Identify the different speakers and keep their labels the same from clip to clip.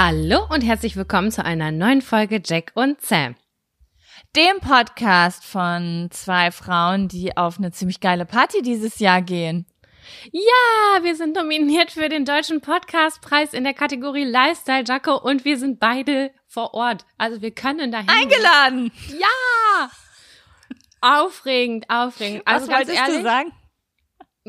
Speaker 1: Hallo und herzlich willkommen zu einer neuen Folge Jack und Sam.
Speaker 2: Dem Podcast von zwei Frauen, die auf eine ziemlich geile Party dieses Jahr gehen.
Speaker 1: Ja, wir sind nominiert für den Deutschen Podcastpreis in der Kategorie Lifestyle Jacko und wir sind beide vor Ort. Also wir können dahin.
Speaker 2: Eingeladen!
Speaker 1: Ja! Aufregend, aufregend. Also
Speaker 2: Was wolltest
Speaker 1: ehrlich,
Speaker 2: du sagen?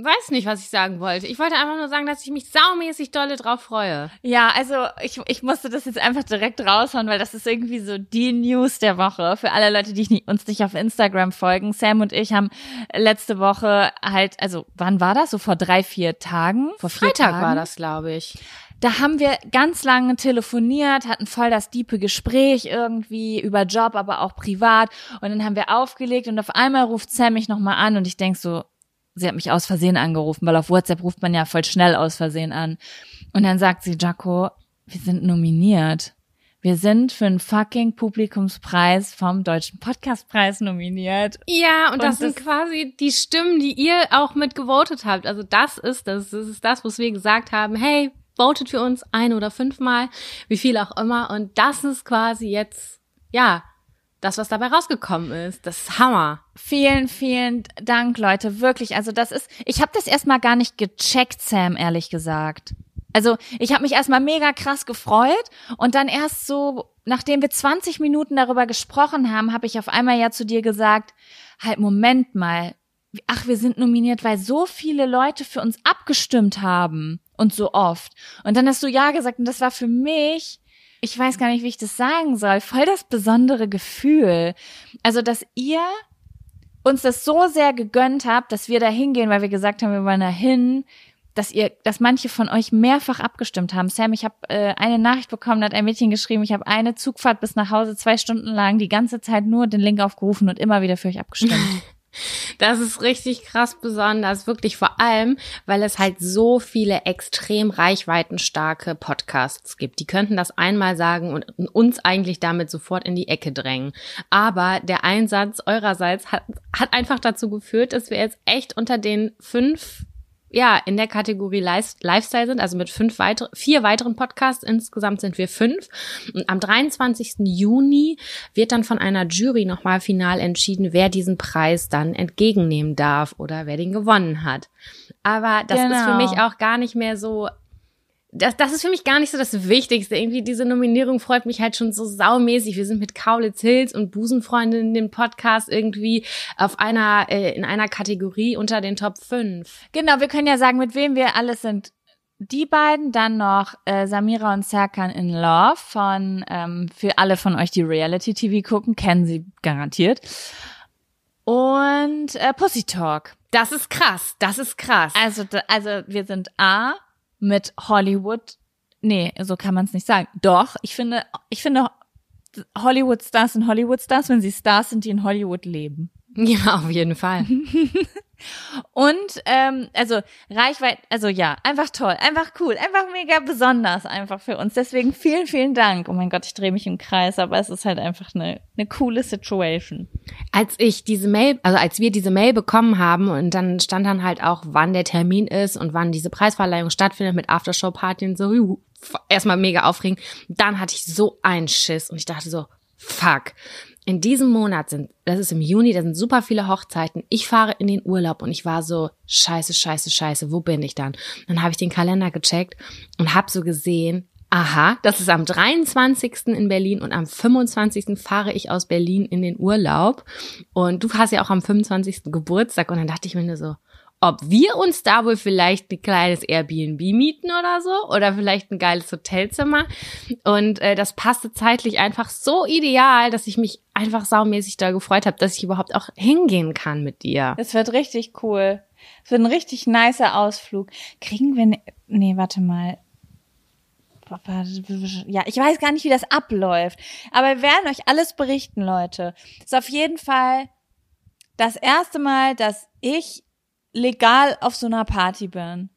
Speaker 1: Weiß nicht, was ich sagen wollte. Ich wollte einfach nur sagen, dass ich mich saumäßig dolle drauf freue.
Speaker 2: Ja, also ich, ich musste das jetzt einfach direkt raushauen, weil das ist irgendwie so die News der Woche. Für alle Leute, die nicht, uns nicht auf Instagram folgen. Sam und ich haben letzte Woche halt, also wann war das? So vor drei, vier Tagen? Vor vier
Speaker 1: Freitag
Speaker 2: Tagen?
Speaker 1: war das, glaube ich.
Speaker 2: Da haben wir ganz lange telefoniert, hatten voll das diepe Gespräch irgendwie über Job, aber auch privat. Und dann haben wir aufgelegt und auf einmal ruft Sam mich nochmal an und ich denk so, sie hat mich aus Versehen angerufen, weil auf WhatsApp ruft man ja voll schnell aus Versehen an. Und dann sagt sie, Jaco, wir sind nominiert. Wir sind für einen fucking Publikumspreis vom Deutschen Podcastpreis nominiert.
Speaker 1: Ja, und,
Speaker 2: Und
Speaker 1: das sind
Speaker 2: das-
Speaker 1: quasi die Stimmen, die ihr auch mit gewotet habt. Also das ist das, das ist das, was wir gesagt haben. Hey, votet für uns ein oder fünfmal, wie viel auch immer. Und das ist quasi jetzt, ja, das, was dabei rausgekommen ist. Das ist Hammer.
Speaker 2: Vielen, vielen Dank, Leute. Wirklich. Also das ist, ich habe das erstmal gar nicht gecheckt, Sam, ehrlich gesagt. Also ich habe mich erstmal mega krass gefreut und dann erst so, nachdem wir 20 Minuten darüber gesprochen haben, habe ich auf einmal ja zu dir gesagt, halt Moment mal, ach, wir sind nominiert, weil so viele Leute für uns abgestimmt haben und so oft. Und dann hast du ja gesagt und das war für mich, ich weiß gar nicht, wie ich das sagen soll, voll das besondere Gefühl. Also, dass ihr uns das so sehr gegönnt habt, dass wir da hingehen, weil wir gesagt haben, wir wollen da hin, dass ihr, dass manche von euch mehrfach abgestimmt haben. Sam, ich habe äh, eine Nachricht bekommen, da hat ein Mädchen geschrieben, ich habe eine Zugfahrt bis nach Hause zwei Stunden lang die ganze Zeit nur den Link aufgerufen und immer wieder für euch abgestimmt.
Speaker 1: Das ist richtig krass besonders, wirklich vor allem, weil es halt so viele extrem reichweitenstarke Podcasts gibt. Die könnten das einmal sagen und uns eigentlich damit sofort in die Ecke drängen. Aber der Einsatz eurerseits hat, hat einfach dazu geführt, dass wir jetzt echt unter den fünf ja, in der Kategorie Life- Lifestyle sind, also mit fünf weitere, vier weiteren Podcasts. Insgesamt sind wir fünf. Und am 23. Juni wird dann von einer Jury nochmal final entschieden, wer diesen Preis dann entgegennehmen darf oder wer den gewonnen hat. Aber das ist für
Speaker 2: Genau.
Speaker 1: mich auch gar nicht mehr so, das, das ist für mich gar nicht so das Wichtigste. Irgendwie diese Nominierung freut mich halt schon so saumäßig. Wir sind mit Kaulitz Hills und Busenfreundinnen den Podcast irgendwie auf einer, äh, in einer Kategorie unter den Top 5.
Speaker 2: genau, wir können ja sagen, mit wem wir alles sind die beiden, dann noch äh, Samira und Serkan in Love von, ähm, für alle von euch, die Reality-TV gucken, kennen sie garantiert. Und äh, Pussy Talk.
Speaker 1: Das ist krass, das ist krass.
Speaker 2: Also, also wir sind A mit Hollywood. Nee, so kann man es nicht sagen. Doch, ich finde, ich finde Hollywood Stars sind Hollywood Stars, wenn sie Stars sind, die in Hollywood leben.
Speaker 1: Ja, auf jeden Fall.
Speaker 2: Und ähm, also Reichweite, also ja, einfach toll, einfach cool, einfach mega besonders einfach für uns. Deswegen vielen, vielen Dank. Oh mein Gott, ich drehe mich im Kreis, aber es ist halt einfach eine, eine coole Situation.
Speaker 1: Als ich diese Mail, also als wir diese Mail bekommen haben und dann stand dann halt auch, wann der Termin ist und wann diese Preisverleihung stattfindet mit Aftershow-Party und so, juhu, erstmal mega aufregend. Dann hatte ich so einen Schiss und ich dachte so, fuck. In diesem Monat sind, das ist im Juni, da sind super viele Hochzeiten. Ich fahre in den Urlaub und ich war so, scheiße, scheiße, scheiße, wo bin ich dann? Dann habe ich den Kalender gecheckt und habe so gesehen, aha, das ist am 23. in Berlin und am 25. fahre ich aus Berlin in den Urlaub. Und du hast ja auch am 25. Geburtstag und dann dachte ich mir nur so, ob wir uns da wohl vielleicht ein kleines Airbnb mieten oder so oder vielleicht ein geiles Hotelzimmer. Und äh, das passte zeitlich einfach so ideal, dass ich mich einfach saumäßig da gefreut habe, dass ich überhaupt auch hingehen kann mit dir.
Speaker 2: Es wird richtig cool. Es wird ein richtig nicer Ausflug. Kriegen wir, ne, nee, warte mal. Ja, ich weiß gar nicht, wie das abläuft. Aber wir werden euch alles berichten, Leute. Ist auf jeden Fall das erste Mal, dass ich legal auf so einer Party bin.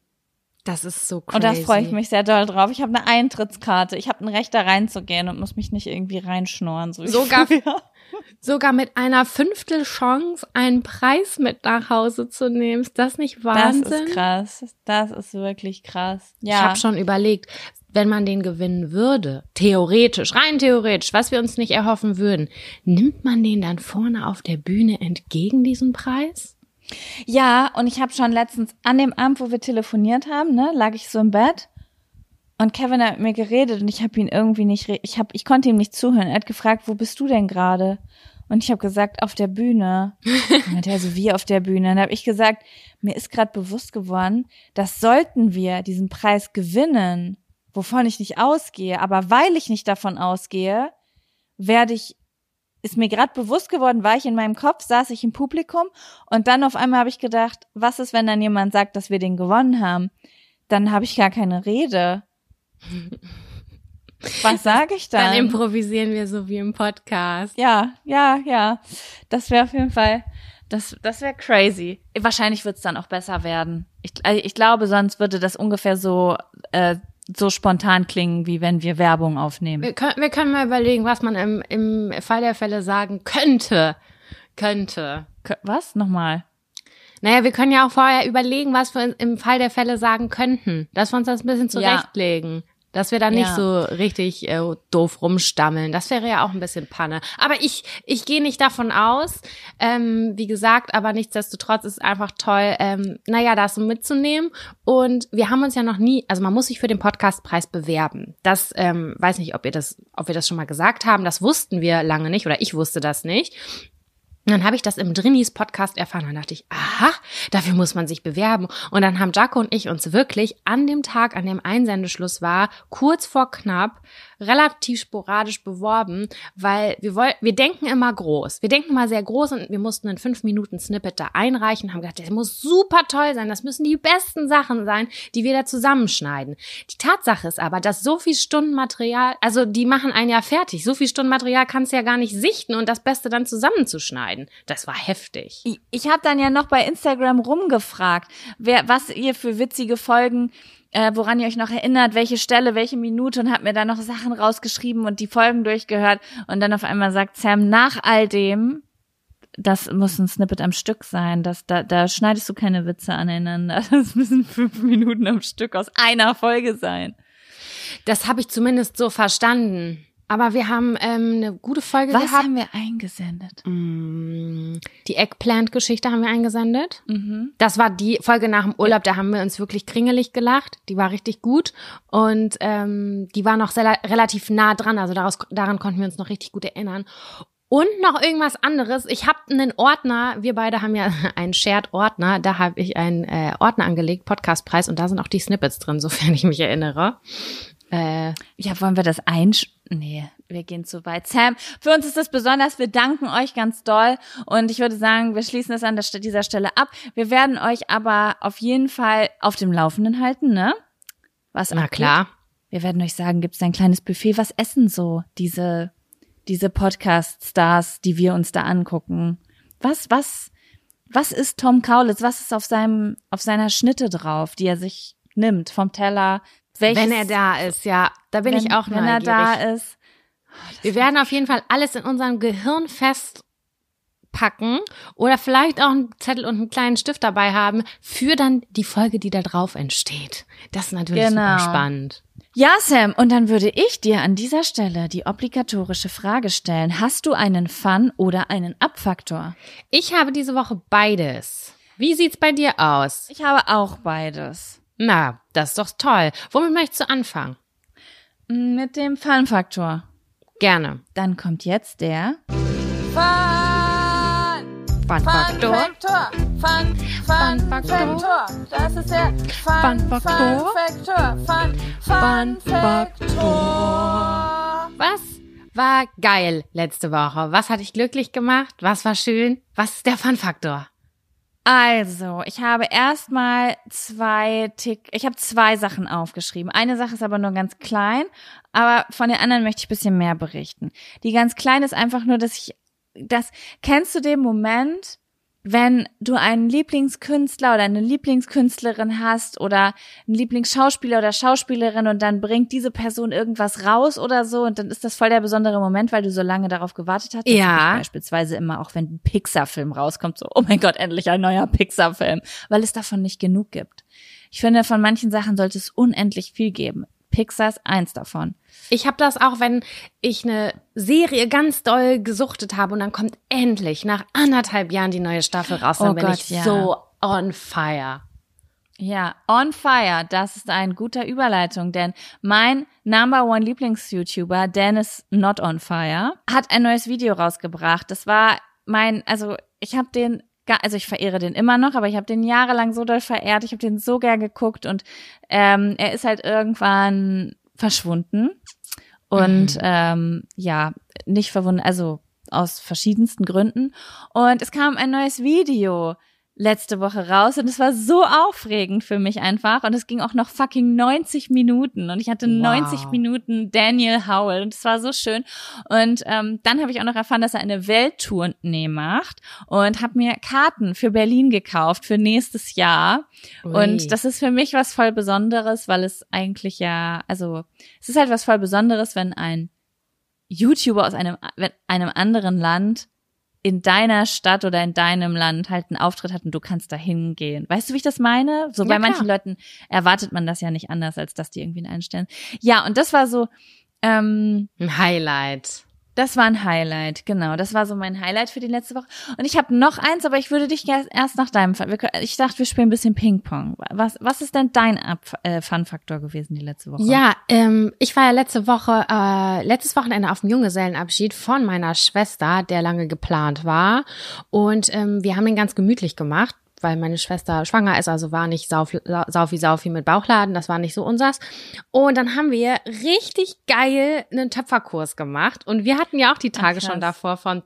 Speaker 1: Das ist so crazy.
Speaker 2: Und da freue ich mich sehr doll drauf. Ich habe eine Eintrittskarte. Ich habe ein Recht, da reinzugehen und muss mich nicht irgendwie reinschnorren. So
Speaker 1: Sogar-. Sogar mit einer Fünftel Chance einen Preis mit nach Hause zu nehmen. Ist das nicht Wahnsinn?
Speaker 2: Das ist krass. Das ist wirklich krass. Ja.
Speaker 1: Ich habe schon überlegt, wenn man den gewinnen würde, theoretisch, rein theoretisch, was wir uns nicht erhoffen würden, nimmt man den dann vorne auf der Bühne entgegen diesen Preis?
Speaker 2: Ja, und ich habe schon letztens an dem Abend, wo wir telefoniert haben, ne, lag ich so im Bett und Kevin hat mit mir geredet und ich habe ihn irgendwie nicht, ich habe, ich konnte ihm nicht zuhören. Er hat gefragt, wo bist du denn gerade? Und ich habe gesagt, auf der Bühne. Und meinte er so, wie auf der Bühne? Und dann habe ich gesagt, mir ist gerade bewusst geworden, dass sollten wir diesen Preis gewinnen, wovon ich nicht ausgehe, aber weil ich nicht davon ausgehe, werde ich ist mir gerade bewusst geworden, war ich in meinem Kopf, saß ich im Publikum und dann auf einmal habe ich gedacht, was ist, wenn dann jemand sagt, dass wir den gewonnen haben? Dann habe ich gar keine Rede. Was sage ich
Speaker 1: Dann
Speaker 2: dann?
Speaker 1: improvisieren wir so wie im Podcast.
Speaker 2: ja, ja, ja. Das wäre auf jeden Fall, das, das wäre crazy. Wahrscheinlich wird es dann auch besser werden. Ich, also ich glaube, sonst würde das ungefähr so, äh, so spontan klingen, wie wenn wir Werbung aufnehmen.
Speaker 1: Wir können, wir können mal überlegen, was man im, im Fall der Fälle sagen könnte. Könnte.
Speaker 2: Kö- Was? Nochmal.
Speaker 1: Naja, wir können ja auch vorher überlegen, was wir im Fall der Fälle sagen könnten. Dass wir uns das ein bisschen
Speaker 2: Ja.
Speaker 1: Dass wir da nicht
Speaker 2: Ja.
Speaker 1: so richtig äh, doof rumstammeln. Das wäre ja auch ein bisschen Panne. Aber ich, ich gehe nicht davon aus. Ähm, wie gesagt, aber nichtsdestotrotz ist es einfach toll, ähm, naja, das so mitzunehmen. Und wir haben uns ja noch nie, also man muss sich für den Podcastpreis bewerben. Das ähm, weiß nicht, ob ihr das, ob wir das schon mal gesagt haben. Das wussten wir lange nicht oder ich wusste das nicht. Und dann habe ich das im Drinis Podcast erfahren. Dann dachte ich, aha, dafür muss man sich bewerben. Und dann haben Jaco und ich uns wirklich an dem Tag, an dem Einsendeschluss war, kurz vor knapp, relativ sporadisch beworben, weil wir wollen, wir denken immer groß. Wir denken immer sehr groß und wir mussten einen fünf Minuten Snippet da einreichen, haben gedacht, das muss super toll sein. Das müssen die besten Sachen sein, die wir da zusammenschneiden. Die Tatsache ist aber, dass so viel Stunden Material, also die machen ein Jahr fertig. So viel Stunden Material kannst du ja gar nicht sichten und das Beste dann zusammenzuschneiden. Das war heftig.
Speaker 2: Ich, ich habe dann ja noch bei Instagram rumgefragt, wer, was ihr für witzige Folgen, äh, woran ihr euch noch erinnert, welche Stelle, welche Minute und hab mir da noch Sachen rausgeschrieben und die Folgen durchgehört und dann auf einmal sagt Sam nach all dem, das muss ein Snippet am Stück sein, das, da, da schneidest du keine Witze aneinander, das müssen fünf Minuten am Stück aus einer Folge sein.
Speaker 1: Das habe ich zumindest so verstanden. Aber wir haben ähm, eine gute Folge
Speaker 2: Was
Speaker 1: gehabt.
Speaker 2: haben wir eingesendet?
Speaker 1: Mm, Die Eggplant-Geschichte haben wir eingesendet.
Speaker 2: Mhm.
Speaker 1: Das war die Folge nach dem Urlaub, da haben wir uns wirklich kringelig gelacht. Die war richtig gut und ähm, die war noch sehr, relativ nah dran, also daraus, daran konnten wir uns noch richtig gut erinnern. Und noch irgendwas anderes. Ich habe einen Ordner, wir beide haben ja einen Shared-Ordner, da habe ich einen äh, Ordner angelegt, Podcastpreis, und da sind auch die Snippets drin, sofern ich mich erinnere.
Speaker 2: Äh, ja, wollen wir das einsch... Nee, wir gehen zu weit. Sam, für uns ist das besonders. Wir danken euch ganz doll. Und ich würde sagen, wir schließen es an dieser Stelle ab. Wir werden euch aber auf jeden Fall auf dem Laufenden halten, ne?
Speaker 1: Was Na abgeht. klar.
Speaker 2: Wir werden euch sagen, gibt es ein kleines Buffet? Was essen so diese, diese Podcast-Stars, die wir uns da angucken? Was, was, was ist Tom Kaulitz? Was ist auf seinem, auf seiner Schnitte drauf, die er sich nimmt vom Teller?
Speaker 1: Welches, wenn er da ist, ja. Da bin wenn, ich auch
Speaker 2: Wenn neugierig. er da ist.
Speaker 1: Oh, Wir werden auf jeden Fall alles in unserem Gehirn festpacken oder vielleicht auch einen Zettel und einen kleinen Stift dabei haben für dann die Folge, die da drauf entsteht. Das ist natürlich genau. super spannend.
Speaker 2: Ja, Sam, und dann würde ich dir an dieser Stelle die obligatorische Frage stellen. Hast du einen Fun oder einen Abfaktor?
Speaker 1: Ich habe diese Woche beides. Wie sieht's bei dir aus?
Speaker 2: Ich habe auch beides.
Speaker 1: Na, das ist doch toll. Womit möchtest du anfangen?
Speaker 2: Mit dem Fun-Faktor.
Speaker 1: Gerne.
Speaker 2: Dann kommt jetzt der
Speaker 3: Fun. Fun-Faktor. Fun, Fun, Faktor. Das ist der Fun, Faktor. Fun, Fun, Faktor.
Speaker 1: Was war geil letzte Woche? Was hat dich glücklich gemacht? Was war schön? Was ist der Fun-Faktor?
Speaker 2: Also, ich habe erstmal zwei Tick, ich habe zwei Sachen aufgeschrieben. Eine Sache ist aber nur ganz klein, aber von den anderen möchte ich bisschen mehr berichten. Die ganz kleine ist einfach nur, dass ich das kennst du den Moment, wenn du einen Lieblingskünstler oder eine Lieblingskünstlerin hast oder einen Lieblingsschauspieler oder Schauspielerin und dann bringt diese Person irgendwas raus oder so und dann ist das voll der besondere Moment, weil du so lange darauf gewartet hast.
Speaker 1: Ja.
Speaker 2: Beispielsweise immer auch, wenn ein Pixar-Film rauskommt, so, oh mein Gott, endlich ein neuer Pixar-Film, weil es davon nicht genug gibt. Ich finde, von manchen Sachen sollte es unendlich viel geben. Pixar ist eins davon.
Speaker 1: Ich habe das auch, wenn ich eine Serie ganz doll gesuchtet habe und dann kommt endlich nach anderthalb Jahren die neue Staffel raus, dann oh bin Gott, ich ja. so on fire.
Speaker 2: Ja, on fire, das ist eine gute Überleitung, denn mein Number One Lieblings-YouTuber, Dennis Not on Fire, hat ein neues Video rausgebracht. Das war mein, also ich habe den also ich verehre den immer noch, aber ich habe den jahrelang so doll verehrt, ich habe den so gern geguckt und ähm, er ist halt irgendwann verschwunden. Und mhm. ähm, ja, nicht verwundert, also aus verschiedensten Gründen. Und es kam ein neues Video letzte Woche raus und es war so aufregend für mich einfach und es ging auch noch fucking 90 Minuten und ich hatte wow. 90 Minuten Daniel Howell und es war so schön und ähm, dann habe ich auch noch erfahren, dass er eine Welttournee macht und habe mir Karten für Berlin gekauft für nächstes Jahr Ui. und das ist für mich was voll Besonderes, weil es eigentlich ja, also es ist halt was voll Besonderes, wenn ein YouTuber aus einem, einem anderen Land in deiner Stadt oder in deinem Land halt einen Auftritt hat und du kannst da hingehen. Weißt du, wie ich das meine? So ja, bei manchen klar. Leuten erwartet man das ja nicht anders, als dass die irgendwie einen einstellen. Ja, und das war so ähm,
Speaker 1: ein Highlight.
Speaker 2: Das war ein Highlight, genau. Das war so mein Highlight für die letzte Woche. Und ich habe noch eins, aber ich würde dich erst nach deinem. Ich dachte, wir spielen ein bisschen Ping-Pong. Was, was ist denn dein äh, Fun-Faktor gewesen die letzte Woche?
Speaker 1: Ja, ähm, ich war ja letzte Woche, äh, letztes Wochenende auf dem Junggesellenabschied von meiner Schwester, der lange geplant war. Und ähm, wir haben ihn ganz gemütlich gemacht weil meine Schwester schwanger ist, also war nicht sau, sau viel, sau viel mit Bauchladen, das war nicht so unsers. Und dann haben wir richtig geil einen Töpferkurs gemacht und wir hatten ja auch die Tage Ach, schon davor von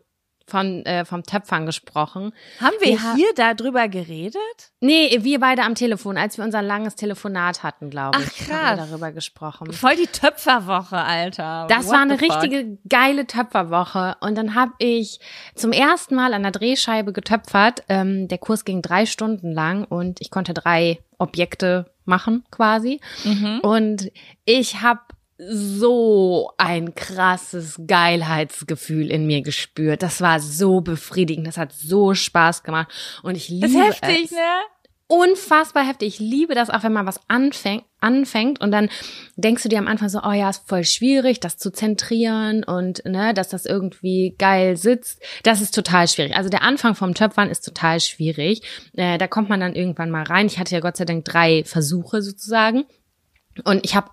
Speaker 1: von äh, vom Töpfern gesprochen.
Speaker 2: Haben wir, wir hier ha darüber geredet?
Speaker 1: Nee, wir beide am Telefon, als wir unser langes Telefonat hatten, glaube ich. Ach krass. Haben wir darüber gesprochen.
Speaker 2: Voll die Töpferwoche, Alter.
Speaker 1: Das What war eine richtige geile Töpferwoche und dann habe ich zum ersten Mal an der Drehscheibe getöpfert. Ähm, der Kurs ging drei Stunden lang und ich konnte drei Objekte machen quasi. Mhm. Und ich habe so ein krasses Geilheitsgefühl in mir gespürt. Das war so befriedigend, das hat so Spaß gemacht und ich liebe
Speaker 2: ist heftig,
Speaker 1: es.
Speaker 2: ne?
Speaker 1: Unfassbar heftig. Ich liebe das auch, wenn man was anfängt, anfängt und dann denkst du dir am Anfang so, oh ja, ist voll schwierig, das zu zentrieren und ne, dass das irgendwie geil sitzt. Das ist total schwierig. Also der Anfang vom Töpfern ist total schwierig. Äh, da kommt man dann irgendwann mal rein. Ich hatte ja Gott sei Dank drei Versuche sozusagen. Und ich habe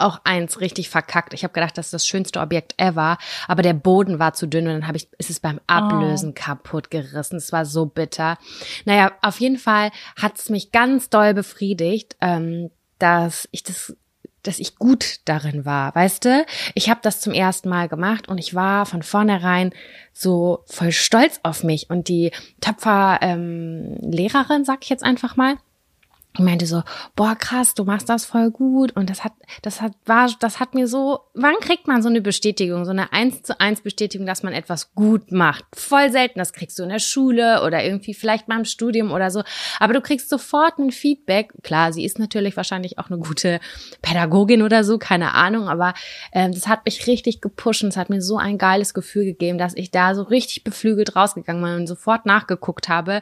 Speaker 1: auch eins richtig verkackt. Ich habe gedacht, das ist das schönste Objekt ever, aber der Boden war zu dünn und dann habe ich, ist es beim Ablösen oh. kaputt gerissen. Es war so bitter. Naja, auf jeden Fall hat es mich ganz doll befriedigt, ähm, dass ich das dass ich gut darin war, weißt du? Ich habe das zum ersten Mal gemacht und ich war von vornherein so voll stolz auf mich und die Töpfer ähm, Lehrerin, sag ich jetzt einfach mal, ich meinte so, boah, krass, du machst das voll gut. Und das hat, das hat, war, das hat mir so, wann kriegt man so eine Bestätigung, so eine eins zu eins Bestätigung, dass man etwas gut macht? Voll selten, das kriegst du in der Schule oder irgendwie vielleicht beim Studium oder so. Aber du kriegst sofort ein Feedback. Klar, sie ist natürlich wahrscheinlich auch eine gute Pädagogin oder so, keine Ahnung, aber ähm, das hat mich richtig gepusht und es hat mir so ein geiles Gefühl gegeben, dass ich da so richtig beflügelt rausgegangen bin und sofort nachgeguckt habe,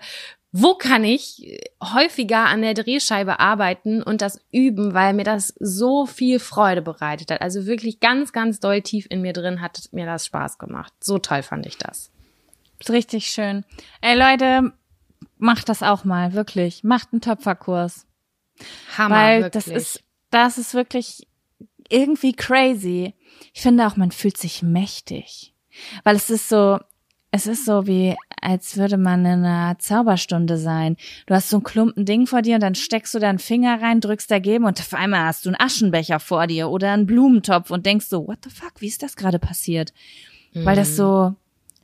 Speaker 1: wo kann ich häufiger an der Drehscheibe arbeiten und das üben, weil mir das so viel Freude bereitet hat. Also wirklich ganz, ganz doll tief in mir drin hat mir das Spaß gemacht. So toll fand ich das.
Speaker 2: Ist richtig schön. Ey Leute, macht das auch mal, wirklich. Macht einen Töpferkurs. Hammer, weil wirklich. das ist, das ist wirklich irgendwie crazy. Ich finde auch, man fühlt sich mächtig. Weil es ist so, es ist so wie, als würde man in einer Zauberstunde sein. Du hast so ein Klumpen Ding vor dir und dann steckst du deinen Finger rein, drückst dagegen und auf einmal hast du einen Aschenbecher vor dir oder einen Blumentopf und denkst so, what the fuck, wie ist das gerade passiert? Mhm. Weil das so,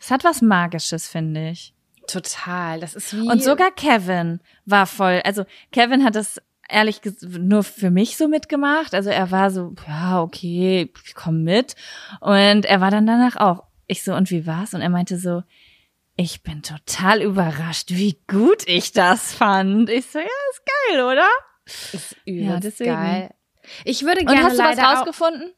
Speaker 2: es hat was Magisches, finde ich.
Speaker 1: Total, das ist wie.
Speaker 2: Und sogar Kevin war voll, also Kevin hat das ehrlich nur für mich so mitgemacht. Also er war so, ja, okay, ich komme mit. Und er war dann danach auch, ich so, und wie war's? Und er meinte so, ich bin total überrascht, wie gut ich das fand. Ich so, ja, ist geil, oder?
Speaker 1: Ist ja, deswegen. geil. Ich würde gerne
Speaker 2: Und hast du was rausgefunden?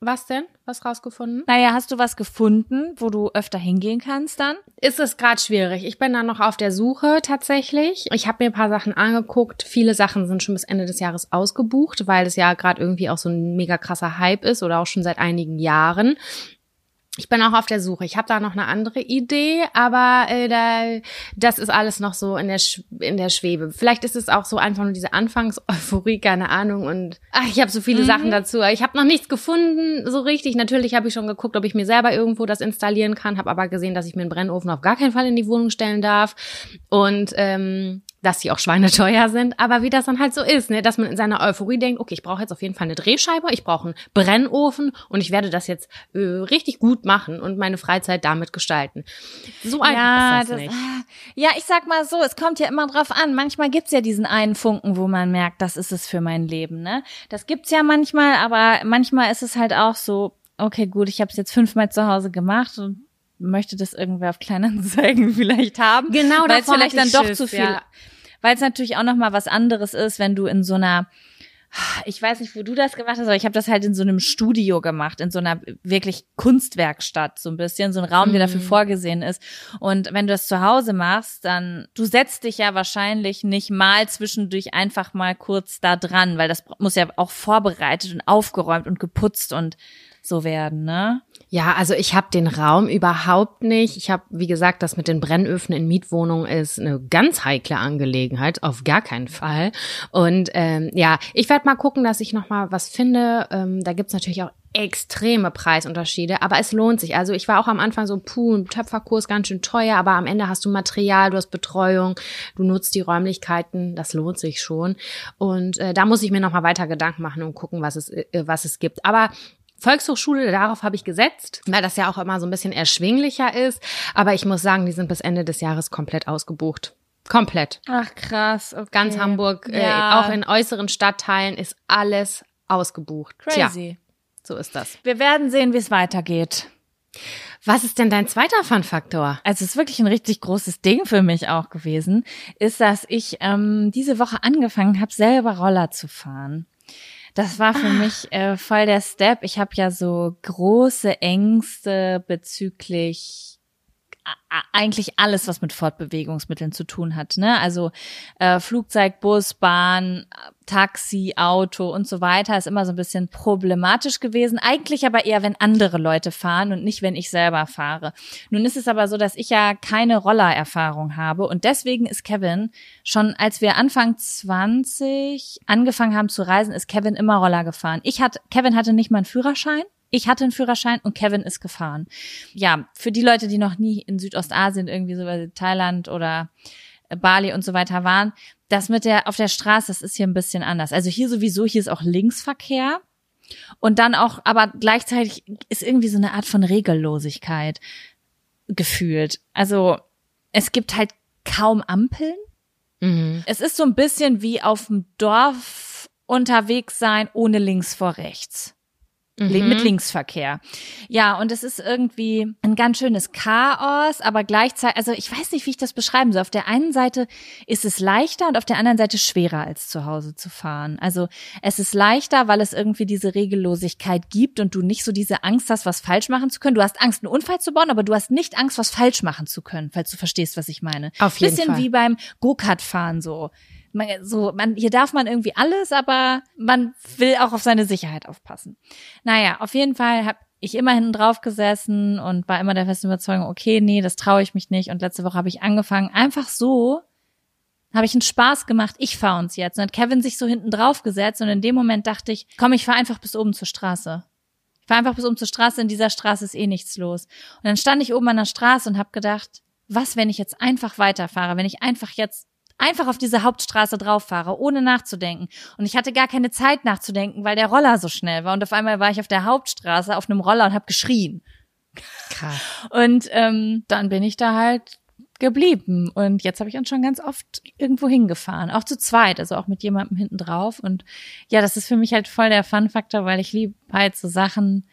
Speaker 1: Was denn? Was rausgefunden?
Speaker 2: Naja, hast du was gefunden, wo du öfter hingehen kannst dann?
Speaker 1: Ist es gerade schwierig. Ich bin da noch auf der Suche tatsächlich. Ich habe mir ein paar Sachen angeguckt. Viele Sachen sind schon bis Ende des Jahres ausgebucht, weil es ja gerade irgendwie auch so ein mega krasser Hype ist oder auch schon seit einigen Jahren. Ich bin auch auf der Suche. Ich habe da noch eine andere Idee, aber äh, da, das ist alles noch so in der in der Schwebe. Vielleicht ist es auch so einfach nur diese Anfangseuphorie, keine Ahnung. Und ach, ich habe so viele mhm. Sachen dazu. Ich habe noch nichts gefunden, so richtig. Natürlich habe ich schon geguckt, ob ich mir selber irgendwo das installieren kann. Habe aber gesehen, dass ich mir einen Brennofen auf gar keinen Fall in die Wohnung stellen darf. Und ähm, dass sie auch schweineteuer sind, aber wie das dann halt so ist, ne, dass man in seiner Euphorie denkt, okay, ich brauche jetzt auf jeden Fall eine Drehscheibe, ich brauche einen Brennofen und ich werde das jetzt äh, richtig gut machen und meine Freizeit damit gestalten. So einfach ja, ist das, das nicht. Ah,
Speaker 2: ja, ich sag mal so, es kommt ja immer drauf an. Manchmal gibt's ja diesen einen Funken, wo man merkt, das ist es für mein Leben, ne? Das gibt's ja manchmal, aber manchmal ist es halt auch so, okay, gut, ich habe es jetzt fünfmal zu Hause gemacht und möchte das irgendwer auf Kleinanzeigen vielleicht haben.
Speaker 1: Genau,
Speaker 2: weil es vielleicht dann doch zu viel, ja. weil es natürlich auch noch mal was anderes ist, wenn du in so einer ich weiß nicht, wo du das gemacht hast, aber ich habe das halt in so einem Studio gemacht, in so einer wirklich Kunstwerkstatt, so ein bisschen, so ein Raum, der dafür mhm. vorgesehen ist. Und wenn du das zu Hause machst, dann, du setzt dich ja wahrscheinlich nicht mal zwischendurch einfach mal kurz da dran, weil das muss ja auch vorbereitet und aufgeräumt und geputzt und so werden, ne?
Speaker 1: Ja, also ich habe den Raum überhaupt nicht. Ich habe, wie gesagt, das mit den Brennöfen in Mietwohnungen ist eine ganz heikle Angelegenheit, auf gar keinen Fall. Und ähm, ja, ich werde mal gucken, dass ich noch mal was finde. Ähm, da gibt's natürlich auch extreme Preisunterschiede, aber es lohnt sich. Also ich war auch am Anfang so, puh, ein Töpferkurs ganz schön teuer, aber am Ende hast du Material, du hast Betreuung, du nutzt die Räumlichkeiten, das lohnt sich schon. Und äh, da muss ich mir noch mal weiter Gedanken machen und gucken, was es, äh, was es gibt. Aber Volkshochschule, darauf habe ich gesetzt, weil das ja auch immer so ein bisschen erschwinglicher ist. Aber ich muss sagen, die sind bis Ende des Jahres komplett ausgebucht. Komplett.
Speaker 2: Ach krass. Okay.
Speaker 1: Ganz Hamburg, äh, ja. äh, auch in äußeren Stadtteilen ist alles ausgebucht.
Speaker 2: Crazy.
Speaker 1: Tja, so ist das.
Speaker 2: Wir werden sehen, wie es weitergeht.
Speaker 1: Was ist denn dein zweiter Fun-Faktor?
Speaker 2: Also es ist wirklich ein richtig großes Ding für mich auch gewesen, ist, dass ich ähm, diese Woche angefangen habe, selber Roller zu fahren. Das war für mich äh, voll der Step. Ich habe ja so große Ängste bezüglich eigentlich alles, was mit Fortbewegungsmitteln zu tun hat. Ne? Also äh, Flugzeug, Bus, Bahn, Taxi, Auto und so weiter ist immer so ein bisschen problematisch gewesen. Eigentlich aber eher, wenn andere Leute fahren und nicht, wenn ich selber fahre. Nun ist es aber so, dass ich ja keine Rollererfahrung habe und deswegen ist Kevin schon, als wir Anfang 20 angefangen haben zu reisen, ist Kevin immer Roller gefahren. Ich hatte, Kevin hatte nicht mal einen Führerschein. Ich hatte einen Führerschein und Kevin ist gefahren. Ja, für die Leute, die noch nie in Südostasien irgendwie so bei Thailand oder Bali und so weiter waren, das mit der auf der Straße, das ist hier ein bisschen anders. Also hier sowieso, hier ist auch Linksverkehr. Und dann auch, aber gleichzeitig ist irgendwie so eine Art von Regellosigkeit gefühlt. Also es gibt halt kaum Ampeln. Mhm. Es ist so ein bisschen wie auf dem Dorf unterwegs sein ohne links vor rechts mhm. mit Linksverkehr. Ja, und es ist irgendwie ein ganz schönes Chaos, aber gleichzeitig, also ich weiß nicht, wie ich das beschreiben soll. Auf der einen Seite ist es leichter und auf der anderen Seite schwerer als zu Hause zu fahren. Also es ist leichter, weil es irgendwie diese Regellosigkeit gibt und du nicht so diese Angst hast, was falsch machen zu können. Du hast Angst, einen Unfall zu bauen, aber du hast nicht Angst, was falsch machen zu können, falls du verstehst, was ich meine.
Speaker 1: Auf jeden
Speaker 2: Bisschen
Speaker 1: Fall.
Speaker 2: wie beim Go-Kart-Fahren so man, so, man, hier darf man irgendwie alles, aber man will auch auf seine Sicherheit aufpassen. Naja, auf jeden Fall habe ich immer hinten drauf gesessen und war immer der festen Überzeugung, okay, nee, das traue ich mich nicht. Und letzte Woche habe ich angefangen, einfach so, habe ich einen Spaß gemacht, ich fahre uns jetzt. Und hat Kevin sich so hinten drauf gesetzt und in dem Moment dachte ich, komm, ich fahre einfach bis oben zur Straße. Ich fahre einfach bis oben zur Straße, in dieser Straße ist eh nichts los. Und dann stand ich oben an der Straße und habe gedacht, was, wenn ich jetzt einfach weiterfahre, wenn ich einfach jetzt einfach auf diese Hauptstraße drauf fahre, ohne nachzudenken. Und ich hatte gar keine Zeit nachzudenken, weil der Roller so schnell war. Und auf einmal war ich auf der Hauptstraße auf einem Roller und habe geschrien.
Speaker 1: Krass.
Speaker 2: Und ähm, dann bin ich da halt geblieben. Und jetzt habe ich uns schon ganz oft irgendwo hingefahren. Auch zu zweit, also auch mit jemandem hinten drauf. Und ja, das ist für mich halt voll der Fun-Faktor, weil ich liebe halt so Sachen,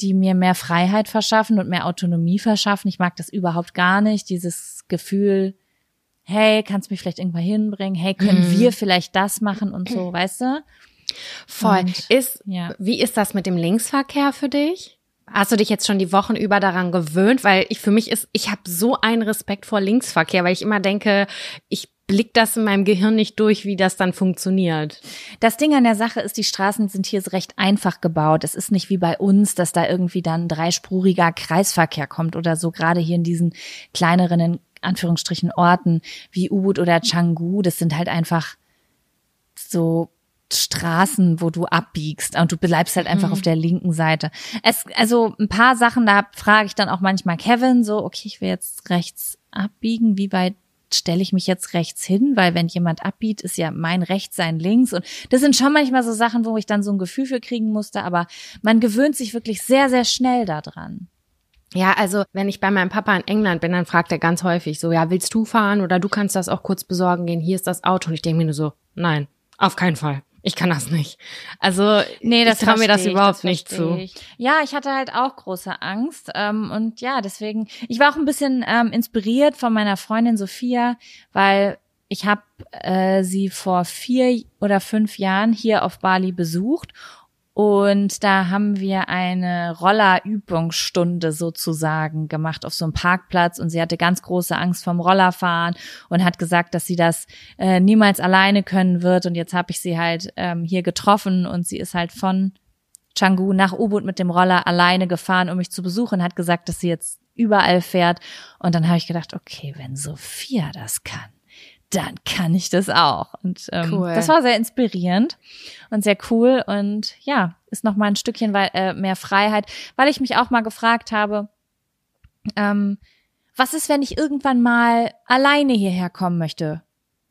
Speaker 2: die mir mehr Freiheit verschaffen und mehr Autonomie verschaffen. Ich mag das überhaupt gar nicht, dieses Gefühl, hey, kannst du mich vielleicht irgendwann hinbringen? Hey, können mhm. wir vielleicht das machen und so, weißt du?
Speaker 1: Voll. Und, ist, ja. wie ist das mit dem Linksverkehr für dich? Hast du dich jetzt schon die Wochen über daran gewöhnt? Weil ich für mich ist, ich habe so einen Respekt vor Linksverkehr, weil ich immer denke, ich blick das in meinem Gehirn nicht durch, wie das dann funktioniert.
Speaker 2: Das Ding an der Sache ist, die Straßen sind hier recht einfach gebaut. Es ist nicht wie bei uns, dass da irgendwie dann dreispuriger Kreisverkehr kommt oder so, gerade hier in diesen kleineren Anführungsstrichen Orten wie Ubud oder Canggu, das sind halt einfach so Straßen, wo du abbiegst und du bleibst halt einfach mhm. auf der linken Seite. Es, also ein paar Sachen, da frage ich dann auch manchmal Kevin so, okay, ich will jetzt rechts abbiegen, wie weit stelle ich mich jetzt rechts hin, weil wenn jemand abbiegt, ist ja mein rechts sein links und das sind schon manchmal so Sachen, wo ich dann so ein Gefühl für kriegen musste, aber man gewöhnt sich wirklich sehr, sehr schnell daran.
Speaker 1: Ja, also wenn ich bei meinem Papa in England bin, dann fragt er ganz häufig so, ja, willst du fahren oder du kannst das auch kurz besorgen gehen, hier ist das Auto. Und ich denke mir nur so, nein, auf keinen Fall. Ich kann das nicht. Also nee, das ich traue mir das überhaupt das nicht zu.
Speaker 2: Ich. Ja, ich hatte halt auch große Angst ähm, und ja, deswegen. Ich war auch ein bisschen ähm, inspiriert von meiner Freundin Sophia, weil ich habe äh, sie vor vier oder fünf Jahren hier auf Bali besucht und da haben wir eine Rollerübungsstunde sozusagen gemacht auf so einem Parkplatz. Und sie hatte ganz große Angst vom Rollerfahren und hat gesagt, dass sie das äh, niemals alleine können wird. Und jetzt habe ich sie halt ähm, hier getroffen und sie ist halt von Changu nach Ubud mit dem Roller alleine gefahren, um mich zu besuchen, hat gesagt, dass sie jetzt überall fährt. Und dann habe ich gedacht, okay, wenn Sophia das kann, dann kann ich das auch. Und ähm, cool. das war sehr inspirierend und sehr cool und ja, ist noch mal ein Stückchen äh, mehr Freiheit, weil ich mich auch mal gefragt habe, ähm, was ist, wenn ich irgendwann mal alleine hierher kommen möchte?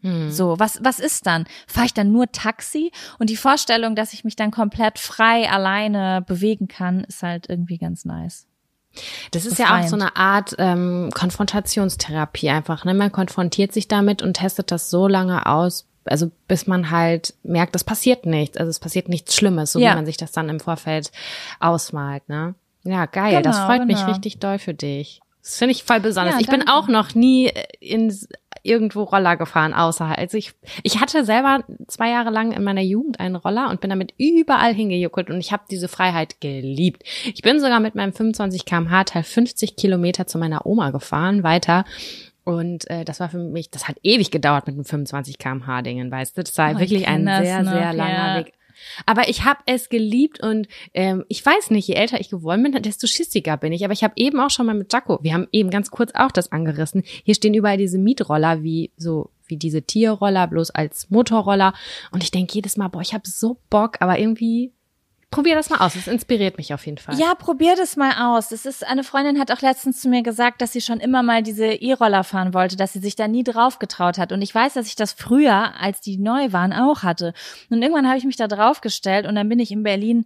Speaker 2: Hm. So, was, was ist dann? Fahre ich dann nur Taxi? Und die Vorstellung, dass ich mich dann komplett frei alleine bewegen kann, ist halt irgendwie ganz nice.
Speaker 1: Das ist befreiend. ja auch so eine Art ähm, Konfrontationstherapie einfach. Ne? Man konfrontiert sich damit und testet das so lange aus, also bis man halt merkt, es passiert nichts. Also es passiert nichts Schlimmes, so ja. wie man sich das dann im Vorfeld ausmalt. Ne? Ja, geil. Genau, das freut genau. mich richtig doll für dich. Das finde ich voll besonders. Ja, ich bin auch noch nie in irgendwo Roller gefahren, außer also ich, ich hatte selber zwei Jahre lang in meiner Jugend einen Roller und bin damit überall hingejuckelt und ich habe diese Freiheit geliebt. Ich bin sogar mit meinem 25 kmh Teil 50 Kilometer zu meiner Oma gefahren, weiter. Und äh, das war für mich, das hat ewig gedauert mit dem 25 kmh Dingen, weißt du? Das war
Speaker 2: Oh, ich
Speaker 1: wirklich ein
Speaker 2: das
Speaker 1: sehr,
Speaker 2: noch,
Speaker 1: sehr langer
Speaker 2: ja.
Speaker 1: Weg. Aber ich habe es geliebt und ähm, ich weiß nicht, je älter ich geworden bin, desto schissiger bin ich. Aber ich habe eben auch schon mal mit Jaco, wir haben eben ganz kurz auch das angerissen. Hier stehen überall diese Mietroller wie so wie diese Tierroller, bloß als Motorroller. Und ich denke jedes Mal, boah, ich habe so Bock, aber irgendwie probier das mal aus. Es inspiriert mich auf jeden Fall.
Speaker 2: Ja, probier das mal aus. Das ist, eine Freundin hat auch letztens zu mir gesagt, dass sie schon immer mal diese E-Roller fahren wollte, dass sie sich da nie drauf getraut hat. Und ich weiß, dass ich das früher, als die neu waren, auch hatte. Und irgendwann habe ich mich da drauf gestellt und dann bin ich in Berlin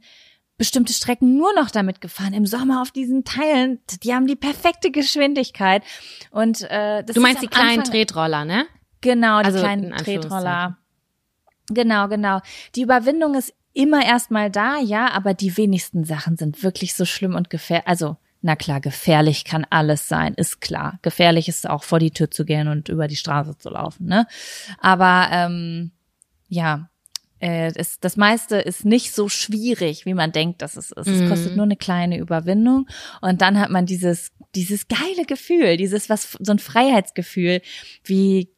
Speaker 2: bestimmte Strecken nur noch damit gefahren. Im Sommer auf diesen Teilen, die haben die perfekte Geschwindigkeit. Und äh, das
Speaker 1: Du meinst die kleinen
Speaker 2: Anfang-
Speaker 1: Tretroller, ne?
Speaker 2: Genau, die
Speaker 1: Also, in
Speaker 2: kleinen. Tretroller. Genau, genau. Die Überwindung ist immer erstmal da, ja, aber die wenigsten Sachen sind wirklich so schlimm und gefährlich. Also, na klar, gefährlich kann alles sein, ist klar. Gefährlich ist auch vor die Tür zu gehen und über die Straße zu laufen, ne? Aber ähm, ja, äh, es, das meiste ist nicht so schwierig, wie man denkt, dass es ist. Es
Speaker 1: Mhm.
Speaker 2: kostet nur eine kleine Überwindung und dann hat man dieses dieses geile Gefühl, dieses was so ein Freiheitsgefühl, wie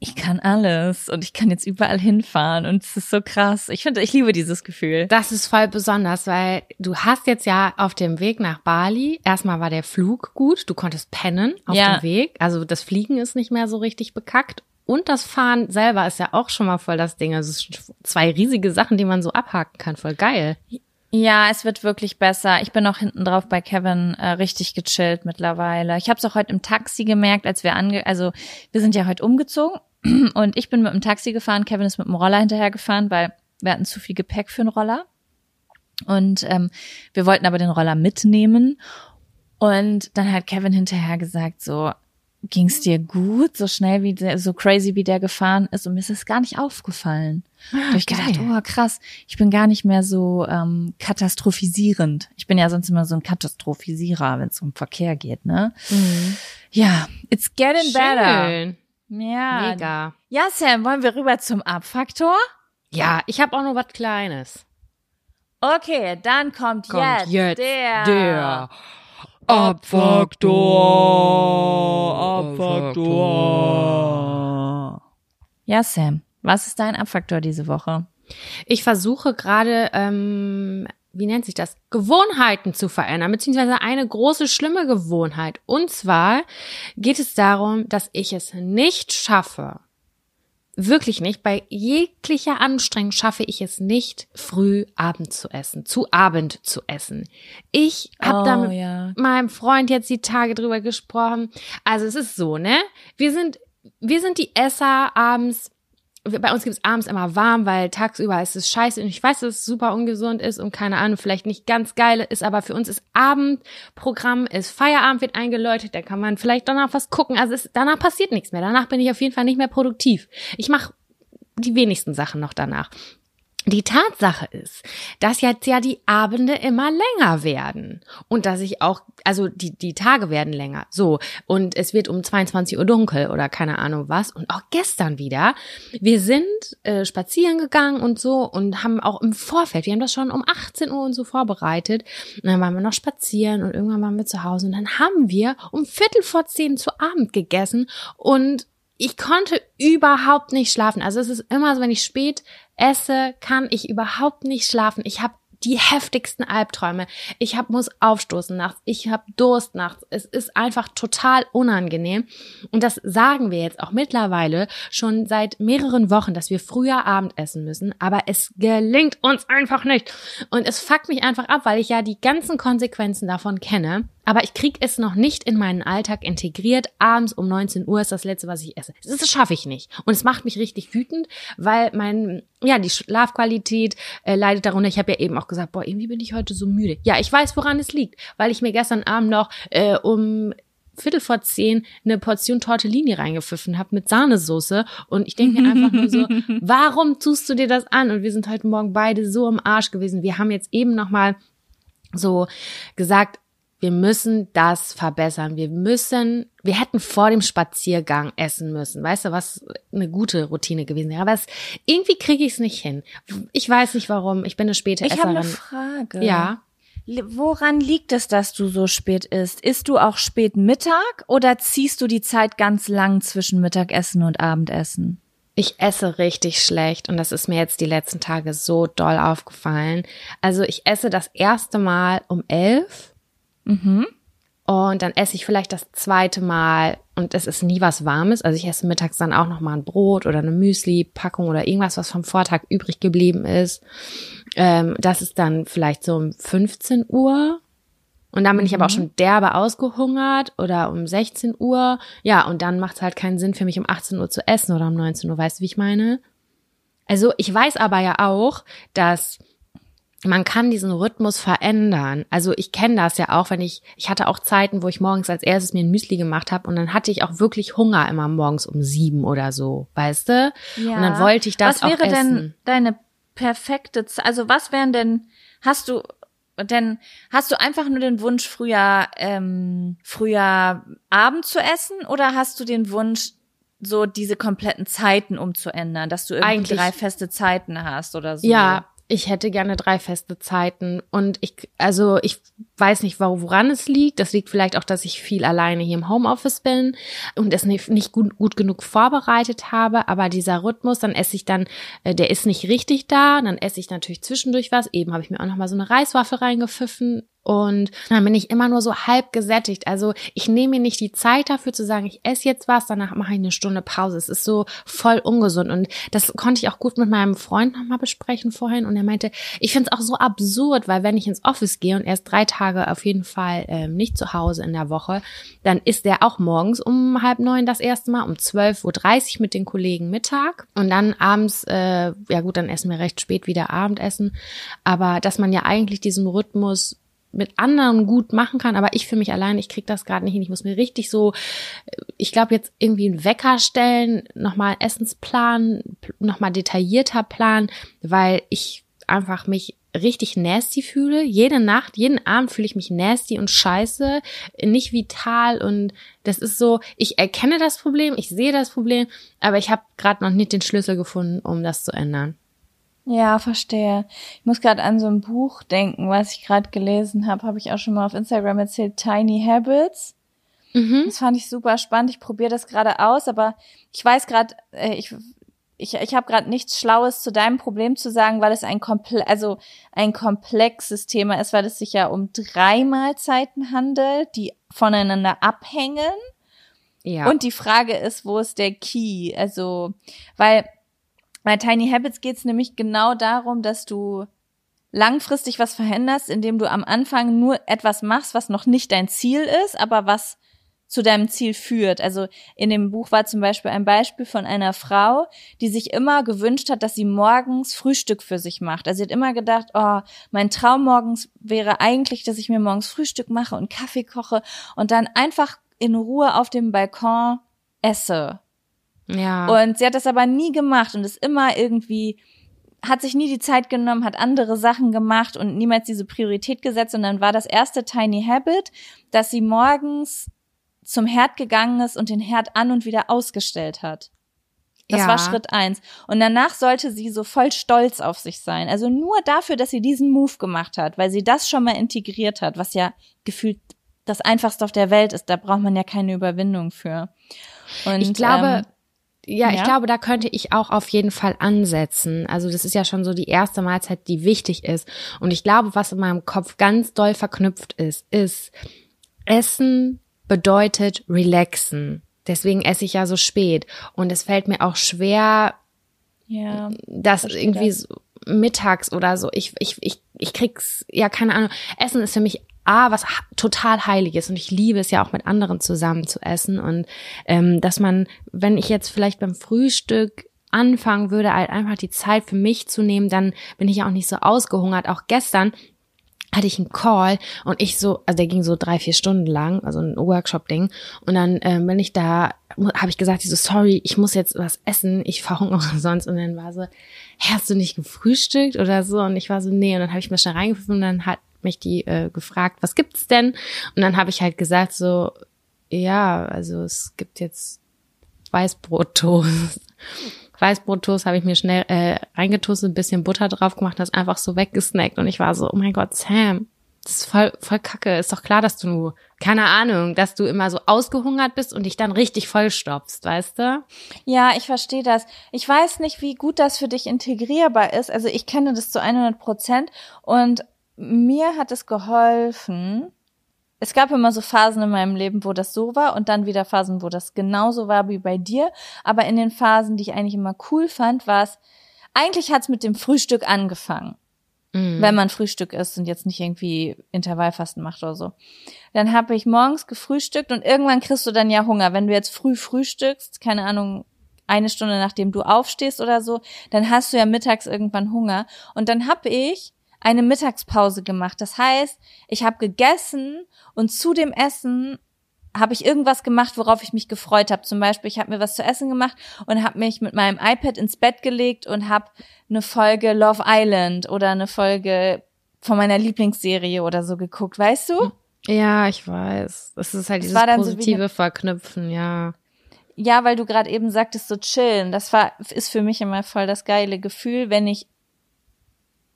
Speaker 2: ich kann alles und ich kann jetzt überall hinfahren und es ist so krass. Ich finde, ich liebe dieses Gefühl.
Speaker 1: Das ist voll besonders, weil du hast jetzt ja auf dem Weg nach Bali, erstmal war der Flug gut, du konntest pennen auf
Speaker 2: Ja.
Speaker 1: dem Weg. Also das Fliegen ist nicht mehr so richtig bekackt. Und das Fahren selber ist ja auch schon mal voll das Ding. Also es sind zwei riesige Sachen, die man so abhaken kann. Voll geil.
Speaker 2: Ja, es wird wirklich besser. Ich bin auch hinten drauf bei Kevin äh, richtig gechillt mittlerweile. Ich habe es auch heute im Taxi gemerkt, als wir ange, also wir sind ja heute umgezogen und ich bin mit dem Taxi gefahren. Kevin ist mit dem Roller hinterher gefahren, weil wir hatten zu viel Gepäck für einen Roller. Und ähm, wir wollten aber den Roller mitnehmen. Und dann hat Kevin hinterher gesagt, so, ging's dir gut, so schnell wie der, so crazy wie der gefahren ist und mir ist es gar nicht aufgefallen. Da hab ich gedacht, oh krass, ich bin gar nicht mehr so ähm, katastrophisierend. Ich bin ja sonst immer so ein Katastrophisierer, wenn es um Verkehr geht, ne? Ja, it's getting better.
Speaker 1: Schön.
Speaker 2: Ja.
Speaker 1: Mega.
Speaker 2: Ja, Sam, wollen wir rüber zum Abfaktor?
Speaker 1: Ja, ich habe auch noch was Kleines.
Speaker 2: Okay, dann kommt,
Speaker 1: Kommt
Speaker 2: jetzt,
Speaker 1: jetzt
Speaker 2: der,
Speaker 1: der
Speaker 4: Abfaktor. Abfaktor.
Speaker 2: Ja, Sam, was ist dein Abfaktor diese Woche?
Speaker 1: Ich versuche gerade, ähm, wie nennt sich das, Gewohnheiten zu verändern, beziehungsweise eine große, schlimme Gewohnheit. Und zwar geht es darum, dass ich es nicht schaffe, wirklich nicht, bei jeglicher Anstrengung schaffe ich es nicht, früh Abend zu essen, zu Abend zu essen. Ich habe
Speaker 2: Oh,
Speaker 1: da mit
Speaker 2: ja.
Speaker 1: meinem Freund jetzt die Tage drüber gesprochen. Also es ist so, ne? Wir sind, wir sind die Esser abends. Bei uns gibt es abends immer warm, weil tagsüber ist es scheiße und ich weiß, dass es super ungesund ist und keine Ahnung, vielleicht nicht ganz geil ist, aber für uns ist Abendprogramm, ist Feierabend wird eingeläutet, da kann man vielleicht danach was gucken. Also es, danach passiert nichts mehr. Danach bin ich auf jeden Fall nicht mehr produktiv. Ich mache die wenigsten Sachen noch danach. Die Tatsache ist, dass jetzt ja die Abende immer länger werden und dass ich auch, also die, die Tage werden länger, so, und es wird um 22 Uhr dunkel oder keine Ahnung was. Und auch gestern wieder, wir sind äh, spazieren gegangen und so und haben auch im Vorfeld, wir haben das schon um 18 Uhr und so vorbereitet. Und dann waren wir noch spazieren und irgendwann waren wir zu Hause. Und dann haben wir um Viertel vor zehn zu Abend gegessen und ich konnte überhaupt nicht schlafen. Also es ist immer so, wenn ich spät esse, kann ich überhaupt nicht schlafen. Ich habe die heftigsten Albträume. Ich hab, muss aufstoßen nachts. Ich habe Durst nachts. Es ist einfach total unangenehm. Und das sagen wir jetzt auch mittlerweile schon seit mehreren Wochen, dass wir früher Abend essen müssen. Aber es gelingt uns einfach nicht. Und es fuckt mich einfach ab, weil ich ja die ganzen Konsequenzen davon kenne. Aber ich krieg es noch nicht in meinen Alltag integriert. Abends um 19 Uhr ist das letzte, was ich esse. Das schaffe ich nicht. Und es macht mich richtig wütend, weil mein, ja, die Schlafqualität äh, leidet darunter. Ich habe ja eben auch gesagt, boah, irgendwie bin ich heute so müde. Ja, ich weiß, woran es liegt, weil ich mir gestern Abend noch äh, um Viertel vor zehn eine Portion Tortellini reingepfiffen habe mit Sahnesoße und ich denke mir einfach nur so, warum tust du dir das an? Und wir sind heute Morgen beide so im Arsch gewesen. Wir haben jetzt eben noch mal so gesagt, wir müssen das verbessern. Wir müssen, wir hätten vor dem Spaziergang essen müssen. Weißt du, was eine gute Routine gewesen wäre. Aber es, irgendwie kriege ich es nicht hin. Ich weiß nicht warum. Ich bin eine späte
Speaker 2: Ich habe
Speaker 1: Esserin.
Speaker 2: eine Frage.
Speaker 1: Ja.
Speaker 2: Woran liegt es, dass du so spät isst? Isst du auch spät Mittag oder ziehst du die Zeit ganz lang zwischen Mittagessen und Abendessen?
Speaker 1: Ich esse richtig schlecht und das ist mir jetzt die letzten Tage so doll aufgefallen. Also ich esse das erste Mal um elf
Speaker 2: Mhm.
Speaker 1: und dann esse ich vielleicht das zweite Mal und es ist nie was Warmes. Also ich esse mittags dann auch noch mal ein Brot oder eine Müsli-Packung oder irgendwas, was vom Vortag übrig geblieben ist. Ähm, das ist dann vielleicht so um 15 Uhr. Und dann bin ich aber auch schon derbe ausgehungert oder um 16 Uhr. Ja, und dann macht es halt keinen Sinn für mich, um 18 Uhr zu essen oder um 19 Uhr. Weißt du, wie ich meine? Also ich weiß aber ja auch, dass man kann diesen Rhythmus verändern. Also ich kenne das ja auch, wenn ich, ich hatte auch Zeiten, wo ich morgens als erstes mir ein Müsli gemacht habe und dann hatte ich auch wirklich Hunger immer morgens um sieben oder so, weißt du? Und dann wollte ich das
Speaker 2: Was wäre
Speaker 1: auch essen.
Speaker 2: denn deine perfekte Zeit? Also was wären denn, hast du denn, hast du einfach nur den Wunsch, früher, ähm, früher Abend zu essen oder hast du den Wunsch, so diese kompletten Zeiten umzuändern, dass du irgendwie
Speaker 1: Eigentlich-
Speaker 2: drei feste Zeiten hast oder so?
Speaker 1: Ja, ich hätte gerne drei feste Zeiten und ich, also ich weiß nicht, wo- woran es liegt. Das liegt vielleicht auch, dass ich viel alleine hier im Homeoffice bin und es nicht, gut, gut genug vorbereitet habe. Aber dieser Rhythmus, dann esse ich dann, äh, der ist nicht richtig da. Dann esse ich natürlich zwischendurch was. Eben habe ich mir auch noch mal so eine Reiswaffel reingepfiffen und dann bin ich immer nur so halb gesättigt. Also ich nehme mir nicht die Zeit dafür zu sagen, ich esse jetzt was, danach mache ich eine Stunde Pause. Es ist so voll ungesund. Und das konnte ich auch gut mit meinem Freund nochmal besprechen vorhin. Und er meinte, ich finde es auch so absurd, weil wenn ich ins Office gehe und er ist drei Tage auf jeden Fall ähm, nicht zu Hause in der Woche, dann ist er auch morgens um halb neun das erste Mal, um 12.30 Uhr mit den Kollegen Mittag. Und dann abends, äh, ja gut, dann essen wir recht spät wieder Abendessen. Aber dass man ja eigentlich diesen Rhythmus mit anderen gut machen kann, aber ich für mich allein, ich krieg das gerade nicht hin. Ich muss mir richtig so, ich glaube jetzt irgendwie einen Wecker stellen, nochmal Essensplan, nochmal detaillierter Plan, weil ich einfach mich richtig nasty fühle. Jede Nacht, jeden Abend fühle ich mich nasty und scheiße, nicht vital und das ist so, ich erkenne das Problem, ich sehe das Problem, aber ich habe gerade noch nicht den Schlüssel gefunden, um das zu ändern.
Speaker 2: Ja, verstehe. Ich muss gerade an so ein Buch denken, was ich gerade gelesen habe, habe ich auch schon mal auf Instagram erzählt, Tiny Habits.
Speaker 1: Mhm.
Speaker 2: Das fand ich super spannend. Ich probiere das gerade aus, aber ich weiß gerade, äh, ich ich, ich habe gerade nichts Schlaues zu deinem Problem zu sagen, weil es ein komple also ein komplexes Thema ist, weil es sich ja um drei Mahlzeiten handelt, die voneinander abhängen.
Speaker 1: Ja.
Speaker 2: Und die Frage ist, wo ist der Key? Also, weil bei Tiny Habits geht es nämlich genau darum, dass du langfristig was veränderst, indem du am Anfang nur etwas machst, was noch nicht dein Ziel ist, aber was zu deinem Ziel führt. Also in dem Buch war zum Beispiel ein Beispiel von einer Frau, die sich immer gewünscht hat, dass sie morgens Frühstück für sich macht. Also sie hat immer gedacht, oh, mein Traum morgens wäre eigentlich, dass ich mir morgens Frühstück mache und Kaffee koche und dann einfach in Ruhe auf dem Balkon esse.
Speaker 1: Ja.
Speaker 2: Und sie hat das aber nie gemacht und ist immer irgendwie, hat sich nie die Zeit genommen, hat andere Sachen gemacht und niemals diese Priorität gesetzt. Und dann war das erste Tiny Habit, dass sie morgens zum Herd gegangen ist und den Herd an und wieder ausgestellt hat. Das
Speaker 1: Ja.
Speaker 2: war Schritt eins. Und danach sollte sie so voll stolz auf sich sein. Also nur dafür, dass sie diesen Move gemacht hat, weil sie das schon mal integriert hat, was ja gefühlt das einfachste auf der Welt ist. Da braucht man ja keine Überwindung für. Und,
Speaker 1: ich glaube,
Speaker 2: ähm,
Speaker 1: ja, ich glaube, da könnte ich auch auf jeden Fall ansetzen. Also das ist ja schon so die erste Mahlzeit, die wichtig ist. Und ich glaube, was in meinem Kopf ganz doll verknüpft ist, ist Essen bedeutet relaxen. Deswegen esse ich ja so spät. Und es fällt mir auch schwer,
Speaker 2: ja.
Speaker 1: das irgendwie
Speaker 2: das.
Speaker 1: so mittags oder so. Ich, ich, ich, ich krieg's, ja, keine Ahnung. Essen ist für mich A, was total heiliges und ich liebe es ja auch mit anderen zusammen zu essen und ähm, dass man, wenn ich jetzt vielleicht beim Frühstück anfangen würde, halt einfach die Zeit für mich zu nehmen, dann bin ich ja auch nicht so ausgehungert. Auch gestern hatte ich einen Call und ich so, also der ging so drei, vier Stunden lang, also ein Workshop-Ding. Und dann ähm, bin ich da, habe ich gesagt, ich so, sorry, ich muss jetzt was essen, ich verhungere sonst. Und dann war so, "Hä, hast du nicht gefrühstückt oder so? Und ich war so, nee. Und dann habe ich mir schnell reingepfiffen und dann hat mich die äh, gefragt, was gibt's denn? Und dann habe ich halt gesagt so, ja, also es gibt jetzt Weißbrottoast. Weißbrottoast habe ich mir schnell äh, reingetustet, ein bisschen Butter drauf gemacht, das einfach so weggesnackt und ich war so, oh mein Gott, Sam, das ist voll, voll kacke. Ist doch klar, dass du, keine Ahnung, dass du immer so ausgehungert bist und dich dann richtig vollstopfst, weißt du?
Speaker 2: Ja, ich verstehe das. Ich weiß nicht, wie gut das für dich integrierbar ist. Also ich kenne das zu 100 Prozent und mir hat es geholfen. Es gab immer so Phasen in meinem Leben, wo das so war und dann wieder Phasen, wo das genauso war wie bei dir. Aber in den Phasen, die ich eigentlich immer cool fand, war es, eigentlich hat es mit dem Frühstück angefangen
Speaker 1: Mhm.
Speaker 2: wenn man Frühstück isst und jetzt nicht irgendwie Intervallfasten macht oder so. Dann habe ich morgens gefrühstückt und irgendwann kriegst du dann ja Hunger. Wenn du jetzt früh frühstückst, keine Ahnung, eine Stunde nachdem du aufstehst oder so, dann hast du ja mittags irgendwann Hunger. Und dann habe ich eine Mittagspause gemacht. Das heißt, ich habe gegessen und zu dem Essen habe ich irgendwas gemacht, worauf ich mich gefreut habe. Zum Beispiel, ich habe mir was zu essen gemacht und habe mich mit meinem iPad ins Bett gelegt und habe eine Folge Love Island oder eine Folge von meiner Lieblingsserie oder so geguckt, weißt du?
Speaker 1: Ja, ich weiß. Es ist halt
Speaker 2: Es
Speaker 1: dieses
Speaker 2: war dann so wie
Speaker 1: positive
Speaker 2: eine-
Speaker 1: Verknüpfen, ja.
Speaker 2: Ja, weil du gerade eben sagtest, so chillen. Das war, ist für mich immer voll das geile Gefühl, wenn ich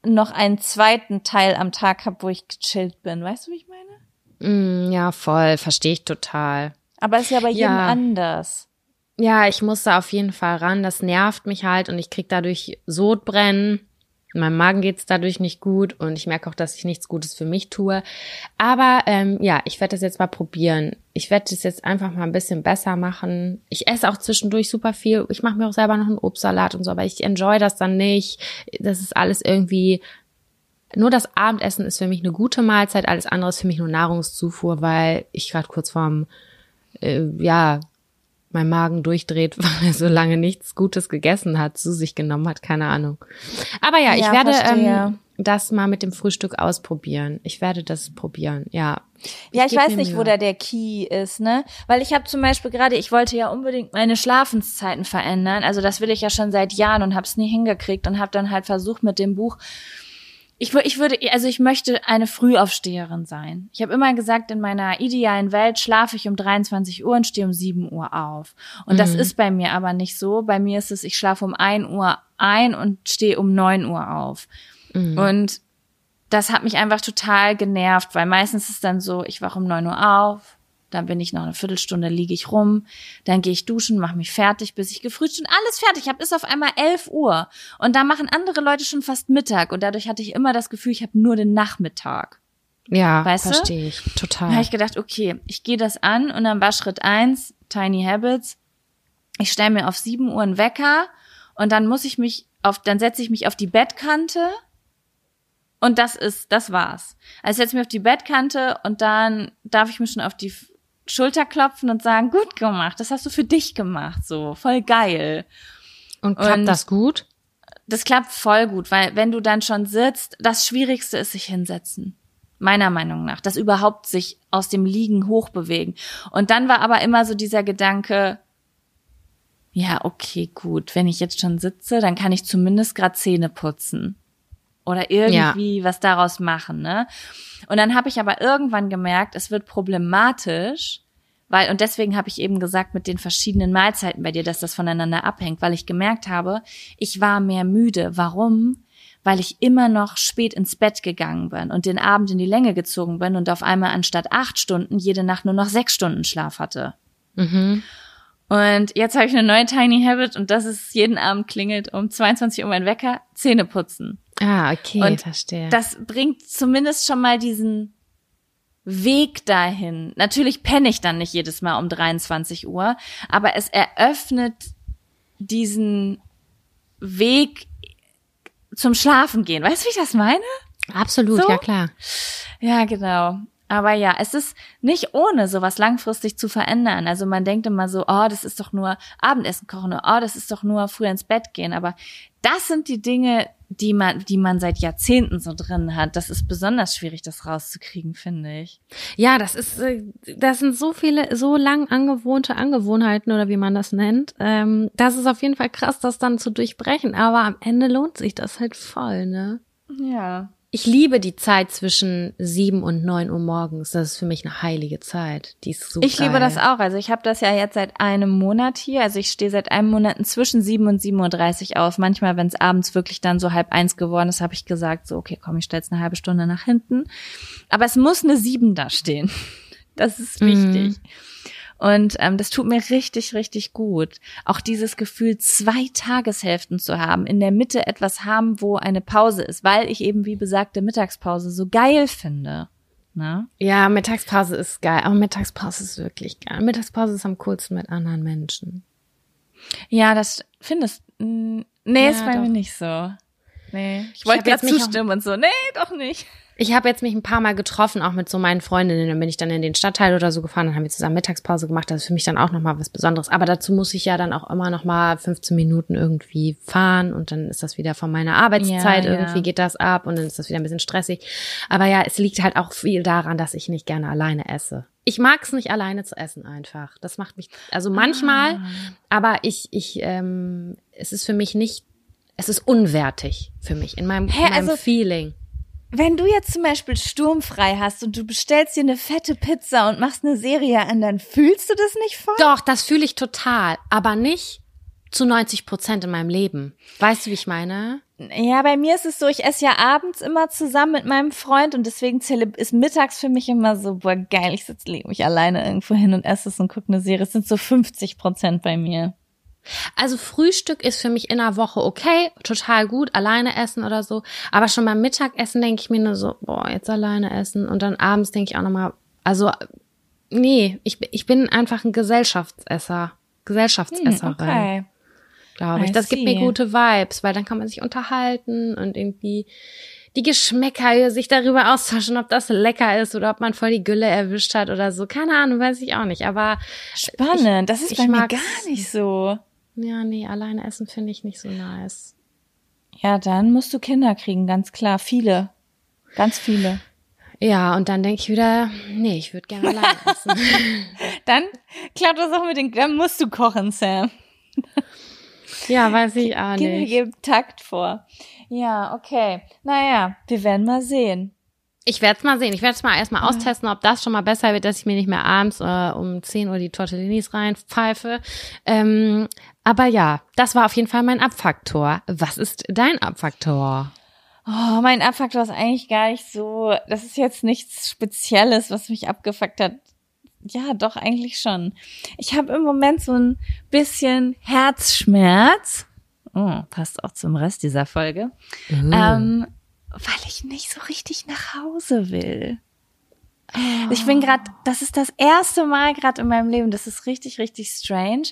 Speaker 2: noch einen zweiten Teil am Tag habe, wo ich gechillt bin. Weißt du, wie ich meine?
Speaker 1: Mm, ja, voll, verstehe ich total.
Speaker 2: Aber ist ja bei jedem
Speaker 1: Ja.
Speaker 2: anders.
Speaker 1: Ja, ich muss da auf jeden Fall ran. Das nervt mich halt und ich krieg dadurch Sodbrennen. Meinem Magen geht's dadurch nicht gut und ich merke auch, dass ich nichts Gutes für mich tue. Aber ähm, ja, ich werde das jetzt mal probieren. Ich werde das jetzt einfach mal ein bisschen besser machen. Ich esse auch zwischendurch super viel. Ich mache mir auch selber noch einen Obstsalat und so, aber ich enjoy das dann nicht. Das ist alles irgendwie. Nur das Abendessen ist für mich eine gute Mahlzeit, alles andere ist für mich nur Nahrungszufuhr, weil ich gerade kurz vorm äh, ja, mein Magen durchdreht, weil er so lange nichts Gutes gegessen hat, zu sich genommen hat, keine Ahnung. Aber ja, ich
Speaker 2: Ja,
Speaker 1: werde ähm, das mal mit dem Frühstück ausprobieren. Ich werde das probieren, ja.
Speaker 2: Ja, ich
Speaker 1: geb
Speaker 2: weiß nicht,
Speaker 1: Mühe.
Speaker 2: wo da der Key ist, ne? Weil ich habe zum Beispiel gerade, ich wollte ja unbedingt meine Schlafenszeiten verändern. Also das will ich ja schon seit Jahren und habe es nie hingekriegt und habe dann halt versucht mit dem Buch. Ich, ich würde, also ich möchte eine Frühaufsteherin sein. Ich habe immer gesagt, in meiner idealen Welt schlafe ich um 23 Uhr und stehe um 7 Uhr auf. Und das ist bei mir aber nicht so. Bei mir ist es, ich schlafe um 1 Uhr ein und stehe um 9 Uhr auf. Und das hat mich einfach total genervt, weil meistens ist dann so, ich wache um neun Uhr auf, dann bin ich noch eine Viertelstunde, liege ich rum, dann gehe ich duschen, mache mich fertig, bis ich gefrühstückt und alles fertig habe, ist auf einmal elf Uhr. Und da machen andere Leute schon fast Mittag und dadurch hatte ich immer das Gefühl, ich habe nur den Nachmittag.
Speaker 1: Ja,
Speaker 2: Weißt du?
Speaker 1: verstehe ich, total.
Speaker 2: Dann habe ich gedacht, okay, ich gehe das an und dann war Schritt eins, Tiny Habits. Ich stelle mir auf sieben Uhr einen Wecker und dann muss ich mich auf, dann setze ich mich auf die Bettkante und das ist, das war's. Also ich setze mich auf die Bettkante und dann darf ich mir schon auf die F- Schulter klopfen und sagen, gut gemacht, das hast du für dich gemacht, so, voll geil.
Speaker 1: Und klappt
Speaker 2: und-
Speaker 1: das gut?
Speaker 2: Das klappt voll gut, weil wenn du dann schon sitzt, das Schwierigste ist sich hinsetzen. Meiner Meinung nach. Das überhaupt sich aus dem Liegen hochbewegen. Und dann war aber immer so dieser Gedanke, ja, okay, gut, wenn ich jetzt schon sitze, dann kann ich zumindest grad Zähne putzen. Oder irgendwie was daraus machen, ne? Und dann habe ich aber irgendwann gemerkt, es wird problematisch, weil, und deswegen habe ich eben gesagt, mit den verschiedenen Mahlzeiten bei dir, dass das voneinander abhängt, weil ich gemerkt habe, ich war mehr müde. Warum? Weil ich immer noch spät ins Bett gegangen bin und den Abend in die Länge gezogen bin und auf einmal anstatt acht Stunden jede Nacht nur noch sechs Stunden Schlaf hatte.
Speaker 1: Mhm.
Speaker 2: Und jetzt habe ich eine neue Tiny Habit und das ist, jeden Abend klingelt um 22 Uhr mein Wecker, Zähne putzen.
Speaker 1: Ah, okay,
Speaker 2: Und
Speaker 1: verstehe.
Speaker 2: Das bringt zumindest schon mal diesen Weg dahin. Natürlich penne ich dann nicht jedes Mal um 23 Uhr, aber es eröffnet diesen Weg zum Schlafen gehen. Weißt du, wie ich das meine?
Speaker 1: Absolut,
Speaker 2: so?
Speaker 1: ja klar.
Speaker 2: Ja, genau. Aber ja, es ist nicht ohne sowas langfristig zu verändern. Also man denkt immer so, oh, das ist doch nur Abendessen kochen, oh, das ist doch nur früher ins Bett gehen. Aber das sind die Dinge, die man, die man seit Jahrzehnten so drin hat. Das ist besonders schwierig, das rauszukriegen, finde ich.
Speaker 1: Ja, das ist, äh, das sind so viele, so lang angewohnte Angewohnheiten oder wie man das nennt. Ähm, das ist auf jeden Fall krass, das dann zu durchbrechen. Aber am Ende lohnt sich das halt voll, ne?
Speaker 2: Ja.
Speaker 1: Ich liebe die Zeit zwischen sieben und neun Uhr morgens. Das ist für mich eine heilige Zeit. Die ist so
Speaker 2: Ich
Speaker 1: geil.
Speaker 2: liebe das auch. Also ich habe das ja jetzt seit einem Monat hier. Also ich stehe seit einem Monat zwischen 7 und 7.30 Uhr auf. Manchmal, wenn es abends wirklich dann so halb eins geworden ist, habe ich gesagt, so, okay, komm, ich stell's eine halbe Stunde nach hinten. Aber es muss eine 7 da stehen. Das ist wichtig. Und ähm, das tut mir richtig, richtig gut. Auch dieses Gefühl, zwei Tageshälften zu haben, in der Mitte etwas haben, wo eine Pause ist, weil ich eben, wie besagte Mittagspause so geil finde. Ne?
Speaker 1: Ja, Mittagspause ist geil. Aber Mittagspause ist wirklich geil. Mittagspause ist am coolsten mit anderen Menschen.
Speaker 2: Ja, das findest. Nee,
Speaker 1: Ja,
Speaker 2: ist bei
Speaker 1: doch.
Speaker 2: mir nicht so. Nee. Ich wollte gerade zustimmen und so. Nee, doch nicht.
Speaker 1: Ich habe jetzt mich ein paar Mal getroffen, auch mit so meinen Freundinnen. Dann bin ich dann in den Stadtteil oder so gefahren, dann haben wir zusammen Mittagspause gemacht. Das ist für mich dann auch nochmal was Besonderes. Aber dazu muss ich ja dann auch immer nochmal 15 Minuten irgendwie fahren und dann ist das wieder von meiner Arbeitszeit.
Speaker 2: Ja, ja.
Speaker 1: irgendwie geht das ab und dann ist das wieder ein bisschen stressig. Aber ja, es liegt halt auch viel daran, dass ich nicht gerne alleine esse. Ich mag es nicht alleine zu essen einfach. Das macht mich, also manchmal,
Speaker 2: Ah.
Speaker 1: aber ich, ich, ähm, es ist für mich nicht, es ist unwertig für mich in meinem,
Speaker 2: Hä,
Speaker 1: in meinem
Speaker 2: also-
Speaker 1: Feeling.
Speaker 2: Wenn du jetzt zum Beispiel sturmfrei hast und du bestellst dir eine fette Pizza und machst eine Serie an, dann fühlst du das nicht voll?
Speaker 1: Doch, das fühle ich total, aber nicht zu 90 Prozent in meinem Leben. Weißt du, wie ich meine?
Speaker 2: Ja, bei mir ist es so, ich esse ja abends immer zusammen mit meinem Freund und deswegen ist mittags für mich immer so, boah, geil, ich sitze, lege mich alleine irgendwo hin und esse es und gucke eine Serie. Es sind so 50 Prozent bei mir.
Speaker 1: Also Frühstück ist für mich in einer Woche okay, total gut, alleine essen oder so. Aber schon beim Mittagessen denke ich mir nur so, boah, jetzt alleine essen. Und dann abends denke ich auch nochmal, also, nee, ich, ich bin einfach ein Gesellschaftsesser, Gesellschaftsesserin.
Speaker 2: Hm, okay.
Speaker 1: glaube ich. Das gibt mir gute Vibes, weil dann kann man sich unterhalten und irgendwie die Geschmäcker sich darüber austauschen, ob das lecker ist oder ob man voll die Gülle erwischt hat oder so. Keine Ahnung, weiß ich auch nicht. Aber
Speaker 2: Spannend, das ist
Speaker 1: ich
Speaker 2: bei mir gar nicht so.
Speaker 1: Ja, nee, alleine essen finde ich nicht so nice.
Speaker 2: Ja, dann musst du Kinder kriegen, ganz klar. Viele. Ganz viele.
Speaker 1: Ja, und dann denke ich wieder, nee, ich würde gerne alleine essen.
Speaker 2: Dann klappt das auch mit den, dann musst du kochen, Sam.
Speaker 1: ja, weiß ich auch
Speaker 2: Kinder
Speaker 1: nicht.
Speaker 2: geben Takt vor. Ja, okay. Naja, wir werden mal sehen.
Speaker 1: Ich werde es mal sehen. Ich werde es mal erstmal austesten, ob das schon mal besser wird, dass ich mir nicht mehr abends äh, um 10 Uhr die Tortellinis reinpfeife. Ähm, aber ja, das war auf jeden Fall mein Abfaktor. Was ist dein Abfaktor?
Speaker 2: Oh, mein Abfaktor ist eigentlich gar nicht so, das ist jetzt nichts Spezielles, was mich abgefuckt hat. Ja, doch, eigentlich schon. Ich habe im Moment so ein bisschen Herzschmerz. Oh, passt auch zum Rest dieser Folge. Ähm, weil ich nicht so richtig nach Hause will. Ich bin gerade, das ist das erste Mal gerade in meinem Leben, das ist richtig, richtig strange,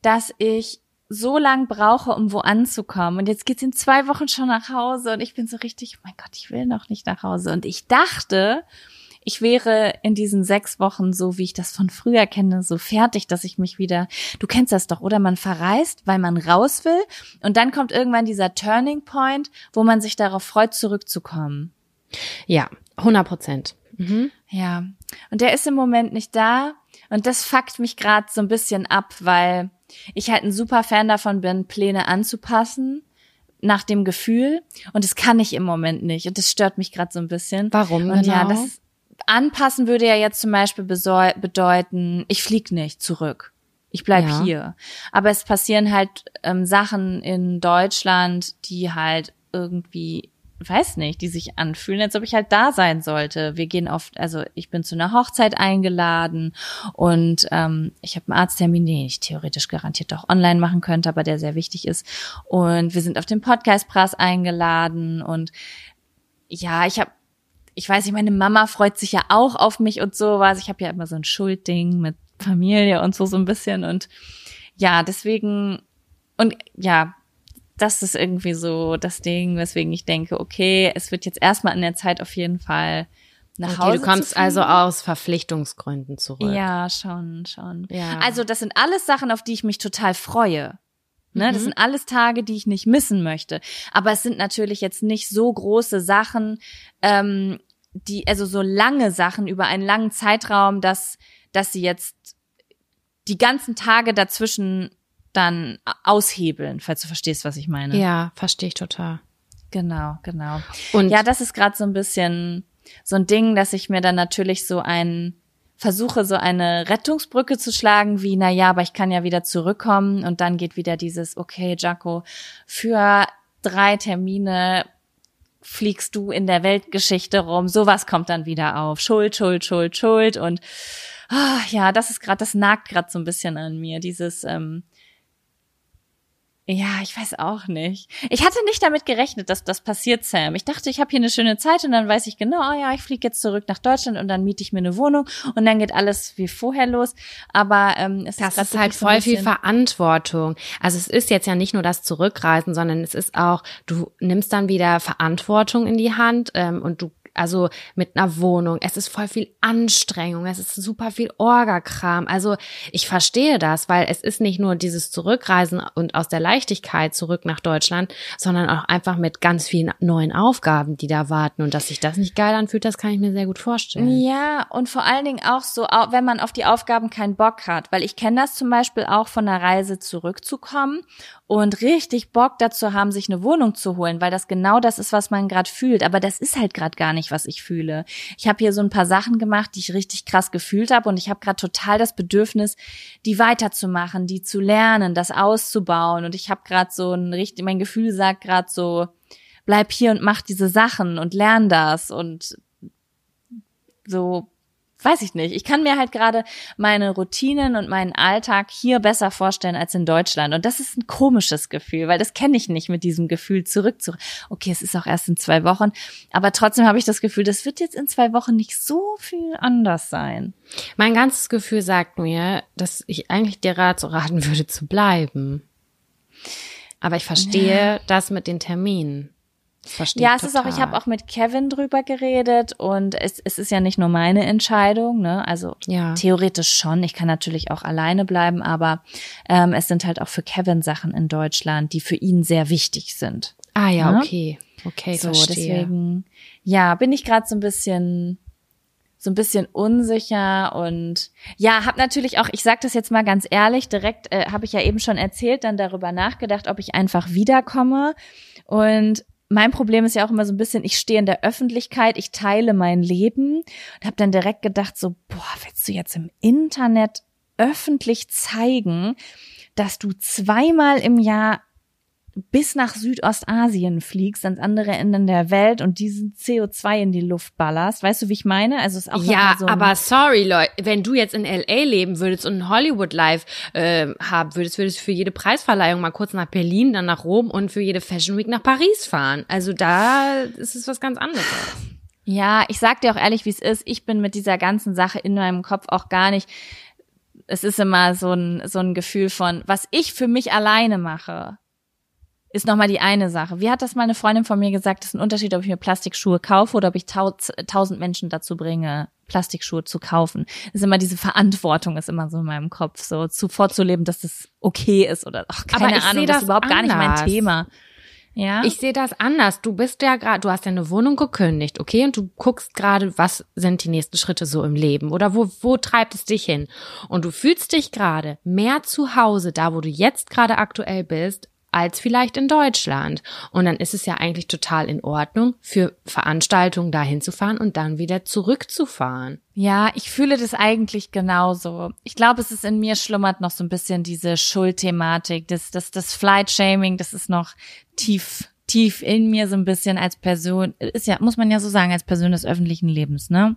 Speaker 2: dass ich so lang brauche, um wo anzukommen. Und jetzt geht's in zwei Wochen schon nach Hause und ich bin so richtig, oh mein Gott, ich will noch nicht nach Hause. Und ich dachte, ich wäre in diesen sechs Wochen so, wie ich das von früher kenne, so fertig, dass ich mich wieder, du kennst das doch, oder man verreist, weil man raus will und dann kommt irgendwann dieser Turning Point, wo man sich darauf freut, zurückzukommen.
Speaker 1: Ja, 100 Prozent. Mhm.
Speaker 2: Ja, und der ist im Moment nicht da und das fuckt mich gerade so ein bisschen ab, weil ich halt ein super Fan davon bin, Pläne anzupassen nach dem Gefühl und das kann ich im Moment nicht und das stört mich gerade so ein bisschen.
Speaker 1: Warum
Speaker 2: Und ja,
Speaker 1: genau?
Speaker 2: das anpassen würde ja jetzt zum Beispiel bedeuten, ich flieg nicht zurück. Ich bleib
Speaker 1: Ja.
Speaker 2: hier. Aber es passieren halt ähm, Sachen in Deutschland, die halt irgendwie, weiß nicht, die sich anfühlen, als ob ich halt da sein sollte. Wir gehen oft, also ich bin zu einer Hochzeit eingeladen und ähm, ich habe einen Arzttermin, den ich theoretisch garantiert auch online machen könnte, aber der sehr wichtig ist. Und wir sind auf den Podcastpreis eingeladen und ja, ich habe ich weiß nicht, meine Mama freut sich ja auch auf mich und sowas. Ich habe ja immer so ein Schuldding mit Familie und so so ein bisschen und ja, deswegen und ja, das ist irgendwie so das Ding, weswegen ich denke, okay, es wird jetzt erstmal in der Zeit auf jeden Fall nach
Speaker 1: Okay,
Speaker 2: Hause
Speaker 1: du kommst also aus Verpflichtungsgründen zurück.
Speaker 2: Ja, schon, schon.
Speaker 1: Ja.
Speaker 2: Also das sind alles Sachen, auf die ich mich total freue. Ne, das
Speaker 1: Mhm.
Speaker 2: sind alles Tage, die ich nicht missen möchte. Aber es sind natürlich jetzt nicht so große Sachen, ähm, die, also so lange Sachen über einen langen Zeitraum, dass, dass sie jetzt die ganzen Tage dazwischen dann aushebeln, falls du verstehst, was ich meine.
Speaker 1: Ja, verstehe ich total.
Speaker 2: Genau, genau.
Speaker 1: Und
Speaker 2: ja, das ist gerade so ein bisschen so ein Ding, dass ich mir dann natürlich so ein versuche so eine Rettungsbrücke zu schlagen, wie na ja, aber ich kann ja wieder zurückkommen und dann geht wieder dieses okay, Jaco, für drei Termine fliegst du in der Weltgeschichte rum. Sowas kommt dann wieder auf. Schuld, Schuld, Schuld, Schuld und ah, ja, das ist gerade, das nagt gerade so ein bisschen an mir. Dieses ähm, ja, ich weiß auch nicht. Ich hatte nicht damit gerechnet, dass das passiert, Sam. Ich dachte, ich habe hier eine schöne Zeit und dann weiß ich genau, oh ja, ich fliege jetzt zurück nach Deutschland und dann miete ich mir eine Wohnung und dann geht alles wie vorher los. Aber ähm, es
Speaker 1: das
Speaker 2: ist,
Speaker 1: ist halt voll viel Verantwortung. Also es ist jetzt ja nicht nur das Zurückreisen, sondern es ist auch, du nimmst dann wieder Verantwortung in die Hand ähm, und du also mit einer Wohnung. Es ist voll viel Anstrengung, es ist super viel Orgakram. Also ich verstehe das, weil es ist nicht nur dieses Zurückreisen und aus der Leichtigkeit zurück nach Deutschland, sondern auch einfach mit ganz vielen neuen Aufgaben, die da warten. Und dass sich das nicht geil anfühlt, das kann ich mir sehr gut vorstellen.
Speaker 2: Ja, und vor allen Dingen auch so, wenn man auf die Aufgaben keinen Bock hat. Weil ich kenne das zum Beispiel auch von der Reise zurückzukommen und richtig Bock dazu haben, sich eine Wohnung zu holen, weil das genau das ist, was man gerade fühlt. Aber das ist halt gerade gar nicht, was ich fühle. Ich habe hier so ein paar Sachen gemacht, die ich richtig krass gefühlt habe und ich habe gerade total das Bedürfnis, die weiterzumachen, die zu lernen, das auszubauen. Und ich habe gerade so ein richtig, mein Gefühl sagt gerade so, bleib hier und mach diese Sachen und lern das und so weiß ich nicht. Ich kann mir halt gerade meine Routinen und meinen Alltag hier besser vorstellen als in Deutschland. Und das ist ein komisches Gefühl, weil das kenne ich nicht mit diesem Gefühl zurück zu. Okay, es ist auch erst in zwei Wochen, aber trotzdem habe ich das Gefühl, das wird jetzt in zwei Wochen nicht so viel anders sein.
Speaker 1: Mein ganzes Gefühl sagt mir, dass ich eigentlich dir Rat so raten würde, zu bleiben. Aber ich verstehe ja. das mit den Terminen.
Speaker 2: Ja, es total. ist auch, ich habe auch mit Kevin drüber geredet und es, es ist ja nicht nur meine Entscheidung, ne? Also ja. theoretisch schon. Ich kann natürlich auch alleine bleiben, aber ähm, es sind halt auch für Kevin Sachen in Deutschland, die für ihn sehr wichtig sind.
Speaker 1: Ah ja, ne? okay. Okay,
Speaker 2: so,
Speaker 1: verstehe.
Speaker 2: deswegen, ja, bin ich gerade so ein bisschen so ein bisschen unsicher und ja, habe natürlich auch, ich sage das jetzt mal ganz ehrlich, direkt äh, habe ich ja eben schon erzählt, dann darüber nachgedacht, ob ich einfach wiederkomme und mein Problem ist ja auch immer so ein bisschen, ich stehe in der Öffentlichkeit, ich teile mein Leben und habe dann direkt gedacht, so, boah, willst du jetzt im Internet öffentlich zeigen, dass du zweimal im Jahr bis nach Südostasien fliegst, ans andere Ende der Welt und diesen CO2 in die Luft ballerst. Weißt du, wie ich meine? Also ist auch
Speaker 1: ja,
Speaker 2: so
Speaker 1: aber sorry, Leute, wenn du jetzt in LA leben würdest und ein Hollywood Live äh, haben würdest, würdest du für jede Preisverleihung mal kurz nach Berlin, dann nach Rom und für jede Fashion Week nach Paris fahren. Also da ist es was ganz anderes.
Speaker 2: Ja, ich sag dir auch ehrlich, wie es ist. Ich bin mit dieser ganzen Sache in meinem Kopf auch gar nicht. Es ist immer so ein, so ein Gefühl von, was ich für mich alleine mache ist nochmal die eine Sache. Wie hat das mal eine Freundin von mir gesagt, das ist ein Unterschied, ob ich mir Plastikschuhe kaufe oder ob ich tausend Menschen dazu bringe, Plastikschuhe zu kaufen. Das ist immer diese Verantwortung ist immer so in meinem Kopf, so zu vorzuleben, dass das okay ist oder ach, keine
Speaker 1: Aber
Speaker 2: Ahnung, das, das ist überhaupt anders. gar nicht mein Thema.
Speaker 1: Ja. Ich sehe das anders. Du bist ja gerade, du hast ja eine Wohnung gekündigt, okay? Und du guckst gerade, was sind die nächsten Schritte so im Leben oder wo, wo treibt es dich hin? Und du fühlst dich gerade mehr zu Hause, da wo du jetzt gerade aktuell bist, als vielleicht in Deutschland. Und dann ist es ja eigentlich total in Ordnung, für Veranstaltungen dahin zu fahren und dann wieder zurückzufahren.
Speaker 2: Ja, ich fühle das eigentlich genauso. Ich glaube, es ist in mir schlummert noch so ein bisschen diese Schuldthematik, das, das, das Flight-Shaming, das ist noch tief tief in mir so ein bisschen als Person, ist ja, muss man ja so sagen, als Person des öffentlichen Lebens, ne?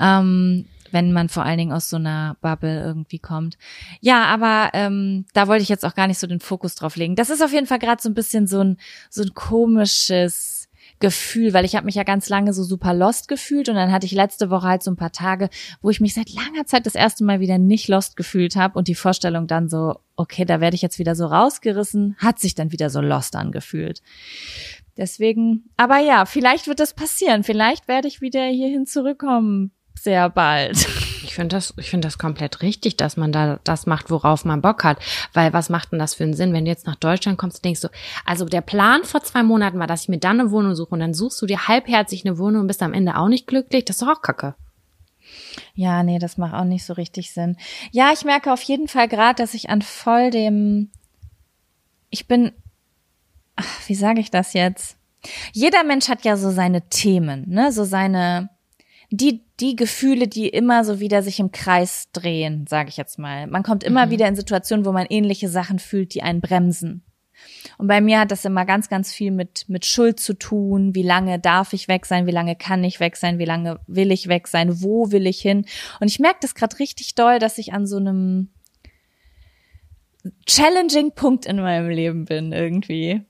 Speaker 2: Ähm, wenn man vor allen Dingen aus so einer Bubble irgendwie kommt. Ja, aber ähm, da wollte ich jetzt auch gar nicht so den Fokus drauf legen. Das ist auf jeden Fall gerade so ein bisschen so ein so ein komisches Gefühl, weil ich habe mich ja ganz lange so super lost gefühlt und dann hatte ich letzte Woche halt so ein paar Tage, wo ich mich seit langer Zeit das erste Mal wieder nicht lost gefühlt habe und die Vorstellung dann so, okay, da werde ich jetzt wieder so rausgerissen, hat sich dann wieder so lost angefühlt. Deswegen, aber ja, vielleicht wird das passieren. Vielleicht werde ich wieder hierhin zurückkommen sehr bald.
Speaker 1: Ich finde das, ich finde das komplett richtig, dass man da das macht, worauf man Bock hat. Weil was macht denn das für einen Sinn, wenn du jetzt nach Deutschland kommst, denkst du, also der Plan vor zwei Monaten war, dass ich mir dann eine Wohnung suche und dann suchst du dir halbherzig eine Wohnung und bist am Ende auch nicht glücklich. Das ist doch auch Kacke.
Speaker 2: Ja, nee, das macht auch nicht so richtig Sinn. Ja, ich merke auf jeden Fall gerade, dass ich an voll dem, ich bin, ach, wie sage ich das jetzt? Jeder Mensch hat ja so seine Themen, ne, so seine die die Gefühle, die immer so wieder sich im Kreis drehen, sage ich jetzt mal. Man kommt immer
Speaker 1: Mhm.
Speaker 2: wieder in Situationen, wo man ähnliche Sachen fühlt, die einen bremsen. Und bei mir hat das immer ganz, ganz viel mit, mit Schuld zu tun. Wie lange darf ich weg sein? Wie lange kann ich weg sein? Wie lange will ich weg sein? Wo will ich hin? Und ich merke das gerade richtig doll, dass ich an so einem challenging Punkt in meinem Leben bin irgendwie.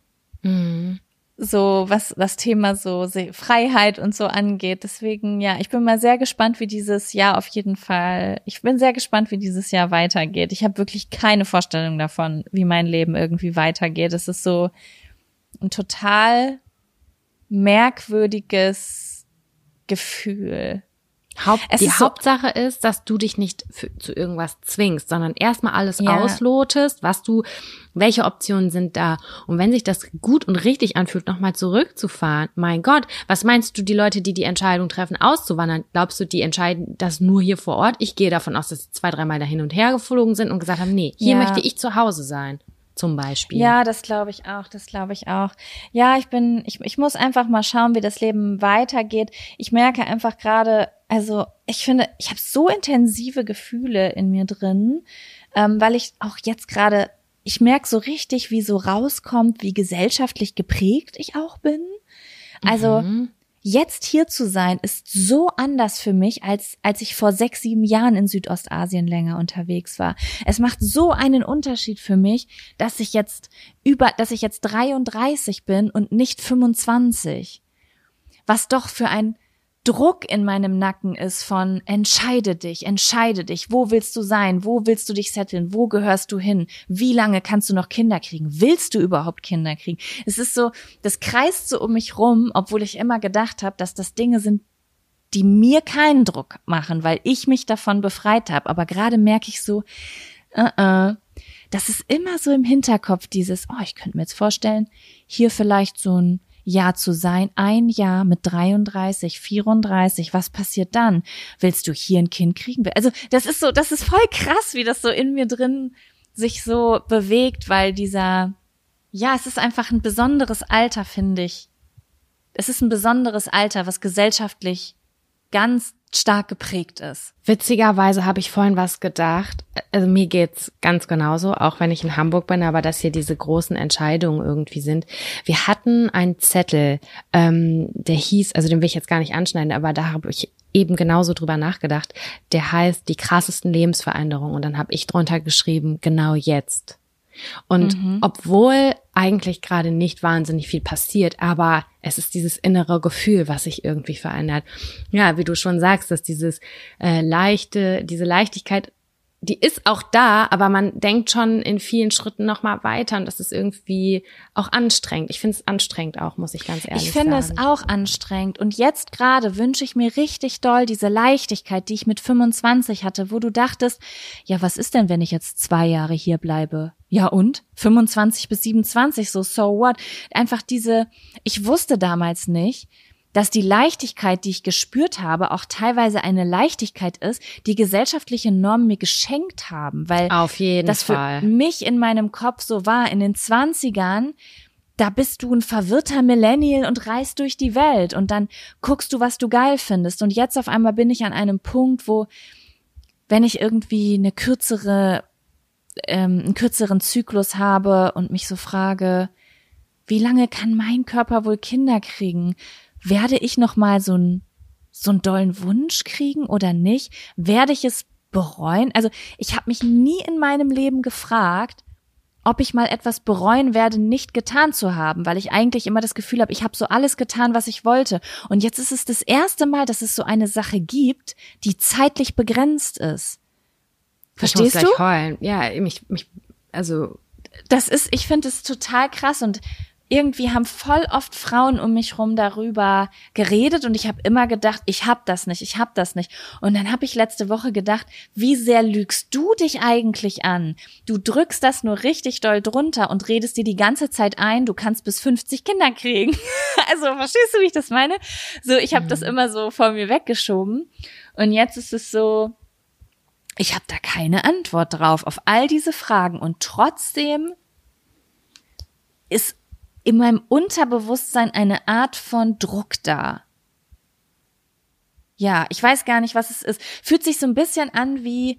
Speaker 1: Mhm.
Speaker 2: So was das Thema so Freiheit und so angeht. Deswegen ja, ich bin mal sehr gespannt, wie dieses Jahr auf jeden Fall. Ich bin sehr gespannt, wie dieses Jahr weitergeht. Ich habe wirklich keine Vorstellung davon, wie mein Leben irgendwie weitergeht. Es ist so ein total merkwürdiges Gefühl.
Speaker 1: Haupt,
Speaker 2: Es
Speaker 1: die
Speaker 2: ist so-
Speaker 1: Hauptsache ist, dass du dich nicht für, zu irgendwas zwingst, sondern erstmal alles
Speaker 2: Ja.
Speaker 1: auslotest, was du, welche Optionen sind da. Und wenn sich das gut und richtig anfühlt, nochmal zurückzufahren, mein Gott, was meinst du, die Leute, die die Entscheidung treffen, auszuwandern, glaubst du, die entscheiden das nur hier vor Ort? Ich gehe davon aus, dass sie zwei, dreimal da hin und her geflogen sind und gesagt haben, nee, hier
Speaker 2: Ja.
Speaker 1: möchte ich zu Hause sein, zum Beispiel.
Speaker 2: Ja, das glaube ich auch, das glaube ich auch. Ja, ich bin, ich, ich muss einfach mal schauen, wie das Leben weitergeht. Ich merke einfach gerade, also ich finde, ich habe so intensive Gefühle in mir drin, ähm, weil ich auch jetzt gerade, ich merke so richtig, wie so rauskommt, wie gesellschaftlich geprägt ich auch bin. Also
Speaker 1: Mhm.
Speaker 2: Jetzt hier zu sein, ist so anders für mich, als als ich vor sechs, sieben Jahren in Südostasien länger unterwegs war. Es macht so einen Unterschied für mich, dass ich jetzt über, dass ich jetzt 33 bin und nicht 25. Was doch für ein Druck in meinem Nacken ist von entscheide dich, entscheide dich, wo willst du sein, wo willst du dich setteln, wo gehörst du hin, wie lange kannst du noch Kinder kriegen, willst du überhaupt Kinder kriegen? Es ist so, das kreist so um mich rum, obwohl ich immer gedacht habe, dass das Dinge sind, die mir keinen Druck machen, weil ich mich davon befreit habe. Aber gerade merke ich so, äh, äh, das ist immer so im Hinterkopf dieses, oh, ich könnte mir jetzt vorstellen, hier vielleicht so ein Jahr zu sein, ein Jahr mit 33, 34, was passiert dann? Willst du hier ein Kind kriegen? Also das ist so, das ist voll krass, wie das so in mir drin sich so bewegt, weil dieser, ja, es ist einfach ein besonderes Alter, finde ich. Es ist ein besonderes Alter, was gesellschaftlich ganz stark geprägt ist.
Speaker 1: Witzigerweise habe ich vorhin was gedacht. Also mir geht's ganz genauso, auch wenn ich in Hamburg bin, aber dass hier diese großen Entscheidungen irgendwie sind. Wir hatten einen Zettel, ähm, der hieß, also den will ich jetzt gar nicht anschneiden, aber da habe ich eben genauso drüber nachgedacht. Der heißt die krassesten Lebensveränderungen und dann habe ich drunter geschrieben, genau jetzt. Und obwohl eigentlich gerade nicht wahnsinnig viel passiert, aber es ist dieses innere Gefühl, was sich irgendwie verändert. Ja, wie du schon sagst, dass dieses äh, leichte, diese Leichtigkeit, die ist auch da, aber man denkt schon in vielen Schritten noch mal weiter und das ist irgendwie auch anstrengend. Ich finde es anstrengend auch, muss ich ganz ehrlich
Speaker 2: Ich finde
Speaker 1: sagen.
Speaker 2: es auch anstrengend. Und jetzt gerade wünsche ich mir richtig doll diese Leichtigkeit, die ich mit 25 hatte, wo du dachtest, ja, was ist denn, wenn ich jetzt zwei Jahre hier bleibe? Ja und? 25 bis 27, so so what? Einfach diese, ich wusste damals nicht, dass die Leichtigkeit, die ich gespürt habe, auch teilweise eine Leichtigkeit ist, die gesellschaftliche Normen mir geschenkt haben, weil
Speaker 1: Auf jeden
Speaker 2: das für
Speaker 1: Fall.
Speaker 2: mich in meinem Kopf so war, in den Zwanzigern, da bist du ein verwirrter Millennial und reist durch die Welt und dann guckst du, was du geil findest. Und jetzt auf einmal bin ich an einem Punkt, wo, wenn ich irgendwie eine kürzere, ähm, einen kürzeren Zyklus habe und mich so frage, wie lange kann mein Körper wohl Kinder kriegen? Werde ich noch mal so ein so einen dollen Wunsch kriegen oder nicht? Werde ich es bereuen? Also ich habe mich nie in meinem Leben gefragt, ob ich mal etwas bereuen werde, nicht getan zu haben, weil ich eigentlich immer das Gefühl habe, ich habe so alles getan, was ich wollte. Und jetzt ist es das erste Mal, dass es so eine Sache gibt, die zeitlich begrenzt ist. Verstehst
Speaker 1: ich
Speaker 2: du?
Speaker 1: muss gleich heulen. Ja, mich, mich, also
Speaker 2: das ist, ich finde es total krass und irgendwie haben voll oft Frauen um mich rum darüber geredet und ich habe immer gedacht, ich hab das nicht, ich hab das nicht. Und dann habe ich letzte Woche gedacht, wie sehr lügst du dich eigentlich an? Du drückst das nur richtig doll drunter und redest dir die ganze Zeit ein, du kannst bis 50 Kinder kriegen. also verstehst du, wie ich das meine? So, ich habe das immer so vor mir weggeschoben und jetzt ist es so, ich habe da keine Antwort drauf auf all diese Fragen und trotzdem ist in meinem Unterbewusstsein eine Art von Druck da. Ja, ich weiß gar nicht, was es ist. Fühlt sich so ein bisschen an wie,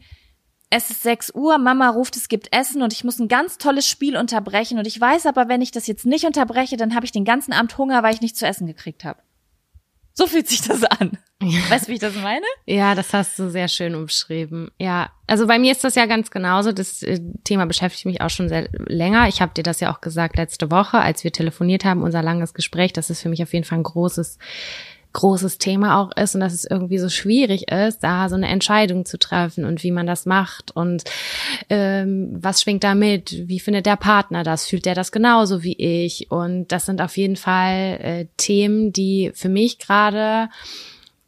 Speaker 2: es ist 6 Uhr, Mama ruft, es gibt Essen und ich muss ein ganz tolles Spiel unterbrechen und ich weiß aber, wenn ich das jetzt nicht unterbreche, dann habe ich den ganzen Abend Hunger, weil ich nicht zu essen gekriegt habe. So fühlt sich das an. Weißt du, wie ich das meine?
Speaker 1: Ja, das hast du sehr schön umschrieben. Ja, also bei mir ist das ja ganz genauso. Das äh, Thema beschäftigt mich auch schon sehr länger. Ich habe dir das ja auch gesagt letzte Woche, als wir telefoniert haben, unser langes Gespräch, dass es für mich auf jeden Fall ein großes großes Thema auch ist und dass es irgendwie so schwierig ist, da so eine Entscheidung zu treffen und wie man das macht und ähm, was schwingt da mit, wie findet der Partner das, fühlt der das genauso wie ich? Und das sind auf jeden Fall äh, Themen, die für mich gerade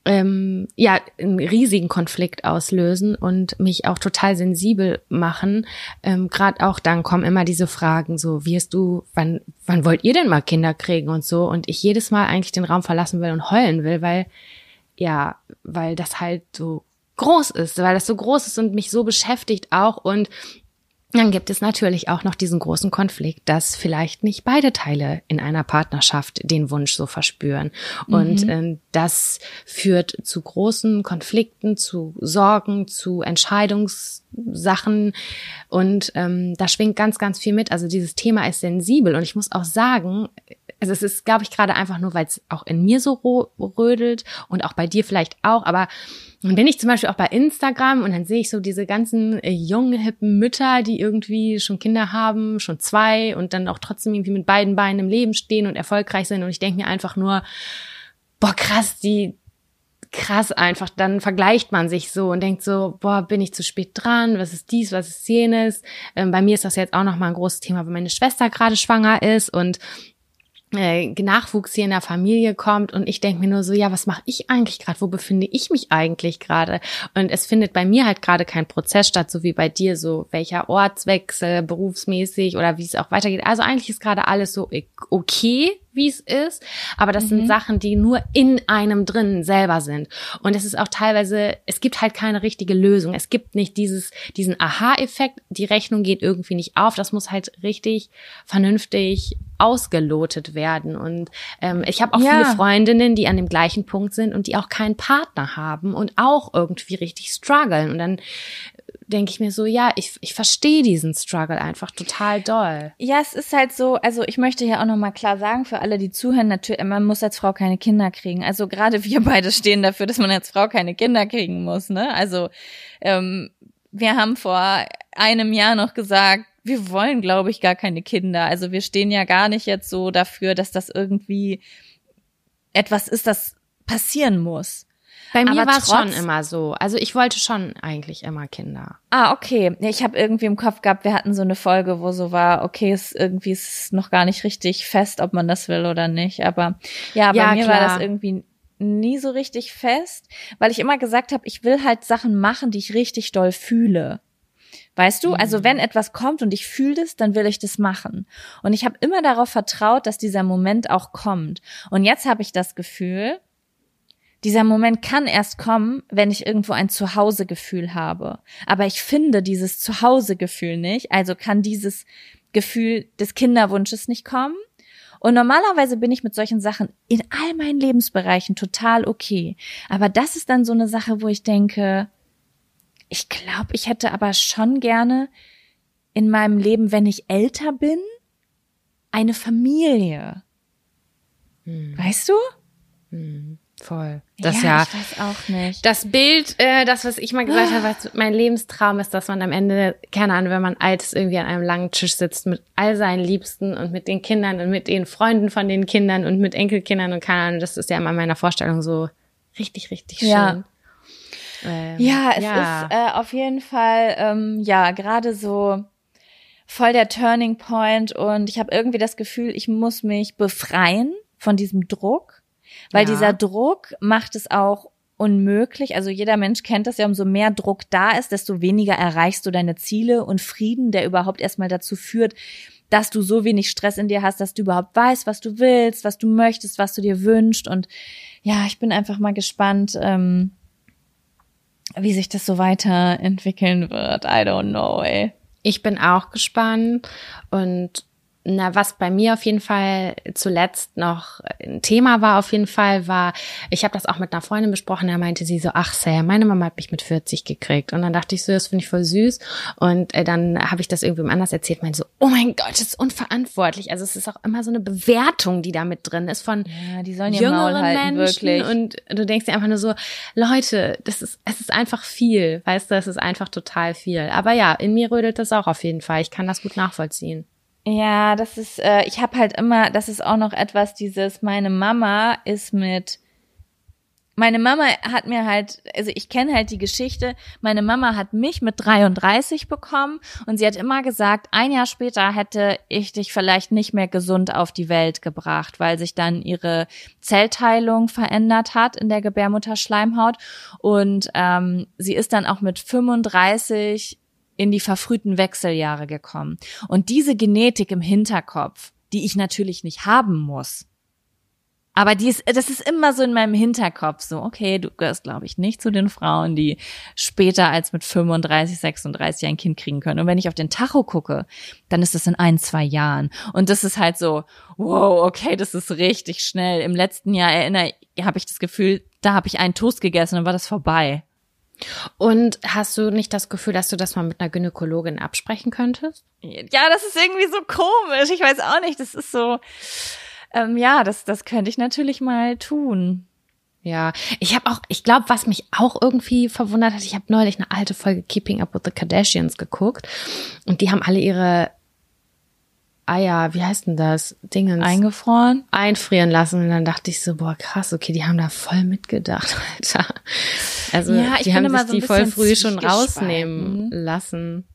Speaker 1: ähm, ja einen riesigen Konflikt auslösen und mich auch total sensibel machen. Ähm, Gerade auch dann kommen immer diese Fragen so, wirst du, wann, wann wollt ihr denn mal Kinder kriegen und so? Und ich jedes Mal eigentlich den Raum verlassen will und heulen will, weil ja, weil das halt so groß ist, weil das so groß ist und mich so beschäftigt auch und dann gibt es natürlich auch noch diesen großen Konflikt, dass vielleicht nicht beide Teile in einer Partnerschaft den Wunsch so verspüren. Und mhm. ähm, das führt zu großen Konflikten, zu Sorgen, zu Entscheidungssachen. Und ähm, da schwingt ganz, ganz viel mit. Also dieses Thema ist sensibel. Und ich muss auch sagen, also es ist, glaube ich, gerade einfach nur, weil es auch in mir so rödelt und auch bei dir vielleicht auch, aber und bin ich zum Beispiel auch bei Instagram und dann sehe ich so diese ganzen äh, jungen, hippen Mütter, die irgendwie schon Kinder haben, schon zwei und dann auch trotzdem irgendwie mit beiden Beinen im Leben stehen und erfolgreich sind. Und ich denke mir einfach nur, boah, krass, die, krass einfach. Dann vergleicht man sich so und denkt so, boah, bin ich zu spät dran? Was ist dies? Was ist jenes? Ähm, bei mir ist das jetzt auch nochmal ein großes Thema, weil meine Schwester gerade schwanger ist und äh, Nachwuchs hier in der Familie kommt und ich denke mir nur so, ja, was mache ich eigentlich gerade? Wo befinde ich mich eigentlich gerade? Und es findet bei mir halt gerade kein Prozess statt, so wie bei dir, so welcher Ortswechsel, berufsmäßig oder wie es auch weitergeht. Also eigentlich ist gerade alles so okay, wie es ist, aber das mhm. sind Sachen, die nur in einem drin selber sind. Und es ist auch teilweise, es gibt halt keine richtige Lösung. Es gibt nicht dieses, diesen Aha-Effekt, die Rechnung geht irgendwie nicht auf. Das muss halt richtig vernünftig ausgelotet werden. Und ähm, ich habe auch ja. viele Freundinnen, die an dem gleichen Punkt sind und die auch keinen Partner haben und auch irgendwie richtig strugglen. Und dann denke ich mir so, ja, ich, ich verstehe diesen Struggle einfach total doll.
Speaker 2: Ja, es ist halt so, also ich möchte hier auch nochmal klar sagen, für alle, die zuhören, natürlich, man muss als Frau keine Kinder kriegen. Also gerade wir beide stehen dafür, dass man als Frau keine Kinder kriegen muss, ne? Also ähm, wir haben vor einem Jahr noch gesagt, wir wollen, glaube ich, gar keine Kinder. Also wir stehen ja gar nicht jetzt so dafür, dass das irgendwie etwas ist, das passieren muss.
Speaker 1: Bei mir war es schon immer so. Also ich wollte schon eigentlich immer Kinder.
Speaker 2: Ah, okay. Ich habe irgendwie im Kopf gehabt, wir hatten so eine Folge, wo so war, okay, es irgendwie ist noch gar nicht richtig fest, ob man das will oder nicht. Aber ja, bei ja, mir klar. war das irgendwie nie so richtig fest, weil ich immer gesagt habe, ich will halt Sachen machen, die ich richtig doll fühle. Weißt du, also mhm. wenn etwas kommt und ich fühle das, dann will ich das machen. Und ich habe immer darauf vertraut, dass dieser Moment auch kommt. Und jetzt habe ich das Gefühl, dieser Moment kann erst kommen, wenn ich irgendwo ein Zuhausegefühl habe. Aber ich finde dieses Zuhausegefühl nicht, also kann dieses Gefühl des Kinderwunsches nicht kommen. Und normalerweise bin ich mit solchen Sachen in all meinen Lebensbereichen total okay. Aber das ist dann so eine Sache, wo ich denke, ich glaube, ich hätte aber schon gerne in meinem Leben, wenn ich älter bin, eine Familie. Hm. Weißt du?
Speaker 1: Hm. Voll. Das ja,
Speaker 2: ja, ich weiß auch nicht.
Speaker 1: Das Bild, äh, das, was ich mal gesagt habe, was mein Lebenstraum ist, dass man am Ende, keine Ahnung, wenn man alt ist, irgendwie an einem langen Tisch sitzt mit all seinen Liebsten und mit den Kindern und mit den Freunden von den Kindern und mit Enkelkindern und keine Ahnung, das ist ja immer meiner Vorstellung so richtig, richtig schön.
Speaker 2: Ja. Ähm, ja, es ja. ist äh, auf jeden Fall, ähm, ja, gerade so voll der Turning Point und ich habe irgendwie das Gefühl, ich muss mich befreien von diesem Druck weil ja. dieser Druck macht es auch unmöglich. Also jeder Mensch kennt das ja, umso mehr Druck da ist, desto weniger erreichst du deine Ziele und Frieden, der überhaupt erstmal dazu führt, dass du so wenig Stress in dir hast, dass du überhaupt weißt, was du willst, was du möchtest, was du dir wünschst. Und ja, ich bin einfach mal gespannt, ähm, wie sich das so weiterentwickeln wird. I don't know, ey.
Speaker 1: Ich bin auch gespannt und na, was bei mir auf jeden Fall zuletzt noch ein Thema war, auf jeden Fall war, ich habe das auch mit einer Freundin besprochen, da meinte sie so, ach Sam, meine Mama hat mich mit 40 gekriegt. Und dann dachte ich so, das finde ich voll süß. Und äh, dann habe ich das irgendwem anders erzählt, meinte so, oh mein Gott, das ist unverantwortlich. Also es ist auch immer so eine Bewertung, die da mit drin ist von
Speaker 2: Ja, die sollen
Speaker 1: jüngeren
Speaker 2: halten,
Speaker 1: Menschen.
Speaker 2: wirklich.
Speaker 1: Und du denkst dir einfach nur so, Leute, das ist, es ist einfach viel. Weißt du, es ist einfach total viel. Aber ja, in mir rödelt das auch auf jeden Fall. Ich kann das gut nachvollziehen.
Speaker 2: Ja, das ist, äh, ich habe halt immer, das ist auch noch etwas, dieses, meine Mama ist mit, meine Mama hat mir halt, also ich kenne halt die Geschichte, meine Mama hat mich mit 33 bekommen und sie hat immer gesagt, ein Jahr später hätte ich dich vielleicht nicht mehr gesund auf die Welt gebracht, weil sich dann ihre Zellteilung verändert hat in der Gebärmutterschleimhaut. Und ähm, sie ist dann auch mit 35 in die verfrühten Wechseljahre gekommen. Und diese Genetik im Hinterkopf, die ich natürlich nicht haben muss, aber die ist, das ist immer so in meinem Hinterkopf so, okay, du gehörst, glaube ich, nicht zu den Frauen, die später als mit 35, 36 ein Kind kriegen können. Und wenn ich auf den Tacho gucke, dann ist das in ein, zwei Jahren. Und das ist halt so, wow, okay, das ist richtig schnell. Im letzten Jahr erinnere, habe ich das Gefühl, da habe ich einen Toast gegessen und war das vorbei.
Speaker 1: Und hast du nicht das Gefühl, dass du das mal mit einer Gynäkologin absprechen könntest?
Speaker 2: Ja, das ist irgendwie so komisch. Ich weiß auch nicht. Das ist so, ähm, ja, das, das könnte ich natürlich mal tun.
Speaker 1: Ja, ich habe auch, ich glaube, was mich auch irgendwie verwundert hat, ich habe neulich eine alte Folge Keeping Up with the Kardashians geguckt und die haben alle ihre Eier, wie heißt denn das, Dingens,
Speaker 2: Eingefroren?
Speaker 1: einfrieren lassen und dann dachte ich so, boah, krass, okay, die haben da voll mitgedacht, Alter. Also
Speaker 2: Ja, ich
Speaker 1: die haben sich
Speaker 2: so
Speaker 1: die voll früh schon rausnehmen lassen.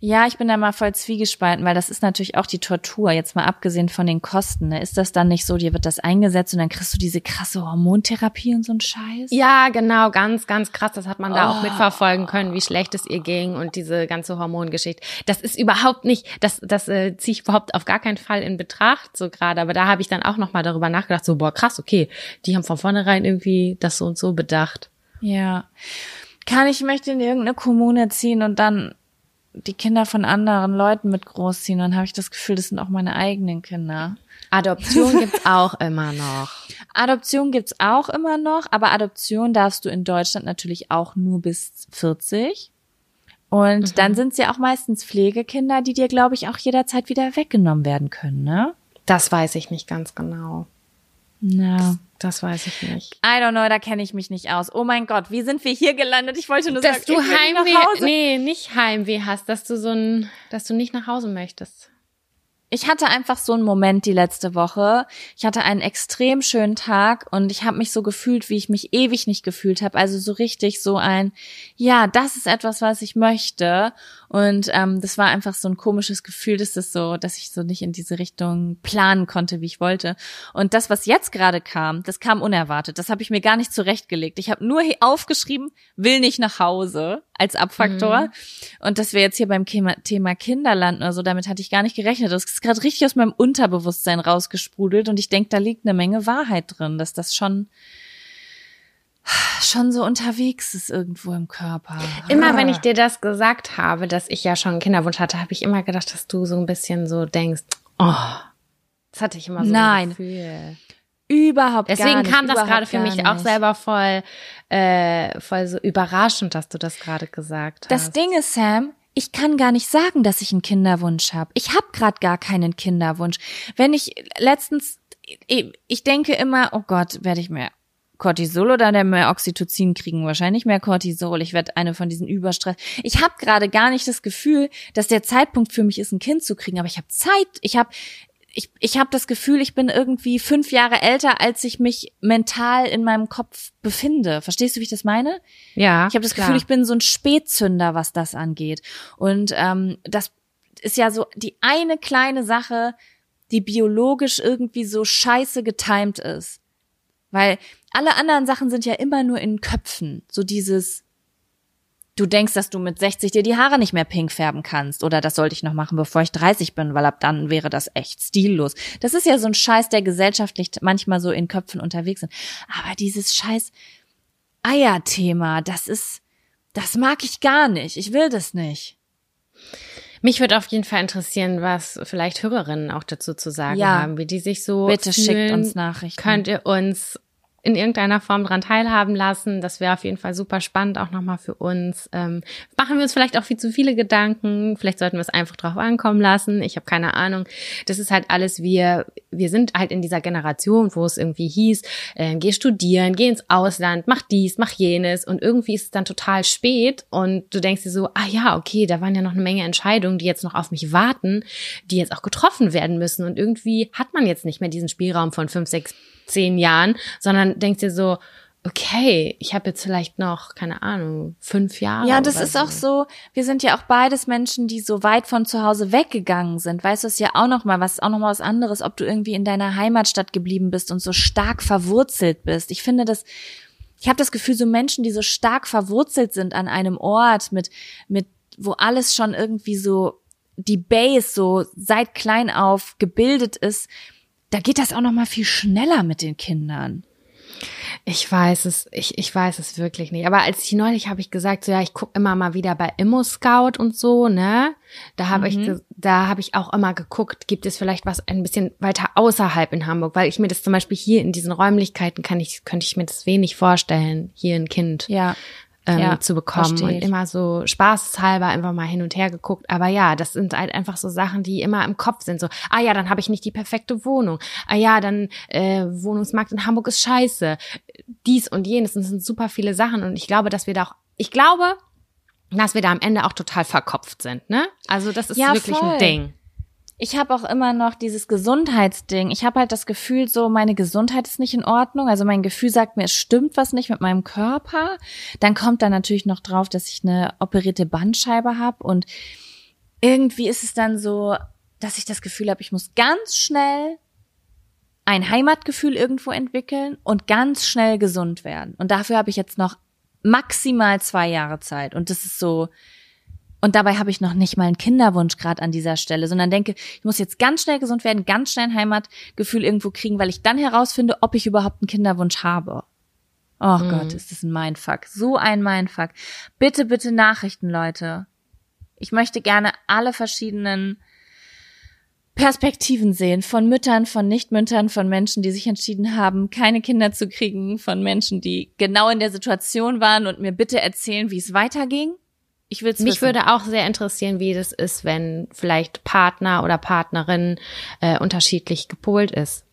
Speaker 2: Ja, ich bin da mal voll zwiegespalten, weil das ist natürlich auch die Tortur, jetzt mal abgesehen von den Kosten. Ne? Ist das dann nicht so, dir wird das eingesetzt und dann kriegst du diese krasse Hormontherapie und so ein Scheiß?
Speaker 1: Ja, genau, ganz, ganz krass. Das hat man da
Speaker 2: Oh.
Speaker 1: auch mitverfolgen können, wie schlecht es ihr ging und diese ganze Hormongeschichte. Das ist überhaupt nicht, das, das äh, ziehe ich überhaupt auf gar keinen Fall in Betracht so gerade. Aber da habe ich dann auch noch mal darüber nachgedacht, so boah, krass, okay, die haben von vornherein irgendwie das so und so bedacht.
Speaker 2: Ja. Kann ich möchte in irgendeine Kommune ziehen und dann die Kinder von anderen Leuten mit großziehen, dann habe ich das Gefühl, das sind auch meine eigenen Kinder.
Speaker 1: Adoption gibt's auch immer noch.
Speaker 2: Adoption gibt's auch immer noch, aber Adoption darfst du in Deutschland natürlich auch nur bis 40. Und dann sind es ja auch meistens Pflegekinder, die dir, glaube ich, auch jederzeit wieder weggenommen werden können, ne?
Speaker 1: Das weiß ich nicht ganz genau.
Speaker 2: Ja.
Speaker 1: Das weiß ich nicht.
Speaker 2: I don't know, da kenne ich mich nicht aus. Oh mein Gott, wie sind wir hier gelandet? Ich wollte nur
Speaker 1: Dass
Speaker 2: sagen,
Speaker 1: du
Speaker 2: will nicht
Speaker 1: Heimweh,
Speaker 2: nach Hause.
Speaker 1: nee, nicht Heimweh hast, dass du so ein, dass du nicht nach Hause möchtest.
Speaker 2: Ich hatte einfach so einen Moment die letzte Woche. Ich hatte einen extrem schönen Tag und ich habe mich so gefühlt, wie ich mich ewig nicht gefühlt habe. Also so richtig so ein, ja, das ist etwas, was ich möchte. Und ähm, das war einfach so ein komisches Gefühl, dass das so, dass ich so nicht in diese Richtung planen konnte, wie ich wollte. Und das, was jetzt gerade kam, das kam unerwartet. Das habe ich mir gar nicht zurechtgelegt. Ich habe nur aufgeschrieben, will nicht nach Hause als Abfaktor. Und dass wir jetzt hier beim Thema, Thema Kinder landen oder so, damit hatte ich gar nicht gerechnet. Das ist gerade richtig aus meinem Unterbewusstsein rausgesprudelt und ich denke, da liegt eine Menge Wahrheit drin, dass das schon schon so unterwegs ist irgendwo im Körper.
Speaker 1: Immer wenn ich dir das gesagt habe, dass ich ja schon einen Kinderwunsch hatte, habe ich immer gedacht, dass du so ein bisschen so denkst, oh, das hatte ich immer so
Speaker 2: Nein.
Speaker 1: ein Gefühl.
Speaker 2: überhaupt
Speaker 1: Deswegen
Speaker 2: gar nicht,
Speaker 1: kam das gerade für mich auch selber voll, äh, voll so überraschend, dass du das gerade gesagt
Speaker 2: Das
Speaker 1: hast.
Speaker 2: Ding ist, Sam, ich kann gar nicht sagen, dass ich einen Kinderwunsch habe. Ich habe gerade gar keinen Kinderwunsch. Wenn ich letztens, ich denke immer, oh Gott, werde ich mehr Cortisol oder der mehr Oxytocin kriegen? Wahrscheinlich mehr Cortisol. Ich werde eine von diesen Überstress. Ich habe gerade gar nicht das Gefühl, dass der Zeitpunkt für mich ist, ein Kind zu kriegen. Aber ich habe Zeit. Ich habe ich, ich habe das Gefühl, ich bin irgendwie fünf Jahre älter, als ich mich mental in meinem Kopf befinde. Verstehst du, wie ich das meine?
Speaker 1: ja,
Speaker 2: Ich habe das
Speaker 1: klar.
Speaker 2: Gefühl, ich bin so ein Spätzünder, was das angeht. Und ähm, das ist ja so die eine kleine Sache, die biologisch irgendwie so scheiße getimed ist. Weil alle anderen Sachen sind ja immer nur in Köpfen. So dieses, du denkst, dass du mit 60 dir die Haare nicht mehr pink färben kannst. Oder das sollte ich noch machen, bevor ich 30 bin, weil ab dann wäre das echt stillos. Das ist ja so ein Scheiß, der gesellschaftlich manchmal so in Köpfen unterwegs sind. Aber dieses Scheiß Eierthema, das ist, das mag ich gar nicht. Ich will das nicht.
Speaker 1: Mich würde auf jeden Fall interessieren, was vielleicht Hörerinnen auch dazu zu sagen
Speaker 2: Ja.
Speaker 1: haben, wie die sich so
Speaker 2: Bitte schickt
Speaker 1: fühlen.
Speaker 2: uns Nachrichten.
Speaker 1: Könnt ihr uns in irgendeiner Form dran teilhaben lassen. Das wäre auf jeden Fall super spannend, auch nochmal für uns. Ähm, machen wir uns vielleicht auch viel zu viele Gedanken. Vielleicht sollten wir es einfach drauf ankommen lassen. Ich habe keine Ahnung. Das ist halt alles, wir, wir sind halt in dieser Generation, wo es irgendwie hieß, äh, geh studieren, geh ins Ausland, mach dies, mach jenes. Und irgendwie ist es dann total spät und du denkst dir so, ah ja, okay, da waren ja noch eine Menge Entscheidungen, die jetzt noch auf mich warten, die jetzt auch getroffen werden müssen. Und irgendwie hat man jetzt nicht mehr diesen Spielraum von fünf, sechs zehn Jahren, sondern denkst dir so, okay, ich habe jetzt vielleicht noch, keine Ahnung, fünf Jahre.
Speaker 2: Ja, das ist auch so, wir sind ja auch beides Menschen, die so weit von zu Hause weggegangen sind. Weißt du, ist ja auch noch mal was, auch noch mal was anderes, ob du irgendwie in deiner Heimatstadt geblieben bist und so stark verwurzelt bist. Ich finde das, ich habe das Gefühl, so Menschen, die so stark verwurzelt sind an einem Ort mit, mit, wo alles schon irgendwie so, die Base so seit klein auf gebildet ist, da geht das auch noch mal viel schneller mit den Kindern.
Speaker 1: Ich weiß es, ich, ich weiß es wirklich nicht. Aber als ich neulich habe ich gesagt, so ja, ich gucke immer mal wieder bei Immo Scout und so, ne? Da habe ich, ge- da habe ich auch immer geguckt, gibt es vielleicht was ein bisschen weiter außerhalb in Hamburg, weil ich mir das zum Beispiel hier in diesen Räumlichkeiten kann ich, könnte ich mir das wenig vorstellen, hier ein Kind
Speaker 2: Ja.
Speaker 1: Ähm,
Speaker 2: Ja,
Speaker 1: zu bekommen und immer so spaßeshalber einfach mal hin und her geguckt. Aber ja, das sind halt einfach so Sachen, die immer im Kopf sind. So, ah ja, dann habe ich nicht die perfekte Wohnung. Ah ja, dann äh, Wohnungsmarkt in Hamburg ist scheiße. Dies und jenes. Und es sind super viele Sachen. Und ich glaube, dass wir da auch, ich glaube, dass wir da am Ende auch total verkopft sind. Ne? Also das ist
Speaker 2: Ja,
Speaker 1: wirklich
Speaker 2: voll.
Speaker 1: ein Ding.
Speaker 2: Ich habe auch immer noch dieses Gesundheitsding. Ich habe halt das Gefühl, so meine Gesundheit ist nicht in Ordnung. Also mein Gefühl sagt mir, es stimmt was nicht mit meinem Körper. Dann kommt da natürlich noch drauf, dass ich eine operierte Bandscheibe habe und irgendwie ist es dann so, dass ich das Gefühl habe, ich muss ganz schnell ein Heimatgefühl irgendwo entwickeln und ganz schnell gesund werden. Und dafür habe ich jetzt noch maximal zwei Jahre Zeit. Und das ist so, und dabei habe ich noch nicht mal einen Kinderwunsch gerade an dieser Stelle, sondern denke, ich muss jetzt ganz schnell gesund werden, ganz schnell ein Heimatgefühl irgendwo kriegen, weil ich dann herausfinde, ob ich überhaupt einen Kinderwunsch habe. Oh Gott, ist das ein Mindfuck. So ein Mindfuck. Bitte, bitte Nachrichten, Leute. Ich möchte gerne alle verschiedenen Perspektiven sehen. Von Müttern, von Nichtmüttern, von Menschen, die sich entschieden haben, keine Kinder zu kriegen, von Menschen, die genau in der Situation waren und mir bitte erzählen, wie es weiterging. Ich will's
Speaker 1: Mich
Speaker 2: wissen.
Speaker 1: würde auch sehr interessieren, wie das ist, wenn vielleicht Partner oder Partnerin äh, unterschiedlich gepolt ist.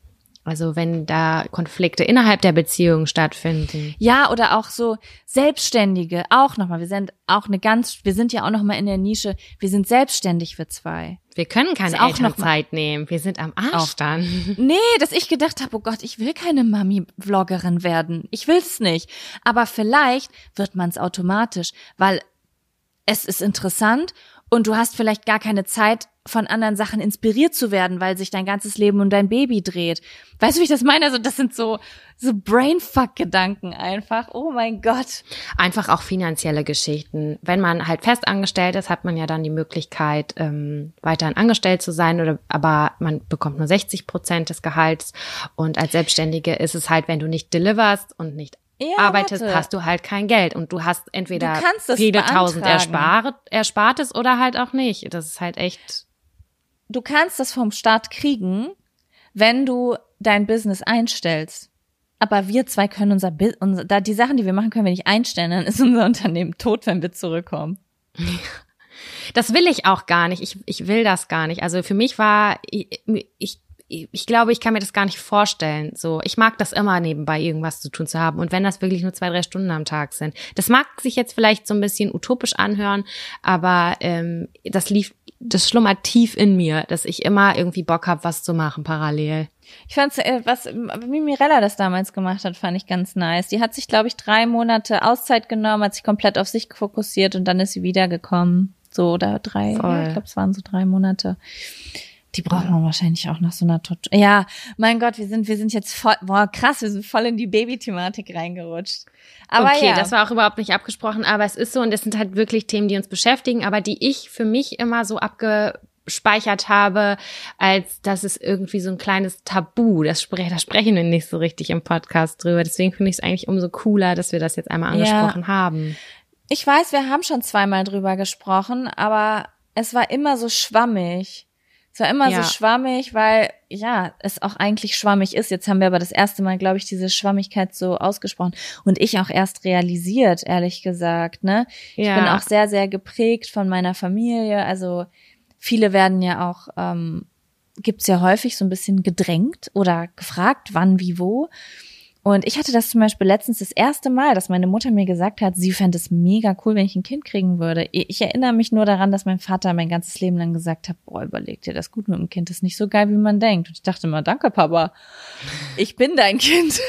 Speaker 1: Also wenn da Konflikte innerhalb der Beziehung stattfinden.
Speaker 2: Ja, oder auch so Selbstständige, auch nochmal. Wir sind auch eine ganz, wir sind ja auch nochmal in der Nische, wir sind selbstständig für zwei.
Speaker 1: Wir können keine
Speaker 2: auch noch
Speaker 1: Elternzeit nehmen. Wir sind am Arsch dann.
Speaker 2: Nee, dass ich gedacht habe, oh Gott, ich will keine Mami-Vloggerin werden. Ich will's nicht. Aber vielleicht wird man's automatisch, weil es ist interessant und du hast vielleicht gar keine Zeit, von anderen Sachen inspiriert zu werden, weil sich dein ganzes Leben um dein Baby dreht. Weißt du, wie ich das meine? Also das sind so, so Brainfuck-Gedanken einfach. Oh mein Gott.
Speaker 1: Einfach auch finanzielle Geschichten. Wenn man halt festangestellt ist, hat man ja dann die Möglichkeit, ähm, weiterhin angestellt zu sein, oder aber man bekommt nur 60 Prozent des Gehalts. Und als Selbstständige ist es halt, wenn du nicht deliverst und nicht
Speaker 2: Ja,
Speaker 1: arbeitest,
Speaker 2: warte.
Speaker 1: hast du halt kein Geld. Und du hast entweder
Speaker 2: Du kannst das
Speaker 1: viele tausend erspart, Erspartes oder halt auch nicht. Das ist halt echt.
Speaker 2: Du kannst das vom Staat kriegen, wenn du dein Business einstellst. Aber wir zwei können unser, unser da die Sachen, die wir machen, können wir nicht einstellen. Dann ist unser Unternehmen tot, wenn wir zurückkommen.
Speaker 1: Das will ich auch gar nicht. Ich, ich will das gar nicht. Also für mich war, ich, ich, ich glaube, ich kann mir das gar nicht vorstellen. So, ich mag das immer nebenbei irgendwas zu tun zu haben. Und wenn das wirklich nur zwei, drei Stunden am Tag sind. Das mag sich jetzt vielleicht so ein bisschen utopisch anhören, aber ähm, das lief, das schlummert tief in mir, dass ich immer irgendwie Bock habe, was zu machen parallel.
Speaker 2: Ich fand's, äh, was, wie Mirella das damals gemacht hat, fand ich ganz nice. Die hat sich, glaube ich, drei Monate Auszeit genommen, hat sich komplett auf sich fokussiert und dann ist sie wiedergekommen. So, oder drei,
Speaker 1: Voll.
Speaker 2: ja, ich glaube, es waren so drei Monate. Die braucht man wahrscheinlich auch nach so einer Tot Ja, mein Gott, wir sind, wir sind jetzt voll, boah, krass, wir sind voll in die Baby-Thematik reingerutscht. Aber
Speaker 1: okay,
Speaker 2: ja.
Speaker 1: das war auch überhaupt nicht abgesprochen, aber es ist so und es sind halt wirklich Themen, die uns beschäftigen, aber die ich für mich immer so abgespeichert habe, als dass es irgendwie so ein kleines Tabu, das spre da sprechen wir nicht so richtig im Podcast drüber. Deswegen finde ich es eigentlich umso cooler, dass wir das jetzt einmal
Speaker 2: Ja.
Speaker 1: angesprochen haben.
Speaker 2: Ich weiß, wir haben schon zweimal drüber gesprochen, aber es war immer so schwammig. Es war immer
Speaker 1: Ja.
Speaker 2: so schwammig, weil ja, es auch eigentlich schwammig ist. Jetzt haben wir aber das erste Mal, glaube ich, diese Schwammigkeit so ausgesprochen und ich auch erst realisiert, ehrlich gesagt, ne? Ich bin auch sehr sehr geprägt von meiner Familie, also viele werden ja auch ähm, gibt's ja häufig so ein bisschen gedrängt oder gefragt, wann, wie, wo. Und ich hatte das zum Beispiel letztens das erste Mal, dass meine Mutter mir gesagt hat, sie fände es mega cool, wenn ich ein Kind kriegen würde. Ich erinnere mich nur daran, dass mein Vater mein ganzes Leben lang gesagt hat, boah, überleg dir das gut mit dem Kind, das ist nicht so geil, wie man denkt. Und ich dachte immer, danke, Papa. Ich bin dein Kind.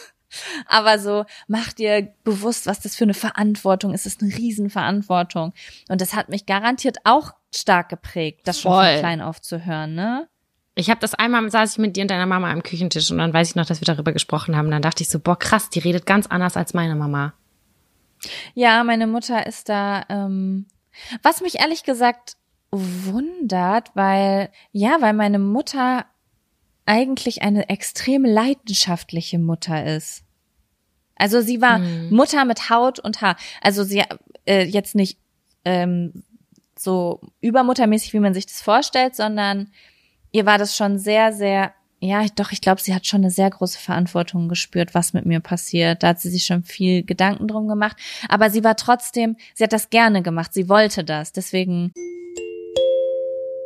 Speaker 2: Aber so, mach dir bewusst, was das für eine Verantwortung ist. Es ist eine Riesenverantwortung. Und das hat mich garantiert auch stark geprägt, das schon
Speaker 1: Voll.
Speaker 2: von klein auf zu hören, ne?
Speaker 1: Ich habe das einmal, saß ich mit dir und deiner Mama am Küchentisch und dann weiß ich noch, dass wir darüber gesprochen haben. Dann dachte ich so, boah, krass, die redet ganz anders als meine Mama.
Speaker 2: Ja, meine Mutter ist da, ähm, was mich ehrlich gesagt wundert, weil, ja, weil meine Mutter eigentlich eine extrem leidenschaftliche Mutter ist. Also sie war Mutter mit Haut und Haar. Also sie äh, jetzt nicht ähm, so übermuttermäßig, wie man sich das vorstellt, sondern ihr war das schon sehr, sehr, ja, doch, ich glaube, sie hat schon eine sehr große Verantwortung gespürt, was mit mir passiert. Da hat sie sich schon viel Gedanken drum gemacht. Aber sie war trotzdem, sie hat das gerne gemacht, sie wollte das. Deswegen.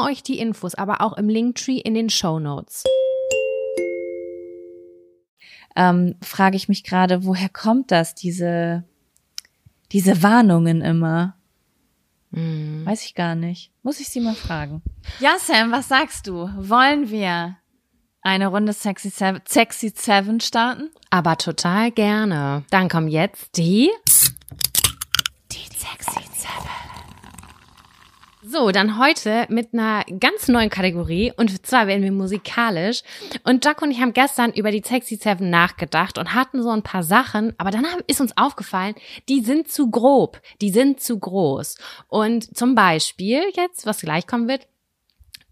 Speaker 1: euch die Infos aber auch im Linktree in den Show Notes.
Speaker 2: ähm, frage ich mich gerade, woher kommt das, diese, diese Warnungen immer? Weiß ich gar nicht. Muss ich sie mal fragen. Ja, Sam, was sagst du? Wollen wir eine Runde Sexy Seven, Sexy Seven starten?
Speaker 1: Aber total gerne. Dann kommen jetzt die
Speaker 2: Die Sexy Seven.
Speaker 1: So, dann heute mit einer ganz neuen Kategorie und zwar werden wir musikalisch. Und Jack und ich haben gestern über die Sexy Seven nachgedacht und hatten so ein paar Sachen, aber dann ist uns aufgefallen, die sind zu grob, die sind zu groß. Und zum Beispiel jetzt, was gleich kommen wird,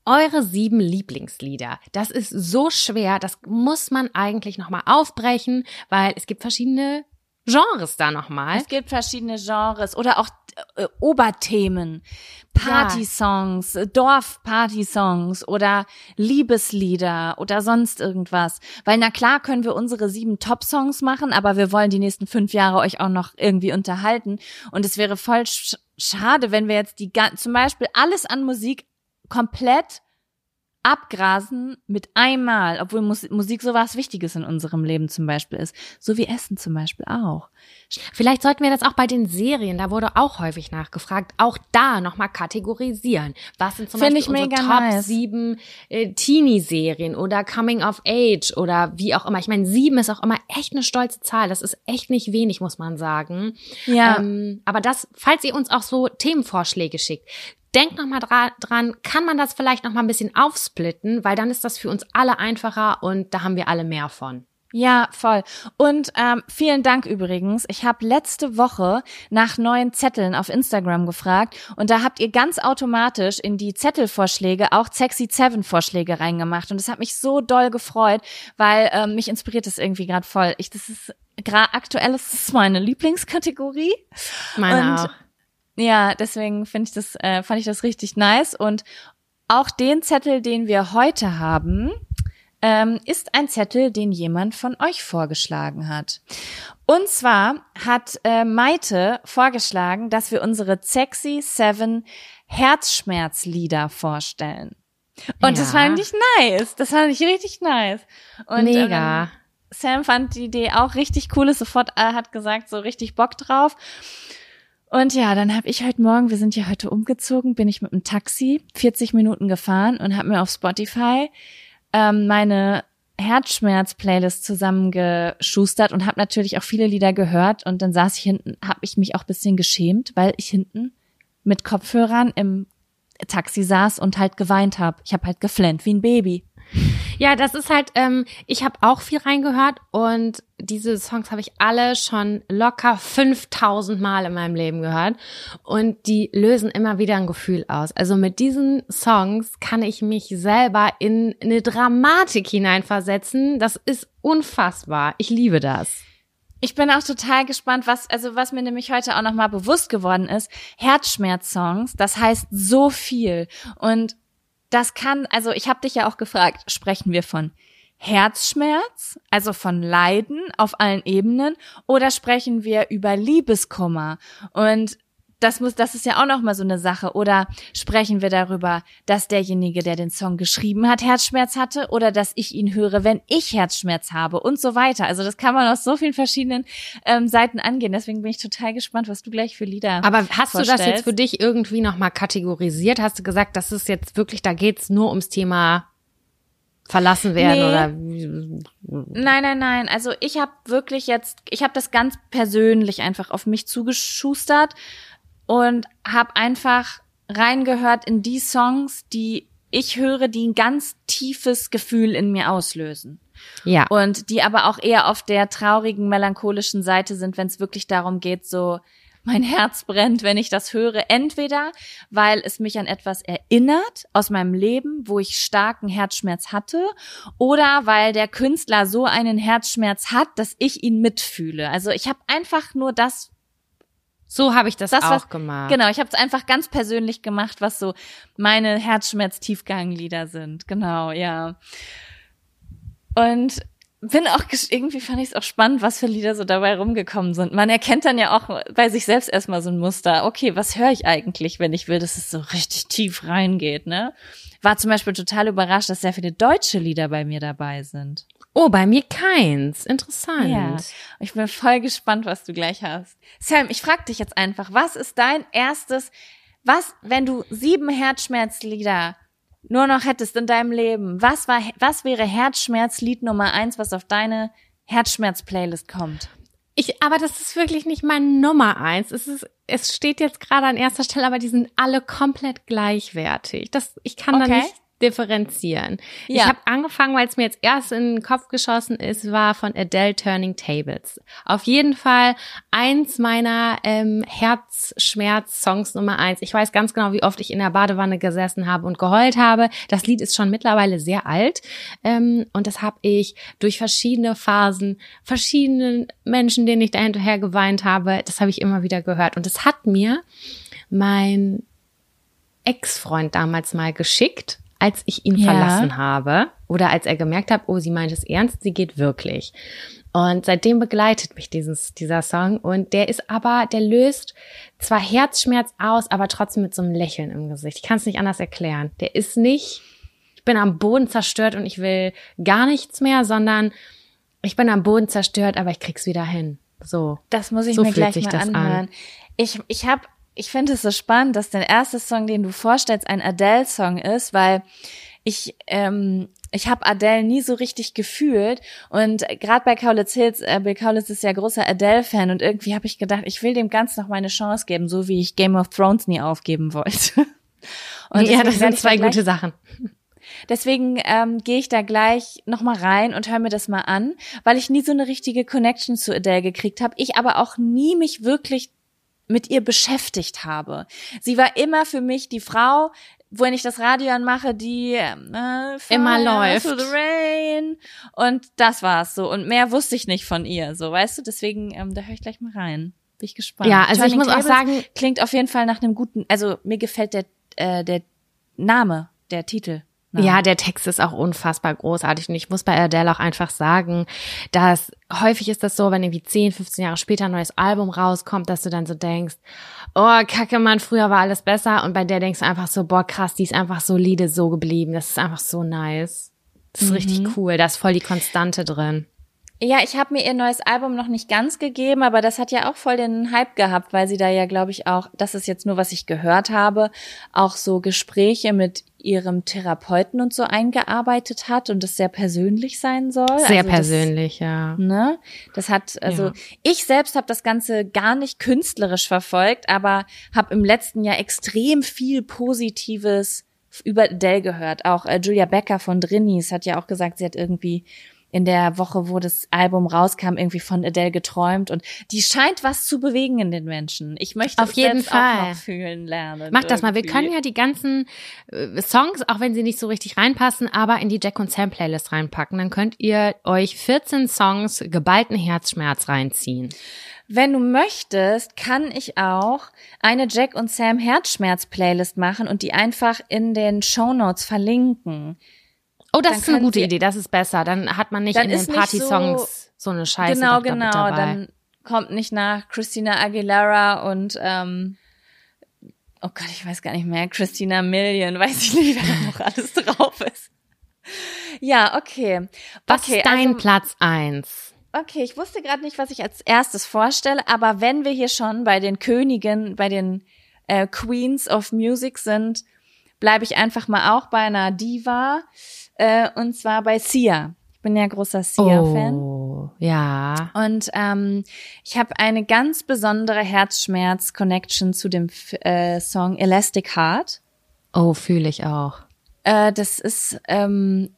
Speaker 1: eure sieben Lieblingslieder. Das ist so schwer, das muss man eigentlich nochmal aufbrechen, weil es gibt verschiedene Genres da nochmal.
Speaker 2: Es gibt verschiedene Genres oder auch äh, Oberthemen, Party-Songs, äh, Dorf-Party-Songs oder Liebeslieder oder sonst irgendwas. Weil na klar können wir unsere sieben Top-Songs machen, aber wir wollen die nächsten fünf Jahre euch auch noch irgendwie unterhalten. Und es wäre voll sch schade, wenn wir jetzt die zum Beispiel alles an Musik komplett abgrasen mit einmal, obwohl Mus Musik so was Wichtiges in unserem Leben zum Beispiel ist. So wie Essen zum Beispiel auch.
Speaker 1: Vielleicht sollten wir das auch bei den Serien, da wurde auch häufig nachgefragt, auch da nochmal kategorisieren. Was sind zum
Speaker 2: Find
Speaker 1: Beispiel unsere Top
Speaker 2: nice.
Speaker 1: sieben äh, Teenie-Serien oder Coming of Age oder wie auch immer. Ich meine, sieben ist auch immer echt eine stolze Zahl. Das ist echt nicht wenig, muss man sagen.
Speaker 2: Ja.
Speaker 1: Ähm, aber das, falls ihr uns auch so Themenvorschläge schickt, denkt nochmal dra dran, kann man das vielleicht nochmal ein bisschen aufsplitten, weil dann ist das für uns alle einfacher und da haben wir alle mehr von.
Speaker 2: Ja, voll. Und ähm, vielen Dank übrigens. Ich habe letzte Woche nach neuen Zetteln auf Instagram gefragt und da habt ihr ganz automatisch in die Zettelvorschläge auch Sexy Seven Vorschläge reingemacht und das hat mich so doll gefreut, weil ähm, mich inspiriert das irgendwie gerade voll. Ich, das ist gerade aktuell ist es meine Lieblingskategorie.
Speaker 1: Meine
Speaker 2: und
Speaker 1: auch.
Speaker 2: Ja, deswegen finde ich das, äh, fand ich das richtig nice und auch den Zettel, den wir heute haben, ähm, ist ein Zettel, den jemand von euch vorgeschlagen hat. Und zwar hat äh, Maite vorgeschlagen, dass wir unsere Sexy Seven Herzschmerzlieder vorstellen. Und das
Speaker 1: Ja.
Speaker 2: fand ich nice. Das fand ich richtig nice. Und,
Speaker 1: Mega.
Speaker 2: Ähm, Sam fand die Idee auch richtig cool, ist sofort äh, hat gesagt, so richtig Bock drauf. Und ja, dann habe ich heute Morgen, wir sind ja heute umgezogen, bin ich mit dem Taxi 40 Minuten gefahren und habe mir auf Spotify ähm, meine Herzschmerz-Playlist zusammengeschustert und habe natürlich auch viele Lieder gehört. Und dann saß ich hinten, habe ich mich auch bisschen geschämt, weil ich hinten mit Kopfhörern im Taxi saß und halt geweint habe. Ich habe halt geflennt wie ein Baby.
Speaker 1: Ja, das ist halt, ähm, ich habe auch viel reingehört und diese Songs habe ich alle schon locker 5000 Mal in meinem Leben gehört und die lösen immer wieder ein Gefühl aus. Also mit diesen Songs kann ich mich selber in eine Dramatik hineinversetzen. Das ist unfassbar. Ich liebe das.
Speaker 2: Ich bin auch total gespannt, was, also was mir nämlich heute auch nochmal bewusst geworden ist. Herzschmerz-Songs, das heißt so viel. Und das kann, also ich habe dich ja auch gefragt, sprechen wir von Herzschmerz, also von Leiden auf allen Ebenen, oder sprechen wir über Liebeskummer? Und das muss, das ist ja auch noch mal so eine Sache. Oder sprechen wir darüber, dass derjenige, der den Song geschrieben hat, Herzschmerz hatte, oder dass ich ihn höre, wenn ich Herzschmerz habe und so weiter. Also das kann man aus so vielen verschiedenen ähm, Seiten angehen. Deswegen bin ich total gespannt, was du gleich für Lieder.
Speaker 1: Aber hast du das jetzt für dich irgendwie nochmal kategorisiert? Hast du gesagt, das ist jetzt wirklich, da geht's nur ums Thema verlassen werden
Speaker 2: Nee.
Speaker 1: oder
Speaker 2: Nein, nein, nein. Also ich habe wirklich jetzt, ich habe das ganz persönlich einfach auf mich zugeschustert und habe einfach reingehört in die Songs, die ich höre, die ein ganz tiefes Gefühl in mir auslösen.
Speaker 1: ja.
Speaker 2: Und die aber auch eher auf der traurigen, melancholischen Seite sind, wenn es wirklich darum geht, so mein Herz brennt, wenn ich das höre. Entweder, weil es mich an etwas erinnert aus meinem Leben, wo ich starken Herzschmerz hatte, oder weil der Künstler so einen Herzschmerz hat, dass ich ihn mitfühle. Also ich habe einfach nur das
Speaker 1: So habe ich das,
Speaker 2: das
Speaker 1: auch
Speaker 2: was,
Speaker 1: gemacht.
Speaker 2: Genau, ich habe es einfach ganz persönlich gemacht, was so meine Herzschmerz-Tiefganglieder sind. Genau, ja. Und bin auch irgendwie fand ich es auch spannend, was für Lieder so dabei rumgekommen sind. Man erkennt dann ja auch bei sich selbst erstmal so ein Muster. Okay, was höre ich eigentlich, wenn ich will, dass es so richtig tief reingeht, ne? War zum Beispiel total überrascht, dass sehr viele deutsche Lieder bei mir dabei sind.
Speaker 1: Oh, bei mir keins. Interessant.
Speaker 2: Ja, ich bin voll gespannt, was du gleich hast. Sam, ich frag dich jetzt einfach, was ist dein erstes, was, wenn du sieben Herzschmerzlieder nur noch hättest in deinem Leben, was war, was wäre Herzschmerzlied Nummer eins, was auf deine Herzschmerz-Playlist kommt?
Speaker 1: Ich, aber das ist wirklich nicht mein Nummer eins. Es ist, es steht jetzt gerade an erster Stelle, aber die sind alle komplett gleichwertig. Das, ich kann da
Speaker 2: Okay.
Speaker 1: nicht differenzieren. Ich
Speaker 2: Ja.
Speaker 1: habe angefangen, weil es mir jetzt erst in den Kopf geschossen ist, war von Adele Turning Tables. Auf jeden Fall eins meiner ähm, Herzschmerz-Songs Nummer eins. Ich weiß ganz genau, wie oft ich in der Badewanne gesessen habe und geheult habe. Das Lied ist schon mittlerweile sehr alt ähm, und das habe ich durch verschiedene Phasen, verschiedenen Menschen, denen ich da hinterher geweint habe, das habe ich immer wieder gehört. Und das hat mir mein Ex-Freund damals mal geschickt, als ich ihn
Speaker 2: Ja.
Speaker 1: verlassen habe oder als er gemerkt hat, oh, sie meint es ernst, sie geht wirklich. Und seitdem begleitet mich dieses, dieser Song und der ist aber, der löst zwar Herzschmerz aus, aber trotzdem mit so einem Lächeln im Gesicht. Ich kann es nicht anders erklären. Der ist nicht, ich bin am Boden zerstört und ich will gar nichts mehr, sondern ich bin am Boden zerstört, aber ich krieg's wieder hin. So.
Speaker 2: Das muss ich
Speaker 1: So
Speaker 2: mir gleich mal
Speaker 1: das an.
Speaker 2: anhören. Ich, ich habe, ich finde es so spannend, dass der erste Song, den du vorstellst, ein Adele-Song ist, weil ich, ähm, ich habe Adele nie so richtig gefühlt und gerade bei Kaulitz Hills, äh, Bill Kaulitz ist ja großer Adele-Fan und irgendwie habe ich gedacht, ich will dem Ganzen noch mal eine Chance geben, so wie ich Game of Thrones nie aufgeben wollte. Und
Speaker 1: ja, das sind zwei gute Sachen.
Speaker 2: Deswegen ähm, gehe ich da gleich nochmal rein und höre mir das mal an, weil ich nie so eine richtige Connection zu Adele gekriegt habe. Ich aber auch nie mich wirklich mit ihr beschäftigt habe. Sie war immer für mich die Frau, wenn ich das Radio anmache, die äh,
Speaker 1: Immer läuft.
Speaker 2: To the rain. Und das war's so. Und mehr wusste ich nicht von ihr, so weißt du. Deswegen, ähm, da höre ich gleich mal rein. Bin ich gespannt.
Speaker 1: Ja, also ich
Speaker 2: Turning
Speaker 1: muss auch
Speaker 2: Tables
Speaker 1: sagen-
Speaker 2: klingt auf jeden Fall nach einem guten. Also mir gefällt der äh, der Name, der Titel.
Speaker 1: Ja, der Text ist auch unfassbar großartig. Und ich muss bei Adele auch einfach sagen, dass häufig ist das so, wenn irgendwie 10, 15 Jahre später ein neues Album rauskommt, dass du dann so denkst, oh, kacke, Mann, früher war alles besser. Und bei der denkst du einfach so, boah, krass, die ist einfach solide so geblieben, das ist einfach so nice. Das ist richtig cool, da ist voll die Konstante drin.
Speaker 2: Ja, ich habe mir ihr neues Album noch nicht ganz gegeben, aber das hat ja auch voll den Hype gehabt, weil sie da ja, glaube ich, auch, das ist jetzt nur, was ich gehört habe, auch so Gespräche mit ihrem Therapeuten und so eingearbeitet hat und das sehr persönlich sein soll.
Speaker 1: Sehr
Speaker 2: Also das-
Speaker 1: persönlich, ja.
Speaker 2: Ne? Das hat also
Speaker 1: Ja.
Speaker 2: ich selbst habe das Ganze gar nicht künstlerisch verfolgt, aber habe im letzten Jahr extrem viel Positives über Adele gehört. Auch äh, Julia Becker von Drinnies hat ja auch gesagt, sie hat irgendwie in der Woche, wo das Album rauskam, irgendwie von Adele geträumt und die scheint was zu bewegen in den Menschen. Ich möchte
Speaker 1: Auf jeden Fall.
Speaker 2: fühlen lernen.
Speaker 1: Mach das mal. Wir können ja die ganzen äh, Songs, auch wenn sie nicht so richtig reinpassen, aber in die Jack und Sam Playlist reinpacken. Dann könnt ihr euch 14 Songs geballten Herzschmerz reinziehen.
Speaker 2: Wenn du möchtest, kann ich auch eine Jack und Sam Herzschmerz-Playlist machen und die einfach in den Shownotes verlinken.
Speaker 1: Oh, das
Speaker 2: Dann
Speaker 1: ist eine gute
Speaker 2: Sie-
Speaker 1: Idee. Das ist besser. Dann hat man nicht in den Party-Songs so, eine Scheiße
Speaker 2: genau, genau. Dann kommt nicht nach Christina Aguilera und ähm, oh Gott, ich weiß gar nicht mehr, Christina Million, weiß ich nicht, wer da noch alles drauf ist. Ja, okay.
Speaker 1: Was
Speaker 2: okay,
Speaker 1: ist dein
Speaker 2: also,
Speaker 1: Platz eins?
Speaker 2: Okay, ich wusste gerade nicht, was ich als erstes vorstelle, aber wenn wir hier schon bei den Königen, bei den äh, Queens of Music sind, bleibe ich einfach mal auch bei einer Diva, äh, und zwar bei Sia. Ich bin ja großer Sia-Fan.
Speaker 1: Oh, ja.
Speaker 2: Und ähm, ich habe eine ganz besondere Herzschmerz-Connection zu dem F äh, Song Elastic Heart.
Speaker 1: Oh, fühle ich auch.
Speaker 2: Äh, das ist, ähm,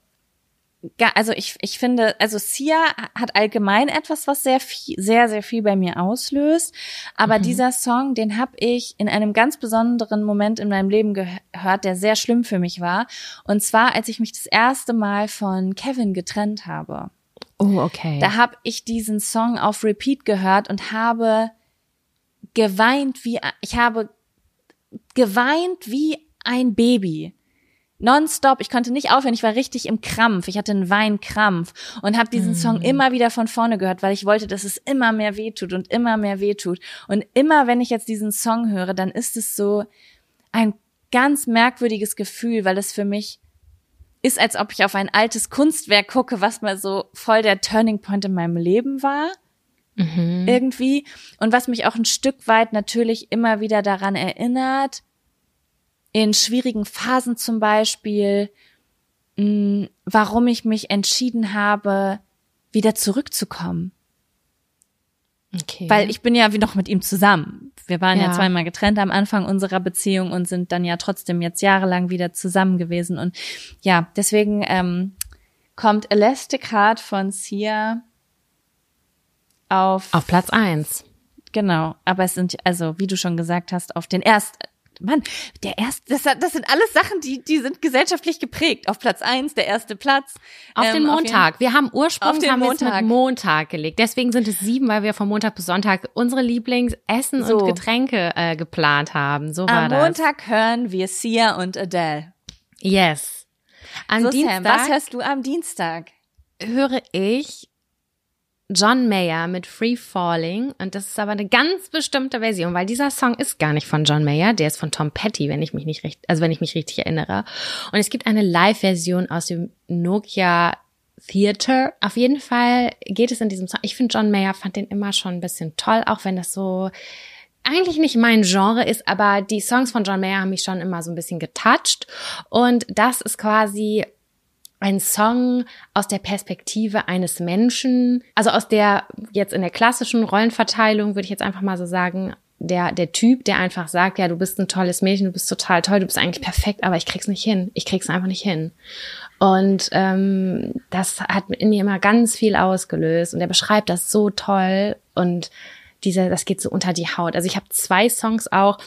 Speaker 2: also ich, ich finde, also Sia hat allgemein etwas, was sehr viel, sehr, sehr viel bei mir auslöst. Aber dieser Song, den habe ich in einem ganz besonderen Moment in meinem Leben gehört, der sehr schlimm für mich war. Und zwar, als ich mich das erste Mal von Kevin getrennt habe.
Speaker 1: Oh, okay.
Speaker 2: Da habe ich diesen Song auf Repeat gehört und habe geweint wie ich habe geweint wie ein Baby. Nonstop, ich konnte nicht aufhören, ich war richtig im Krampf, ich hatte einen Weinkrampf und habe diesen Song immer wieder von vorne gehört, weil ich wollte, dass es immer mehr wehtut und immer mehr wehtut. Und immer wenn ich jetzt diesen Song höre, dann ist es so ein ganz merkwürdiges Gefühl, weil es für mich ist, als ob ich auf ein altes Kunstwerk gucke, was mal so voll der Turning Point in meinem Leben war. Irgendwie. Und was mich auch ein Stück weit natürlich immer wieder daran erinnert, in schwierigen Phasen zum Beispiel, mh, warum ich mich entschieden habe, wieder zurückzukommen.
Speaker 1: okay.
Speaker 2: Weil ich bin ja wie noch mit ihm zusammen. Wir waren ja.
Speaker 1: Ja.
Speaker 2: zweimal getrennt am Anfang unserer Beziehung und sind dann ja trotzdem jetzt jahrelang wieder zusammen gewesen. Und ja, deswegen ähm, kommt Elastic Heart von Sia auf,
Speaker 1: auf Platz eins.
Speaker 2: genau, aber es sind, also wie du schon gesagt hast, auf den Mann, der erste, das, das sind alles Sachen, die, die sind gesellschaftlich geprägt. Auf Platz eins, der erste Platz.
Speaker 1: Auf
Speaker 2: Ähm,
Speaker 1: den Montag. wir haben
Speaker 2: Auf
Speaker 1: ursprünglich
Speaker 2: den
Speaker 1: haben wir
Speaker 2: Montag.
Speaker 1: mit Montag gelegt. Deswegen sind es sieben, weil wir von Montag bis Sonntag unsere Lieblingsessen
Speaker 2: So.
Speaker 1: und Getränke äh, geplant haben. So war
Speaker 2: Am
Speaker 1: das.
Speaker 2: Montag hören wir Sia und Adele.
Speaker 1: Yes. Am
Speaker 2: so,
Speaker 1: Dienstag
Speaker 2: Sam, was hörst du am Dienstag?
Speaker 1: höre ich John Mayer mit Free Falling und das ist aber eine ganz bestimmte Version, weil dieser Song ist gar nicht von John Mayer, der ist von Tom Petty, wenn ich mich nicht recht, also wenn ich mich richtig erinnere. Und es gibt eine Live-Version aus dem Nokia Theater. Auf jeden Fall geht es in diesem Song. Ich finde John Mayer fand den immer schon ein bisschen toll, auch wenn das so eigentlich nicht mein Genre ist, aber die Songs von John Mayer haben mich schon immer so ein bisschen getoucht. Und das ist quasi ein Song aus der Perspektive eines Menschen, also aus der jetzt in der klassischen Rollenverteilung würde ich jetzt einfach mal so sagen, der, der Typ, der einfach sagt, ja, du bist ein tolles Mädchen, du bist total toll, du bist eigentlich perfekt, aber ich krieg's nicht hin. Ich krieg's einfach nicht hin. Und ähm, das hat in mir immer ganz viel ausgelöst und er beschreibt das so toll und dieser, das geht so unter die Haut. Also ich habe zwei Songs auch,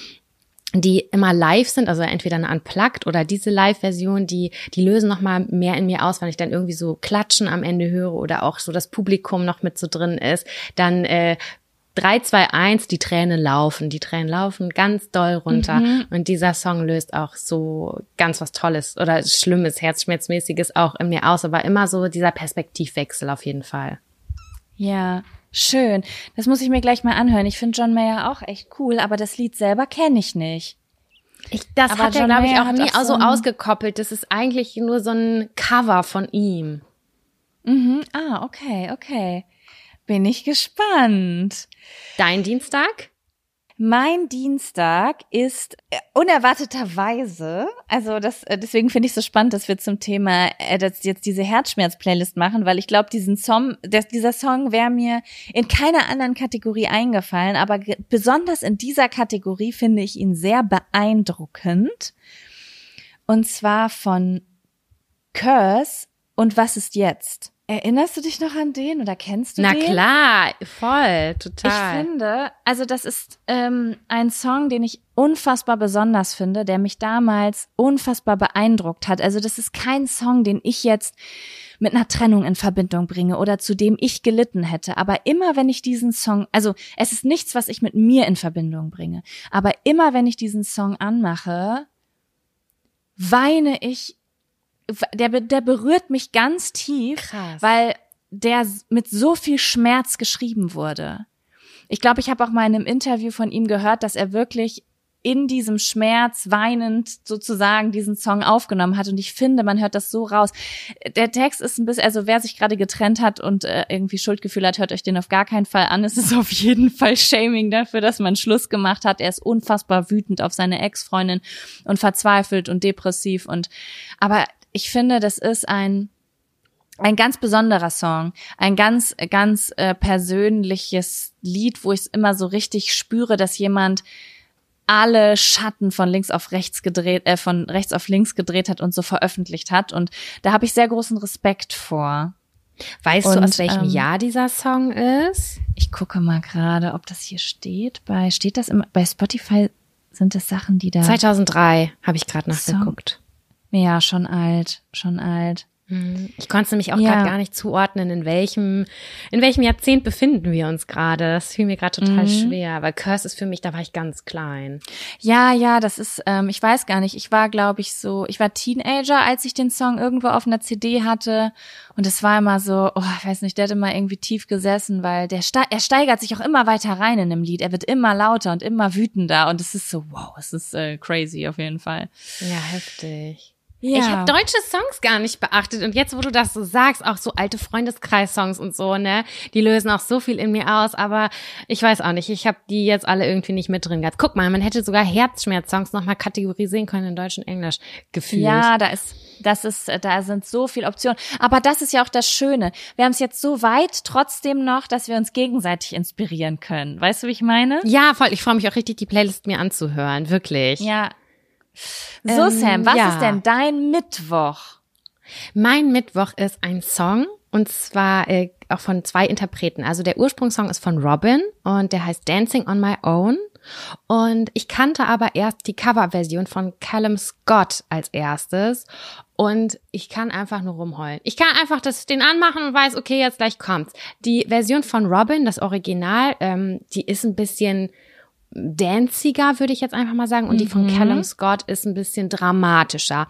Speaker 1: die immer live sind, also entweder eine Unplugged oder diese Live-Version, die, die lösen noch mal mehr in mir aus, wenn ich dann irgendwie so Klatschen am Ende höre oder auch so das Publikum noch mit so drin ist. Dann äh, 3, 2, 1, die Tränen laufen. Die Tränen laufen ganz doll runter. Mhm. Und dieser Song löst auch so ganz was Tolles oder Schlimmes, Herzschmerzmäßiges auch in mir aus. Aber immer so dieser Perspektivwechsel auf jeden Fall.
Speaker 2: Ja, schön. Das muss ich mir gleich mal anhören. Ich finde John Mayer auch echt cool, aber das Lied selber kenne ich nicht.
Speaker 1: Ich, das aber hat er, glaube ich, auch nie auch so ausgekoppelt. Das ist eigentlich nur so ein Cover von ihm.
Speaker 2: Mhm. Ah, okay, okay. Bin ich gespannt.
Speaker 1: Dein Dienstag?
Speaker 2: Mein Dienstag ist äh, unerwarteterweise, also das, äh, deswegen finde ich so spannend, dass wir zum Thema äh, jetzt diese Herzschmerz-Playlist machen, weil ich glaube, diesen Song, dieser Song wäre mir in keiner anderen Kategorie eingefallen, aber besonders in dieser Kategorie finde ich ihn sehr beeindruckend. Und zwar von Curse und was ist jetzt? Erinnerst du dich noch an den oder kennst du
Speaker 1: Na
Speaker 2: den?
Speaker 1: Na klar, voll, total.
Speaker 2: Ich finde, also das ist ähm, ein Song, den ich unfassbar besonders finde, der mich damals unfassbar beeindruckt hat. Also das ist kein Song, den ich jetzt mit einer Trennung in Verbindung bringe oder zu dem ich gelitten hätte. Aber immer wenn ich diesen Song, also es ist nichts, was ich mit mir in Verbindung bringe. Aber immer wenn ich diesen Song anmache, weine ich der, der berührt mich ganz tief, Krass. weil der mit so viel Schmerz geschrieben wurde. Ich glaube, ich habe auch mal in einem Interview von ihm gehört, dass er wirklich in diesem Schmerz weinend sozusagen diesen Song aufgenommen hat. Und ich finde, man hört das so raus. Der Text ist ein bisschen, also wer sich gerade getrennt hat und äh, irgendwie Schuldgefühl hat, hört euch den auf gar keinen Fall an. Es ist auf jeden Fall Shaming dafür, dass man Schluss gemacht hat. Er ist unfassbar wütend auf seine Ex-Freundin und verzweifelt und depressiv und, aber ich finde, das ist ein ein ganz besonderer Song, ein ganz ganz äh, persönliches Lied, wo ich es immer so richtig spüre, dass jemand alle Schatten von links auf rechts gedreht, äh, von rechts auf links gedreht hat und so veröffentlicht hat. Und da habe ich sehr großen Respekt vor.
Speaker 1: Weißt und, du, aus welchem ähm, Jahr dieser Song ist?
Speaker 2: Ich gucke mal gerade, ob das hier steht. Bei steht das im, bei Spotify sind es Sachen, die da
Speaker 1: 2003 habe ich gerade nachgeguckt.
Speaker 2: Ja, schon alt, schon alt.
Speaker 1: Hm. Ich konnte es nämlich auch ja. gerade gar nicht zuordnen, in welchem, in welchem Jahrzehnt befinden wir uns gerade. Das fiel mir gerade total mhm. schwer, weil Curse ist für mich, da war ich ganz klein.
Speaker 2: Ja, ja, das ist, ähm, ich weiß gar nicht. Ich war, glaube ich, so, ich war Teenager, als ich den Song irgendwo auf einer CD hatte. Und es war immer so, oh, ich weiß nicht, der hat immer irgendwie tief gesessen, weil der ste er steigert sich auch immer weiter rein in dem Lied. Er wird immer lauter und immer wütender. Und es ist so, wow, es ist äh, crazy auf jeden Fall.
Speaker 1: Ja, heftig. Ja. Ich habe deutsche Songs gar nicht beachtet und jetzt, wo du das so sagst, auch so alte Freundeskreis-Songs und so, ne, die lösen auch so viel in mir aus, aber ich weiß auch nicht, ich habe die jetzt alle irgendwie nicht mit drin gehabt. Guck mal, man hätte sogar Herzschmerz-Songs nochmal kategorisieren können in Deutsch und Englisch gefühlt.
Speaker 2: Ja, da ist, das ist, da sind so viele Optionen. Aber das ist ja auch das Schöne. Wir haben es jetzt so weit trotzdem noch, dass wir uns gegenseitig inspirieren können. Weißt du, wie ich meine?
Speaker 1: Ja, voll. Ich freue mich auch richtig, die Playlist mir anzuhören, wirklich.
Speaker 2: Ja, so, ähm, Sam, was ja. ist denn dein Mittwoch?
Speaker 1: Mein Mittwoch ist ein Song und zwar äh, auch von zwei Interpreten. Also der Ursprungssong ist von Robin und der heißt Dancing on My Own. Und ich kannte aber erst die Coverversion von Callum Scott als erstes. Und ich kann einfach nur rumheulen. Ich kann einfach das, den anmachen und weiß, okay, jetzt gleich kommt's. Die Version von Robin, das Original, ähm, die ist ein bisschen danciger, würde ich jetzt einfach mal sagen. Und die von mhm. Callum Scott ist ein bisschen dramatischer.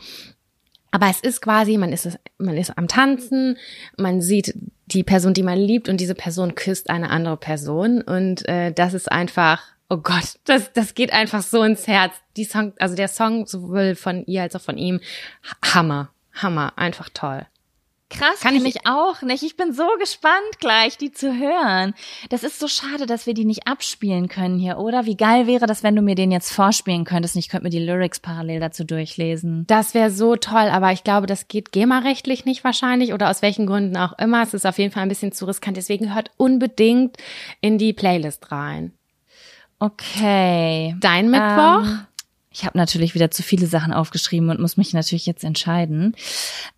Speaker 1: Aber es ist quasi, man ist, man ist am Tanzen, man sieht die Person, die man liebt, und diese Person küsst eine andere Person. Und äh, das ist einfach, oh Gott, das, das geht einfach so ins Herz. Die Song, also der Song sowohl von ihr als auch von ihm, Hammer, Hammer, einfach toll.
Speaker 2: Krass, kann ich mich auch nicht. Ich bin so gespannt gleich, die zu hören. Das ist so schade, dass wir die nicht abspielen können hier, oder? Wie geil wäre das, wenn du mir den jetzt vorspielen könntest und ich könnte mir die Lyrics parallel dazu durchlesen.
Speaker 1: Das wäre so toll, aber ich glaube, das geht GEMA-rechtlich nicht wahrscheinlich oder aus welchen Gründen auch immer. Es ist auf jeden Fall ein bisschen zu riskant. Deswegen hört unbedingt in die Playlist rein.
Speaker 2: Okay.
Speaker 1: Dein Mittwoch?
Speaker 2: Ähm, ich habe natürlich wieder zu viele Sachen aufgeschrieben und muss mich natürlich jetzt entscheiden.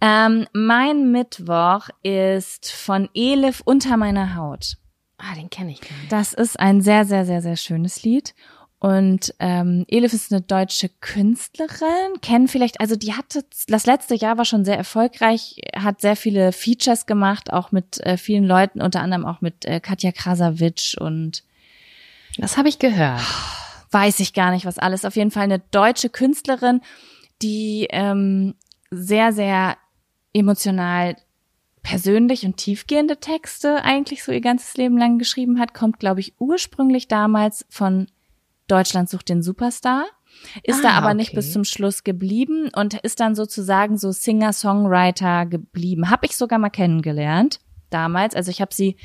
Speaker 2: Ähm, mein Mittwoch ist von Elif unter meiner Haut.
Speaker 1: ah, den kenne ich gar nicht.
Speaker 2: Das ist ein sehr, sehr, sehr, sehr schönes Lied. Und ähm, Elif ist eine deutsche Künstlerin, kennen vielleicht, also die hatte, das letzte Jahr war schon sehr erfolgreich, hat sehr viele Features gemacht, auch mit äh, vielen Leuten, unter anderem auch mit äh, Katja Krasavic und
Speaker 1: Das habe ich gehört.
Speaker 2: weiß ich gar nicht, was alles. Auf jeden Fall eine deutsche Künstlerin, die ähm, sehr, sehr emotional persönlich und tiefgehende Texte eigentlich so ihr ganzes Leben lang geschrieben hat, kommt, glaube ich, ursprünglich damals von Deutschland sucht den Superstar, ist da
Speaker 1: Ah,
Speaker 2: aber nicht
Speaker 1: okay.
Speaker 2: bis zum Schluss geblieben und ist dann sozusagen so Singer-Songwriter geblieben. Hab ich sogar mal kennengelernt damals. Also ich habe sie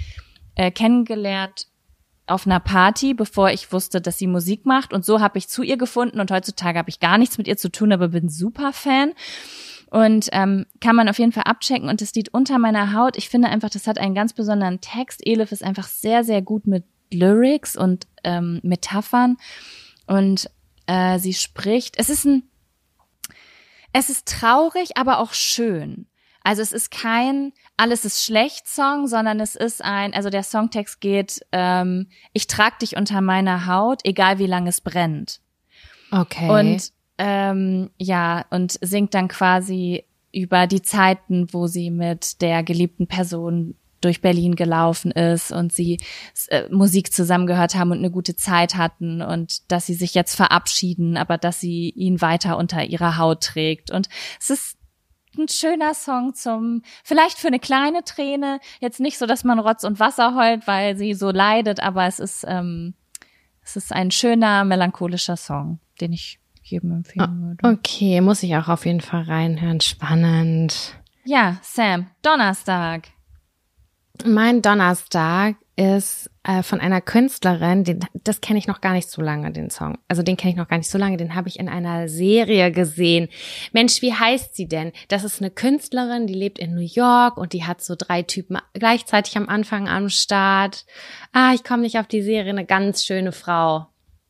Speaker 2: äh, kennengelernt auf einer Party, bevor ich wusste, dass sie Musik macht. Und so habe ich zu ihr gefunden und heutzutage habe ich gar nichts mit ihr zu tun, aber bin super Fan. Und ähm, kann man auf jeden Fall abchecken. Und das Lied Unter meiner Haut, ich finde einfach, das hat einen ganz besonderen Text. Elif ist einfach sehr, sehr gut mit Lyrics und ähm, Metaphern. Und äh, sie spricht, es ist ein, es ist traurig, aber auch schön. Also es ist kein alles ist schlecht Song, sondern es ist ein, also der Songtext geht, ähm, ich trag dich unter meiner Haut, egal wie lange es brennt.
Speaker 1: Okay.
Speaker 2: Und ähm, ja, und singt dann quasi über die Zeiten, wo sie mit der geliebten Person durch Berlin gelaufen ist und sie äh, Musik zusammengehört haben und eine gute Zeit hatten und dass sie sich jetzt verabschieden, aber dass sie ihn weiter unter ihrer Haut trägt. Und es ist ein schöner Song zum, vielleicht für eine kleine Träne, jetzt nicht so, dass man Rotz und Wasser heult, weil sie so leidet, aber es ist, ähm, es ist ein schöner, melancholischer Song, den ich jedem empfehlen würde.
Speaker 1: okay, muss ich auch auf jeden Fall reinhören. Spannend.
Speaker 2: Ja, Sam, Donnerstag.
Speaker 1: Mein Donnerstag ist äh, von einer Künstlerin, den, das kenne ich noch gar nicht so lange, den Song. Also den kenne ich noch gar nicht so lange, den habe ich in einer Serie gesehen. Mensch, wie heißt sie denn? Das ist eine Künstlerin, die lebt in New York und die hat so drei Typen gleichzeitig am Anfang am Start. Ah, ich komme nicht auf die Serie, eine ganz schöne Frau.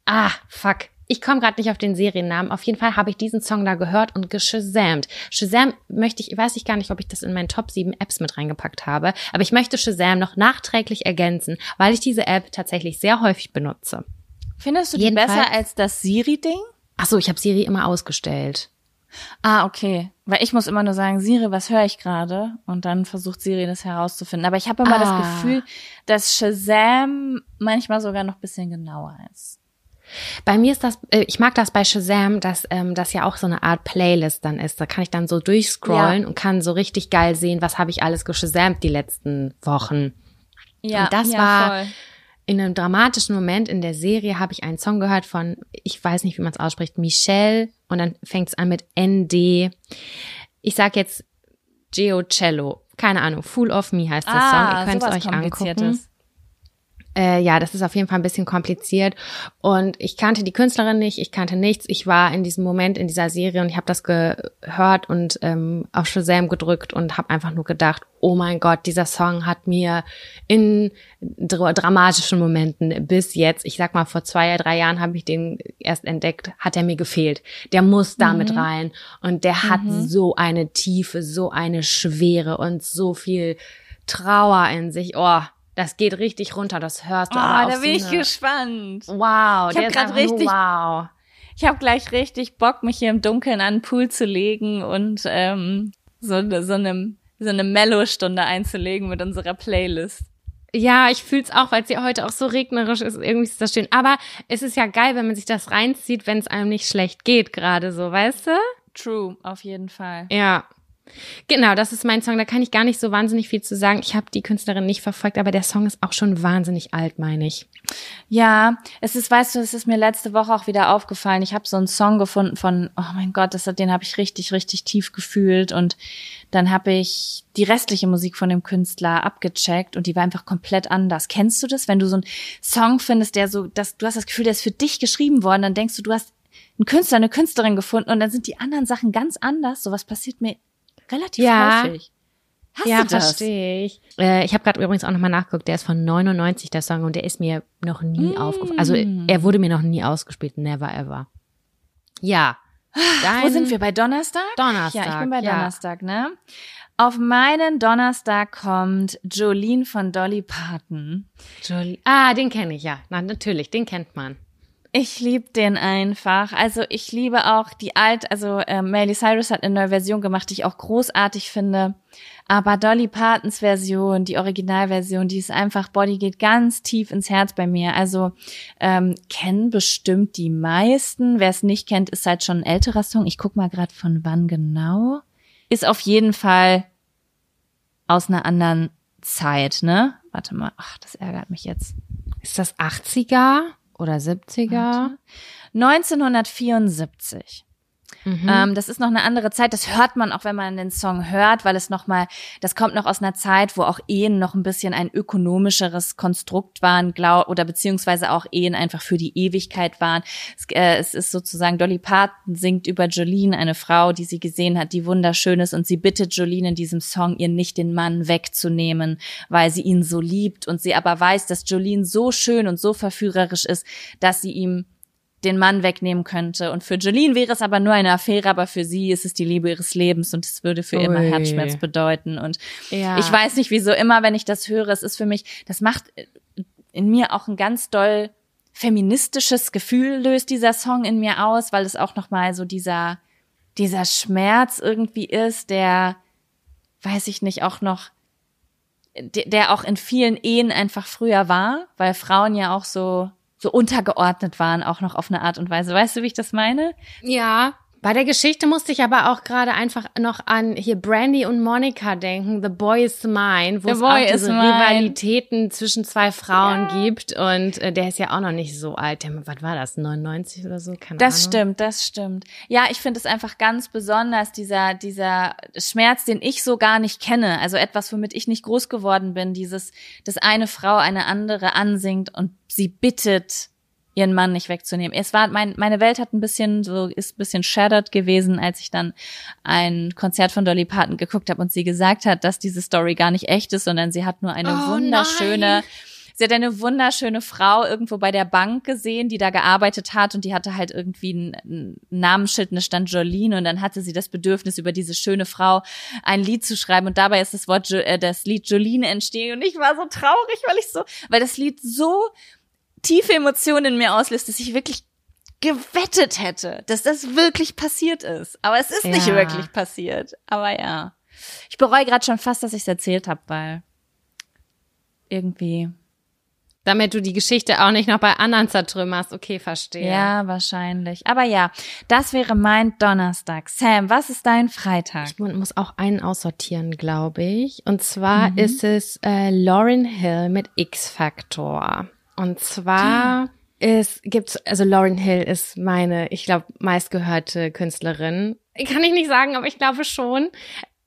Speaker 1: Ah, fuck. Ich komme gerade nicht auf den Seriennamen. Auf jeden Fall habe ich diesen Song da gehört und geshazamt. Shazam möchte ich, weiß ich gar nicht, ob ich das in meinen Top 7 Apps mit reingepackt habe, aber ich möchte Shazam noch nachträglich ergänzen, weil ich diese App tatsächlich sehr häufig benutze.
Speaker 2: Findest du die
Speaker 1: Jedenfalls-
Speaker 2: besser als das Siri-Ding?
Speaker 1: Ach so, ich habe Siri immer ausgestellt.
Speaker 2: Ah, okay. Weil ich muss immer nur sagen, Siri, was höre ich gerade? Und dann versucht Siri das herauszufinden. Aber ich habe immer
Speaker 1: Ah.
Speaker 2: das Gefühl, dass Shazam manchmal sogar noch ein bisschen genauer ist.
Speaker 1: Bei mir ist das, äh, ich mag das bei Shazam, dass ähm, das ja auch so eine Art Playlist dann ist. Da kann ich dann so durchscrollen
Speaker 2: Ja.
Speaker 1: und kann so richtig geil sehen, was habe ich alles geshazamt die letzten Wochen.
Speaker 2: Ja,
Speaker 1: Und das
Speaker 2: ja,
Speaker 1: war
Speaker 2: voll.
Speaker 1: in einem dramatischen Moment in der Serie habe ich einen Song gehört von, ich weiß nicht, wie man es ausspricht, Michelle und dann fängt es an mit ND. Ich sag jetzt Geocello. Keine Ahnung, Fool of Me heißt der Song.
Speaker 2: Ah,
Speaker 1: Ihr könnt es euch angucken. Äh, ja, das ist auf jeden Fall ein bisschen kompliziert. Und ich kannte die Künstlerin nicht, ich kannte nichts. Ich war in diesem Moment in dieser Serie und ich habe das gehört und ähm, auf Shazam gedrückt und habe einfach nur gedacht, oh mein Gott, dieser Song hat mir in dra dramatischen Momenten bis jetzt, ich sag mal vor zwei, drei Jahren habe ich den erst entdeckt, hat er mir gefehlt. Der muss damit rein. Und der hat so eine Tiefe, so eine Schwere und so viel Trauer in sich. Oh, das geht richtig runter, das hörst
Speaker 2: Oh,
Speaker 1: du. aber auf
Speaker 2: da bin
Speaker 1: so
Speaker 2: ich
Speaker 1: eine-
Speaker 2: gespannt.
Speaker 1: Wow,
Speaker 2: Ich
Speaker 1: der
Speaker 2: hab
Speaker 1: ist
Speaker 2: grad
Speaker 1: einfach
Speaker 2: richtig-
Speaker 1: wow.
Speaker 2: Ich habe gleich richtig Bock, mich hier im Dunkeln an den Pool zu legen und ähm, so, so eine so eine Mellow-Stunde einzulegen mit unserer Playlist.
Speaker 1: Ja, ich fühl's auch, weil es ja heute auch so regnerisch ist. Irgendwie ist das schön. Aber es ist ja geil, wenn man sich das reinzieht, wenn es einem nicht schlecht geht, gerade so, weißt du?
Speaker 2: True, auf jeden Fall.
Speaker 1: Ja. Genau, das ist mein Song. Da kann ich gar nicht so wahnsinnig viel zu sagen. Ich habe die Künstlerin nicht verfolgt, aber der Song ist auch schon wahnsinnig alt, meine ich.
Speaker 2: Ja, es ist, weißt du, es ist mir letzte Woche auch wieder aufgefallen. Ich habe so einen Song gefunden von, oh mein Gott, das, den habe ich richtig, richtig tief gefühlt. Und dann habe ich die restliche Musik von dem Künstler abgecheckt und die war einfach komplett anders. Kennst du das? Wenn du so einen Song findest, der so, dass du hast das Gefühl, der ist für dich geschrieben worden, dann denkst du, du hast einen Künstler, eine Künstlerin gefunden und dann sind die anderen Sachen ganz anders. Sowas passiert mir relativ
Speaker 1: Ja.
Speaker 2: häufig. Hast
Speaker 1: ja,
Speaker 2: du das?
Speaker 1: verstehe ich. Äh, ich habe gerade übrigens auch nochmal nachgeguckt, der ist von 99, der Song, und der ist mir noch nie
Speaker 2: Mm.
Speaker 1: aufgefallen. Also er wurde mir noch nie ausgespielt, never ever. Ja.
Speaker 2: Wo
Speaker 1: Dein
Speaker 2: sind wir? Bei Donnerstag?
Speaker 1: Donnerstag.
Speaker 2: Ja, ich bin bei
Speaker 1: ja.
Speaker 2: Donnerstag, ne? Auf meinen Donnerstag kommt Jolene von Dolly Parton.
Speaker 1: Jolie. Ah, den kenne ich ja. Na, natürlich, den kennt man.
Speaker 2: Ich liebe den einfach. Also ich liebe auch die alt, also äh, Miley Cyrus hat eine neue Version gemacht, die ich auch großartig finde. Aber Dolly Partons Version, die Originalversion, die ist einfach, Body geht ganz tief ins Herz bei mir. Also ähm, kennen bestimmt die meisten. Wer es nicht kennt, ist halt schon ein älterer Song. Ich guck mal gerade von wann genau. Ist auf jeden Fall aus einer anderen Zeit, ne? Warte mal, ach, das ärgert mich jetzt.
Speaker 1: Ist das 80er oder 70er?
Speaker 2: 1974.
Speaker 1: Mhm.
Speaker 2: Ähm, das ist noch eine andere Zeit. Das hört man auch, wenn man den Song hört, weil es noch mal, das kommt noch aus einer Zeit, wo auch Ehen noch ein bisschen ein ökonomischeres Konstrukt waren, glaub, oder beziehungsweise auch Ehen einfach für die Ewigkeit waren. Es, äh, es ist sozusagen Dolly Parton singt über Jolene, eine Frau, die sie gesehen hat, die wunderschön ist, und sie bittet Jolene in diesem Song, ihr nicht den Mann wegzunehmen, weil sie ihn so liebt und sie aber weiß, dass Jolene so schön und so verführerisch ist, dass sie ihm den Mann wegnehmen könnte. Und für Jolene wäre es aber nur eine Affäre, aber für sie ist es die Liebe ihres Lebens und es würde für immer
Speaker 1: Ui.
Speaker 2: Herzschmerz bedeuten. Und
Speaker 1: Ja.
Speaker 2: ich weiß nicht wieso, immer wenn ich das höre, es ist für mich, das macht in mir auch ein ganz doll feministisches Gefühl löst dieser Song in mir aus, weil es auch nochmal so dieser, dieser Schmerz irgendwie ist, der, weiß ich nicht, auch noch, der auch in vielen Ehen einfach früher war, weil Frauen ja auch so, so untergeordnet waren, auch noch auf eine Art und Weise. Weißt du, wie ich das meine?
Speaker 1: Ja. Bei der Geschichte musste ich aber auch gerade einfach noch an hier Brandy und Monica denken, The Boy is Mine, wo
Speaker 2: The
Speaker 1: es
Speaker 2: Boy
Speaker 1: auch diese. Rivalitäten zwischen zwei Frauen gibt und äh, der ist ja auch noch nicht so alt. Der, was war das, 99 oder so? Keine
Speaker 2: Das
Speaker 1: Ahnung.
Speaker 2: stimmt, das stimmt. Ja, ich finde es einfach ganz besonders, dieser, dieser Schmerz, den ich so gar nicht kenne. Also etwas, womit ich nicht groß geworden bin. Dieses, dass eine Frau eine andere ansingt und sie bittet, ihren Mann nicht wegzunehmen. Es war, mein, meine Welt hat ein bisschen so, ist ein bisschen shattered gewesen, als ich dann ein Konzert von Dolly Parton geguckt habe und sie gesagt hat, dass diese Story gar nicht echt ist, sondern sie hat nur eine
Speaker 1: Oh,
Speaker 2: wunderschöne,
Speaker 1: nein.
Speaker 2: Sie hat eine wunderschöne Frau irgendwo bei der Bank gesehen, die da gearbeitet hat und die hatte halt irgendwie ein, ein Namensschild und da stand Jolene und dann hatte sie das Bedürfnis, über diese schöne Frau ein Lied zu schreiben und dabei ist das Wort, Jo- äh, das Lied Jolene entstehen und ich war so traurig, weil ich so, weil das Lied so tiefe Emotionen in mir auslöst, dass ich wirklich gewettet hätte, dass das wirklich passiert ist. Aber es ist nicht
Speaker 1: Ja.
Speaker 2: wirklich passiert. Aber ja. Ich bereue gerade schon fast, dass ich es erzählt habe, weil irgendwie
Speaker 1: Damit du die Geschichte auch nicht noch bei anderen zertrümmerst. Okay, verstehe.
Speaker 2: Ja, wahrscheinlich. Aber ja, das wäre mein Donnerstag. Sam, was ist dein Freitag?
Speaker 1: Ich mu- muss auch einen aussortieren, glaube ich. Und zwar ist es äh, Lauren Hill mit X-Factor. Und zwar ist, gibt's, also Lauren Hill ist meine, ich glaube, meistgehörte Künstlerin. Kann ich nicht sagen, aber ich glaube schon.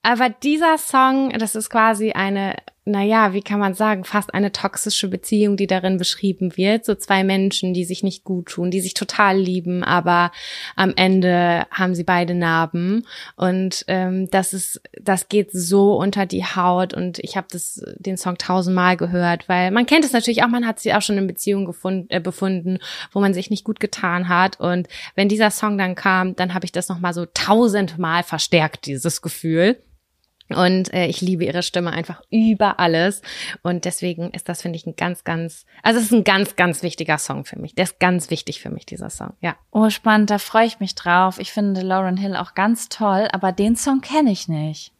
Speaker 1: Aber dieser Song, das ist quasi eine, naja, wie kann man sagen, fast eine toxische Beziehung, die darin beschrieben wird. So zwei Menschen, die sich nicht gut tun, die sich total lieben, aber am Ende haben sie beide Narben. Und ähm, das ist, das geht so unter die Haut. Und ich habe das den Song tausendmal gehört, weil man kennt es natürlich auch, man hat sie auch schon in Beziehungen gefunden, äh, befunden, wo man sich nicht gut getan hat. Und wenn dieser Song dann kam, dann habe ich das nochmal so tausendmal verstärkt, dieses Gefühl. Und äh, ich liebe ihre Stimme einfach über alles. Und deswegen ist das, finde ich, ein ganz, ganz, also es ist ein ganz, ganz wichtiger Song für mich. Der ist ganz wichtig für mich, dieser Song. Ja.
Speaker 2: Oh, spannend, da freue ich mich drauf. Ich finde Lauren Hill auch ganz toll, aber den Song kenne ich nicht.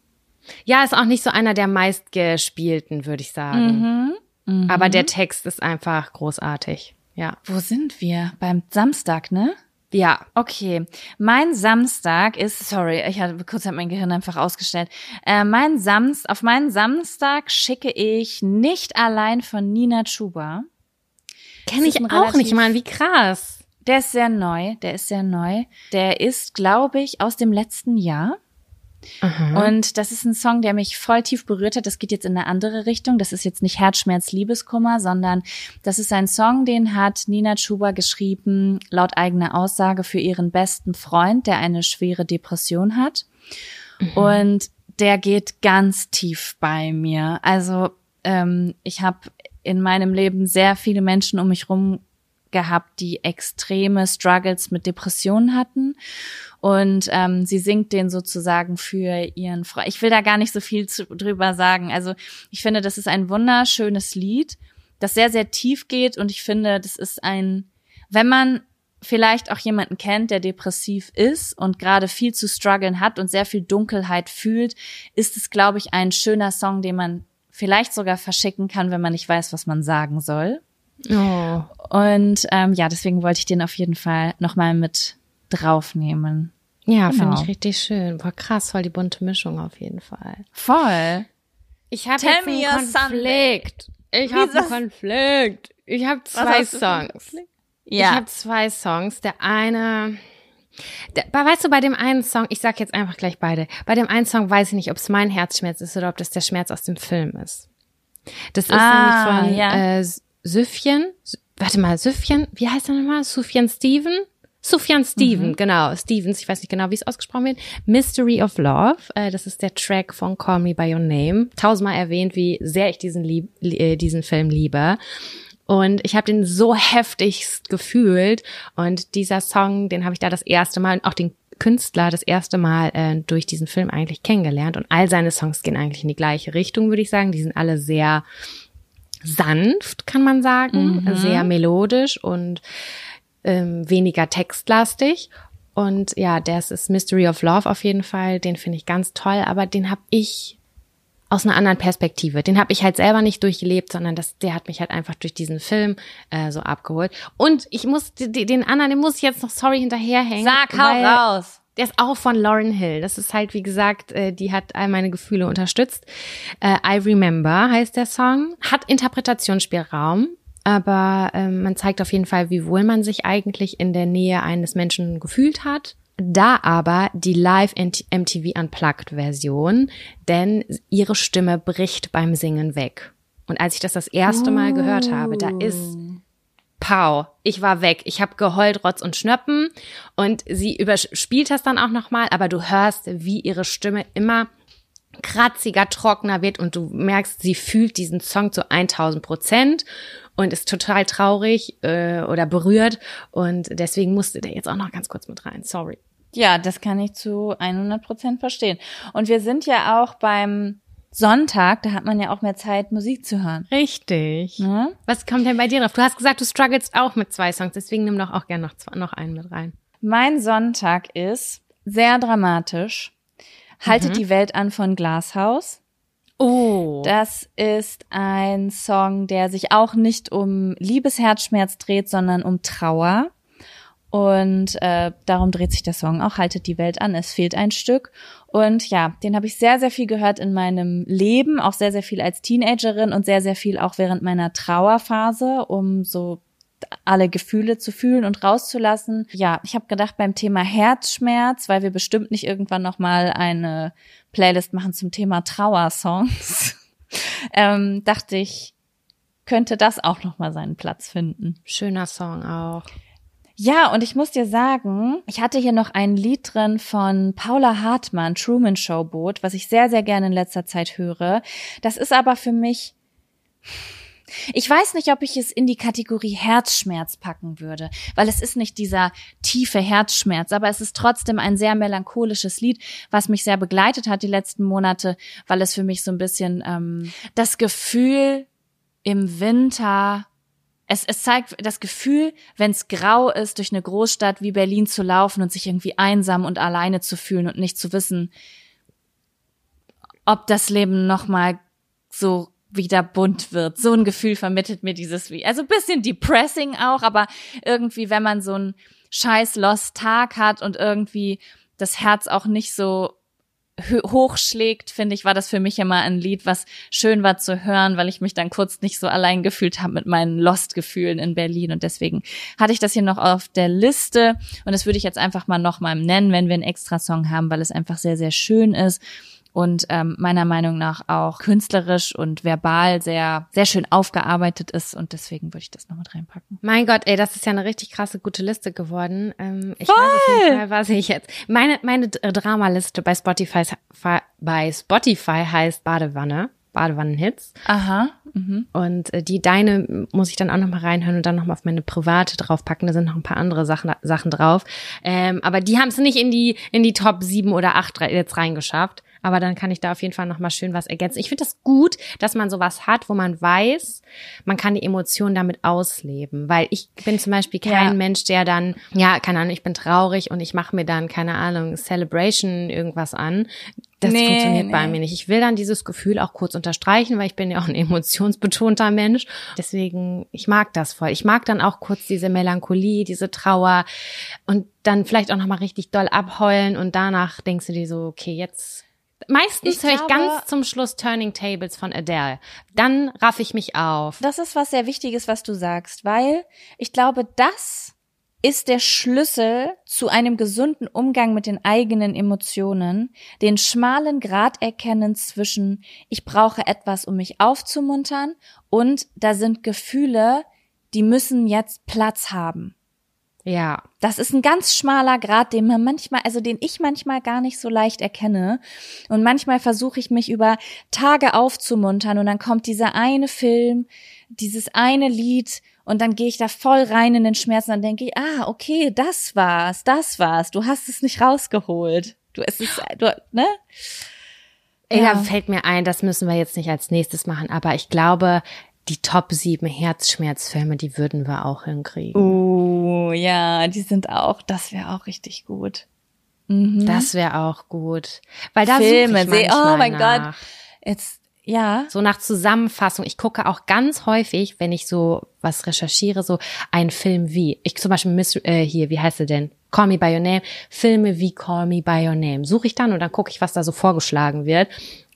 Speaker 1: Ja, ist auch nicht so einer der meistgespielten, würde ich sagen.
Speaker 2: Mhm.
Speaker 1: Aber der Text ist einfach großartig. Ja.
Speaker 2: Wo sind wir? Beim Samstag, ne?
Speaker 1: Ja.
Speaker 2: Okay, mein Samstag ist, sorry, ich hatte kurz hat mein Gehirn einfach ausgestellt. Äh, mein Samst, auf meinen Samstag schicke ich nicht allein von Nina Chuba.
Speaker 1: Kenne ich auch nicht, Mann. Wie krass.
Speaker 2: Der ist sehr neu, der ist sehr neu. Der ist, glaube ich, aus dem letzten Jahr. Und das ist ein Song, der mich voll tief berührt hat. Das geht jetzt in eine andere Richtung. Das ist jetzt nicht Herzschmerz, Liebeskummer, sondern das ist ein Song, den hat Nina Chuba geschrieben, laut eigener Aussage für ihren besten Freund, der eine schwere Depression hat. Und der geht ganz tief bei mir. Also ähm, ich habe in meinem Leben sehr viele Menschen um mich rum gehabt, die extreme Struggles mit Depressionen hatten. Und ähm, sie singt den sozusagen für ihren Freund. Ich will da gar nicht so viel zu, drüber sagen. Also ich finde, das ist ein wunderschönes Lied, das sehr, sehr tief geht. Und ich finde, das ist ein, wenn man vielleicht auch jemanden kennt, der depressiv ist und gerade viel zu strugglen hat und sehr viel Dunkelheit fühlt, ist es, glaube ich, ein schöner Song, den man vielleicht sogar verschicken kann, wenn man nicht weiß, was man sagen soll.
Speaker 1: Oh.
Speaker 2: Und ähm, ja, deswegen wollte ich den auf jeden Fall nochmal mit draufnehmen.
Speaker 1: Ja,
Speaker 2: Genau.
Speaker 1: finde ich richtig schön. Boah, krass, voll die bunte Mischung auf jeden Fall.
Speaker 2: Voll.
Speaker 1: Ich habe jetzt einen Konflikt. Ich habe einen Konflikt. Ich habe zwei Songs.
Speaker 2: Konflikt?
Speaker 1: Ich
Speaker 2: Ja.
Speaker 1: habe zwei Songs. Der eine, der, weißt du, bei dem einen Song, ich sag jetzt einfach gleich beide. Bei dem einen Song weiß ich nicht, ob es mein Herzschmerz ist oder ob das der Schmerz aus dem Film ist. Das ist
Speaker 2: Ah,
Speaker 1: nämlich von
Speaker 2: ja.
Speaker 1: äh, Süfjen. Sü- Warte mal, Süfjen, wie heißt er nochmal? Sufjan Steven? Sufjan Steven, genau, Stevens, ich weiß nicht genau, wie es ausgesprochen wird. Mystery of Love, äh, das ist der Track von Call Me By Your Name. Tausendmal erwähnt, wie sehr ich diesen, lieb, äh, diesen Film liebe. Und ich habe den so heftigst gefühlt. Und dieser Song, den habe ich da das erste Mal, und auch den Künstler das erste Mal äh, durch diesen Film eigentlich kennengelernt. Und all seine Songs gehen eigentlich in die gleiche Richtung, würde ich sagen. Die sind alle sehr sanft, kann man sagen, sehr melodisch und ähm, weniger textlastig. Und ja, das ist Mystery of Love auf jeden Fall. Den finde ich ganz toll, aber den habe ich aus einer anderen Perspektive. Den habe ich halt selber nicht durchgelebt, sondern das, der hat mich halt einfach durch diesen Film äh, so abgeholt. Und ich muss den anderen, den muss ich jetzt noch sorry hinterherhängen.
Speaker 2: Sag, hau raus.
Speaker 1: Der ist auch von Lauren Hill. Das ist halt, wie gesagt, äh, die hat all meine Gefühle unterstützt. Äh, I Remember heißt der Song. Hat Interpretationsspielraum, aber ähm, man zeigt auf jeden Fall, wie wohl man sich eigentlich in der Nähe eines Menschen gefühlt hat. Da aber die Live MTV Unplugged Version, denn ihre Stimme bricht beim Singen weg. Und als ich das das erste Mal gehört habe, da ist Pow, ich war weg. Ich habe geheult, Rotz und Schnöppen und sie überspielt das dann auch nochmal, aber du hörst, wie ihre Stimme immer kratziger, trockener wird und du merkst, sie fühlt diesen Song zu 1000 Prozent und ist total traurig äh, oder berührt und deswegen musste der jetzt auch noch ganz kurz mit rein. Sorry.
Speaker 2: Ja, das kann ich zu 100 Prozent verstehen. Und wir sind ja auch beim Sonntag, da hat man ja auch mehr Zeit, Musik zu hören.
Speaker 1: Richtig.
Speaker 2: Ne?
Speaker 1: Was kommt denn bei dir drauf? Du hast gesagt, du strugglest auch mit zwei Songs, deswegen nimm doch auch gerne noch, zwei- noch einen mit rein.
Speaker 2: Mein Sonntag ist sehr dramatisch. Haltet die Welt an von Glashaus.
Speaker 1: Oh.
Speaker 2: Das ist ein Song, der sich auch nicht um Liebesherzschmerz dreht, sondern um Trauer. Und äh, darum dreht sich der Song auch. Haltet die Welt an, es fehlt ein Stück. Und ja, den habe ich sehr, sehr viel gehört in meinem Leben, auch sehr, sehr viel als Teenagerin und sehr, sehr viel auch während meiner Trauerphase, um so alle Gefühle zu fühlen und rauszulassen. Ja, ich habe gedacht beim Thema Herzschmerz, weil wir bestimmt nicht irgendwann noch mal eine Playlist machen zum Thema Trauersongs, ähm, dachte ich, könnte das auch noch mal seinen Platz finden.
Speaker 1: Schöner Song auch.
Speaker 2: Ja, und ich muss dir sagen, ich hatte hier noch ein Lied drin von Paula Hartmann, Truman Show Boot, was ich sehr, sehr gerne in letzter Zeit höre. Das ist aber für mich, ich weiß nicht, ob ich es in die Kategorie Herzschmerz packen würde, weil es ist nicht dieser tiefe Herzschmerz, aber es ist trotzdem ein sehr melancholisches Lied, was mich sehr begleitet hat die letzten Monate, weil es für mich so ein bisschen ähm, das Gefühl im Winter es, es zeigt das Gefühl, wenn es grau ist, durch eine Großstadt wie Berlin zu laufen und sich irgendwie einsam und alleine zu fühlen und nicht zu wissen, ob das Leben nochmal so wieder bunt wird. So ein Gefühl vermittelt mir dieses wie. Also bisschen depressing auch, aber irgendwie, wenn man so einen scheiß Lost Tag hat und irgendwie das Herz auch nicht so hochschlägt, finde ich, war das für mich immer ein Lied, was schön war zu hören, weil ich mich dann kurz nicht so allein gefühlt habe mit meinen Lost-Gefühlen in Berlin. Und deswegen hatte ich das hier noch auf der Liste. Und das würde ich jetzt einfach mal nochmal nennen, wenn wir einen Extra-Song haben, weil es einfach sehr, sehr schön ist. Und ähm, meiner Meinung nach auch künstlerisch und verbal sehr, sehr schön aufgearbeitet ist und deswegen würde ich das noch mit reinpacken.
Speaker 1: Mein Gott, ey, das ist ja eine richtig krasse gute Liste geworden. Ähm, ich Voll! weiß auf jeden Fall, was ich jetzt. Meine meine Dramaliste bei Spotify bei Spotify heißt Badewanne. Badewannenhits.
Speaker 2: Aha.
Speaker 1: Mhm. Und äh, die deine muss ich dann auch noch mal reinhören und dann noch mal auf meine private draufpacken. Da sind noch ein paar andere Sachen, Sachen drauf. Ähm, aber die haben es nicht in die in die Top 7 oder 8 jetzt reingeschafft. Aber dann kann ich da auf jeden Fall noch mal schön was ergänzen. Ich finde das gut, dass man sowas hat, wo man weiß, man kann die Emotionen damit ausleben. Weil ich bin zum Beispiel kein ja. Mensch, der dann, ja, keine Ahnung, ich bin traurig und ich mache mir dann, keine Ahnung, Celebration irgendwas an. Das nee, funktioniert nee. bei mir nicht. Ich will dann dieses Gefühl auch kurz unterstreichen, weil ich bin ja auch ein emotionsbetonter Mensch. Deswegen, ich mag das voll. Ich mag dann auch kurz diese Melancholie, diese Trauer und dann vielleicht auch nochmal richtig doll abheulen und danach denkst du dir so, okay, jetzt Meistens höre ich ganz zum Schluss Turning Tables von Adele. Dann raff ich mich auf.
Speaker 2: Das ist was sehr Wichtiges, was du sagst, weil ich glaube, das ist der Schlüssel zu einem gesunden Umgang mit den eigenen Emotionen, den schmalen Grad erkennen zwischen ich brauche etwas, um mich aufzumuntern und da sind Gefühle, die müssen jetzt Platz haben.
Speaker 1: Ja.
Speaker 2: Das ist ein ganz schmaler Grad, den man manchmal, also den ich manchmal gar nicht so leicht erkenne. Und manchmal versuche ich mich über Tage aufzumuntern und dann kommt dieser eine Film, dieses eine Lied und dann gehe ich da voll rein in den Schmerz und dann denke ich, ah, okay, das war's, das war's. Du hast es nicht rausgeholt. Du, es ist, du, ne?
Speaker 1: Ey, ja. da fällt mir ein, das müssen wir jetzt nicht als nächstes machen, aber ich glaube, die Top 7 Herzschmerzfilme, die würden wir auch hinkriegen.
Speaker 2: Oh, ja, die sind auch, das wäre auch richtig gut.
Speaker 1: Mhm. Das wäre auch gut. Weil da
Speaker 2: Filme,
Speaker 1: suche ich
Speaker 2: oh mein
Speaker 1: nach.
Speaker 2: Gott. Jetzt, ja.
Speaker 1: So nach Zusammenfassung. Ich gucke auch ganz häufig, wenn ich so was recherchiere, so einen Film wie, ich zum Beispiel Miss, äh, hier, wie heißt er denn? Call Me By Your Name. Filme wie Call Me By Your Name. Suche ich dann und dann gucke ich, was da so vorgeschlagen wird.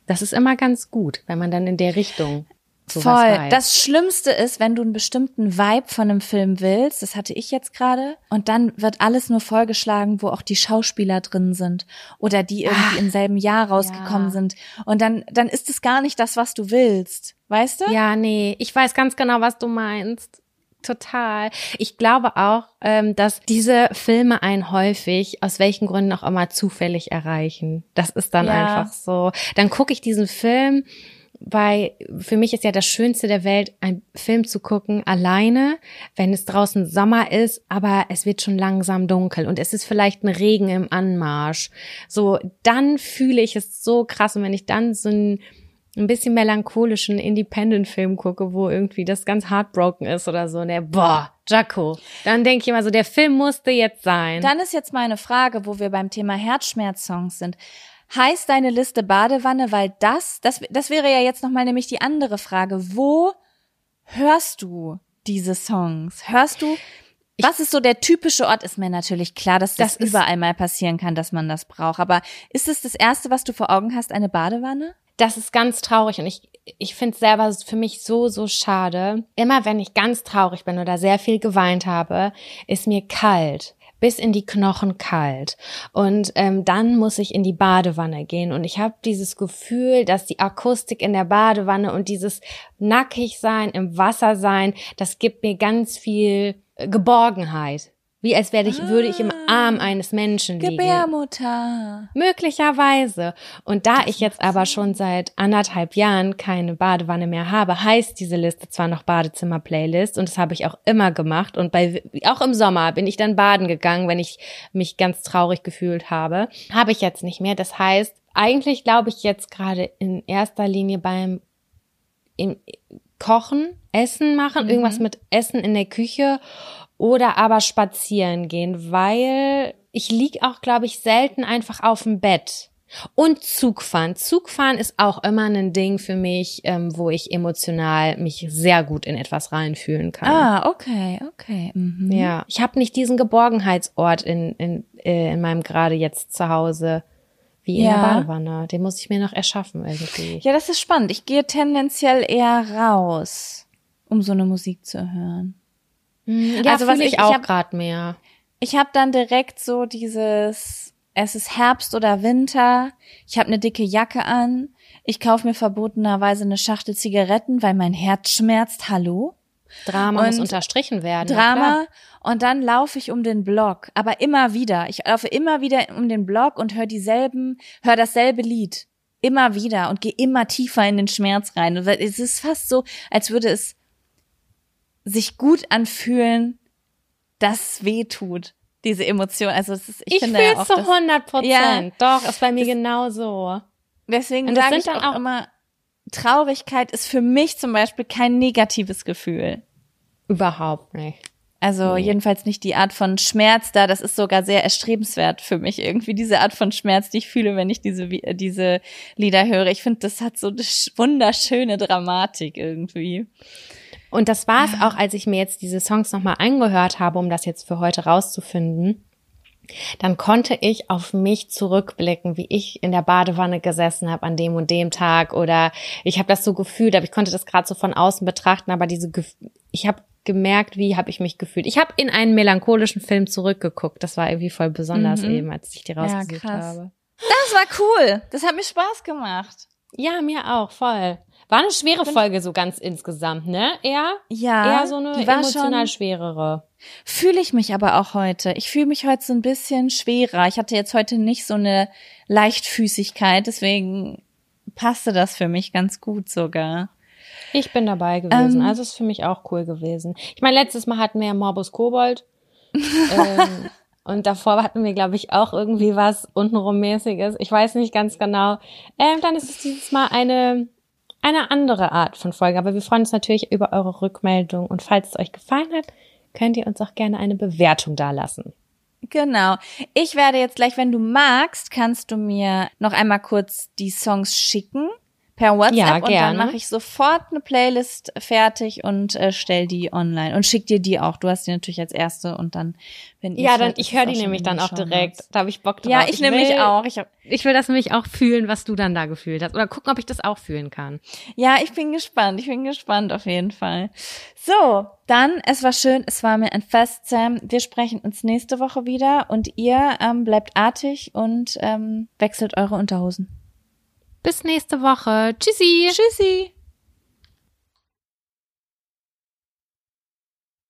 Speaker 1: Das ist immer ganz gut, wenn man dann in der Richtung
Speaker 2: Voll. Weiß. Das Schlimmste ist, wenn du einen bestimmten Vibe von einem Film willst, das hatte ich jetzt gerade, und dann wird alles nur vollgeschlagen, wo auch die Schauspieler drin sind oder die irgendwie Ach, im selben Jahr rausgekommen ja. sind. Und dann, dann ist es gar nicht das, was du willst. Weißt du?
Speaker 1: Ja, nee, ich weiß ganz genau, was du meinst. Total. Ich glaube auch, ähm, dass diese Filme einen häufig, aus welchen Gründen auch immer, zufällig erreichen. Das ist dann ja. einfach so. Dann gucke ich diesen Film weil für mich ist ja das Schönste der Welt, einen Film zu gucken, alleine, wenn es draußen Sommer ist, aber es wird schon langsam dunkel und es ist vielleicht ein Regen im Anmarsch. So, dann fühle ich es so krass. Und wenn ich dann so ein, ein bisschen melancholischen Independent-Film gucke, wo irgendwie das ganz heartbroken ist oder so, ne, boah, Jaco. Dann denke ich immer so, der Film musste jetzt sein.
Speaker 2: Dann ist jetzt meine Frage, wo wir beim Thema Herzschmerz-Songs sind heißt deine Liste Badewanne, weil das, das, das wäre ja jetzt nochmal nämlich die andere Frage. Wo hörst du diese Songs? Hörst du, was ist so der typische Ort? Ist mir natürlich klar, dass das, das überall mal passieren kann, dass man das braucht. Aber ist es das erste, was du vor Augen hast, eine Badewanne?
Speaker 1: Das ist ganz traurig und ich, ich finde es selber für mich so, so schade. Immer wenn ich ganz traurig bin oder sehr viel geweint habe, ist mir kalt bis in die Knochen kalt. Und ähm, dann muss ich in die Badewanne gehen. Und ich habe dieses Gefühl, dass die Akustik in der Badewanne und dieses nackig sein, im Wasser sein, das gibt mir ganz viel äh, Geborgenheit. Wie als wäre ich, ah, würde ich im Arm eines Menschen liegen.
Speaker 2: Gebärmutter.
Speaker 1: Möglicherweise. Und da ich jetzt aber schon seit anderthalb Jahren keine Badewanne mehr habe, heißt diese Liste zwar noch Badezimmer-Playlist und das habe ich auch immer gemacht. Und bei, auch im Sommer bin ich dann baden gegangen, wenn ich mich ganz traurig gefühlt habe. Habe ich jetzt nicht mehr. Das heißt, eigentlich glaube ich jetzt gerade in erster Linie beim im Kochen, Essen machen, mhm. irgendwas mit Essen in der Küche oder aber spazieren gehen, weil ich lieg auch, glaube ich, selten einfach auf dem Bett. Und Zugfahren. Zugfahren ist auch immer ein Ding für mich, ähm, wo ich emotional mich sehr gut in etwas reinfühlen kann.
Speaker 2: Ah, okay, okay. Mhm.
Speaker 1: Ja, ich habe nicht diesen Geborgenheitsort in, in, äh, in meinem gerade jetzt zu Hause wie in ja. der Badewanne. Den muss ich mir noch erschaffen irgendwie.
Speaker 2: Ja, das ist spannend. Ich gehe tendenziell eher raus, um so eine Musik zu hören.
Speaker 1: Mhm. Ja, also was ich, ich auch gerade mehr.
Speaker 2: Ich habe dann direkt so dieses es ist Herbst oder Winter, ich habe eine dicke Jacke an, ich kaufe mir verbotenerweise eine Schachtel Zigaretten, weil mein Herz schmerzt, hallo?
Speaker 1: Drama muss
Speaker 2: Und
Speaker 1: unterstrichen werden.
Speaker 2: Drama und dann laufe ich um den Block, aber immer wieder. Ich laufe immer wieder um den Block und höre dieselben, höre dasselbe Lied. Immer wieder und gehe immer tiefer in den Schmerz rein. Und es ist fast so, als würde es sich gut anfühlen, dass weh tut. Diese Emotion. Also ist, ich,
Speaker 1: Ich,
Speaker 2: finde
Speaker 1: fühle
Speaker 2: auch
Speaker 1: es zu
Speaker 2: das-
Speaker 1: 100 Prozent.
Speaker 2: Ja.
Speaker 1: Doch, ist bei mir genauso.
Speaker 2: Deswegen
Speaker 1: das
Speaker 2: sage ich
Speaker 1: dann
Speaker 2: auch
Speaker 1: auch-
Speaker 2: immer, Traurigkeit ist für mich zum Beispiel kein negatives Gefühl.
Speaker 1: Überhaupt nicht.
Speaker 2: Also
Speaker 1: Nee.
Speaker 2: jedenfalls nicht die Art von Schmerz da. Das ist sogar sehr erstrebenswert für mich irgendwie diese Art von Schmerz, die ich fühle, wenn ich diese äh, diese Lieder höre. Ich finde, das hat so eine sch- wunderschöne Dramatik irgendwie.
Speaker 1: Und das war es auch, als ich mir jetzt diese Songs nochmal angehört habe, um das jetzt für heute rauszufinden. Dann konnte ich auf mich zurückblicken, wie ich in der Badewanne gesessen habe an dem und dem Tag oder ich habe das so gefühlt, aber ich konnte das gerade so von außen betrachten, aber diese ich habe gemerkt, wie habe ich mich gefühlt. Ich habe in einen melancholischen Film zurückgeguckt. Das war irgendwie voll besonders
Speaker 2: Mhm.
Speaker 1: eben, als ich die rausgesucht
Speaker 2: krass.
Speaker 1: habe.
Speaker 2: Das war cool. Das hat mir Spaß gemacht.
Speaker 1: Ja, mir auch, voll. War eine schwere Folge so ganz insgesamt, ne? Eher,
Speaker 2: Ja,
Speaker 1: eher so eine
Speaker 2: die war
Speaker 1: emotional schwerere.
Speaker 2: Fühle ich mich aber auch heute. Ich fühle mich heute so ein bisschen schwerer. Ich hatte jetzt heute nicht so eine Leichtfüßigkeit, deswegen passte das für mich ganz gut sogar.
Speaker 1: Ich bin dabei gewesen.
Speaker 2: Ähm.
Speaker 1: also ist für mich auch cool gewesen. Ich meine, letztes Mal hatten wir ja Morbus Kobold. ähm, und davor hatten wir, glaube ich, auch irgendwie was untenrum mäßiges. Ich weiß nicht ganz genau. Ähm, dann ist es dieses Mal eine, eine andere Art von Folge. Aber wir freuen uns natürlich über eure Rückmeldung. Und falls es euch gefallen hat, könnt ihr uns auch gerne eine Bewertung dalassen.
Speaker 2: Genau. Ich werde jetzt gleich, wenn du magst, kannst du mir noch einmal kurz die Songs schicken per WhatsApp
Speaker 1: Ja,
Speaker 2: und dann mache ich sofort eine Playlist fertig und äh, stell die online und schick dir die auch. Du hast die natürlich als erste und dann wenn ihr
Speaker 1: Ja, dann,
Speaker 2: ist
Speaker 1: ich höre die nämlich dann auch direkt. Da habe ich Bock drauf.
Speaker 2: Ja, ich, nämlich
Speaker 1: will-
Speaker 2: auch. Ich hab,
Speaker 1: Ich will das nämlich auch fühlen, was du dann da gefühlt hast. Oder gucken, ob ich das auch fühlen kann.
Speaker 2: ja, ich bin gespannt. Ich bin gespannt auf jeden Fall. So, dann, es war schön, es war mir ein Fest, Sam. Wir sprechen uns nächste Woche wieder und ihr ähm, bleibt artig und ähm, wechselt eure Unterhosen.
Speaker 1: Bis nächste Woche. Tschüssi.
Speaker 2: Tschüssi.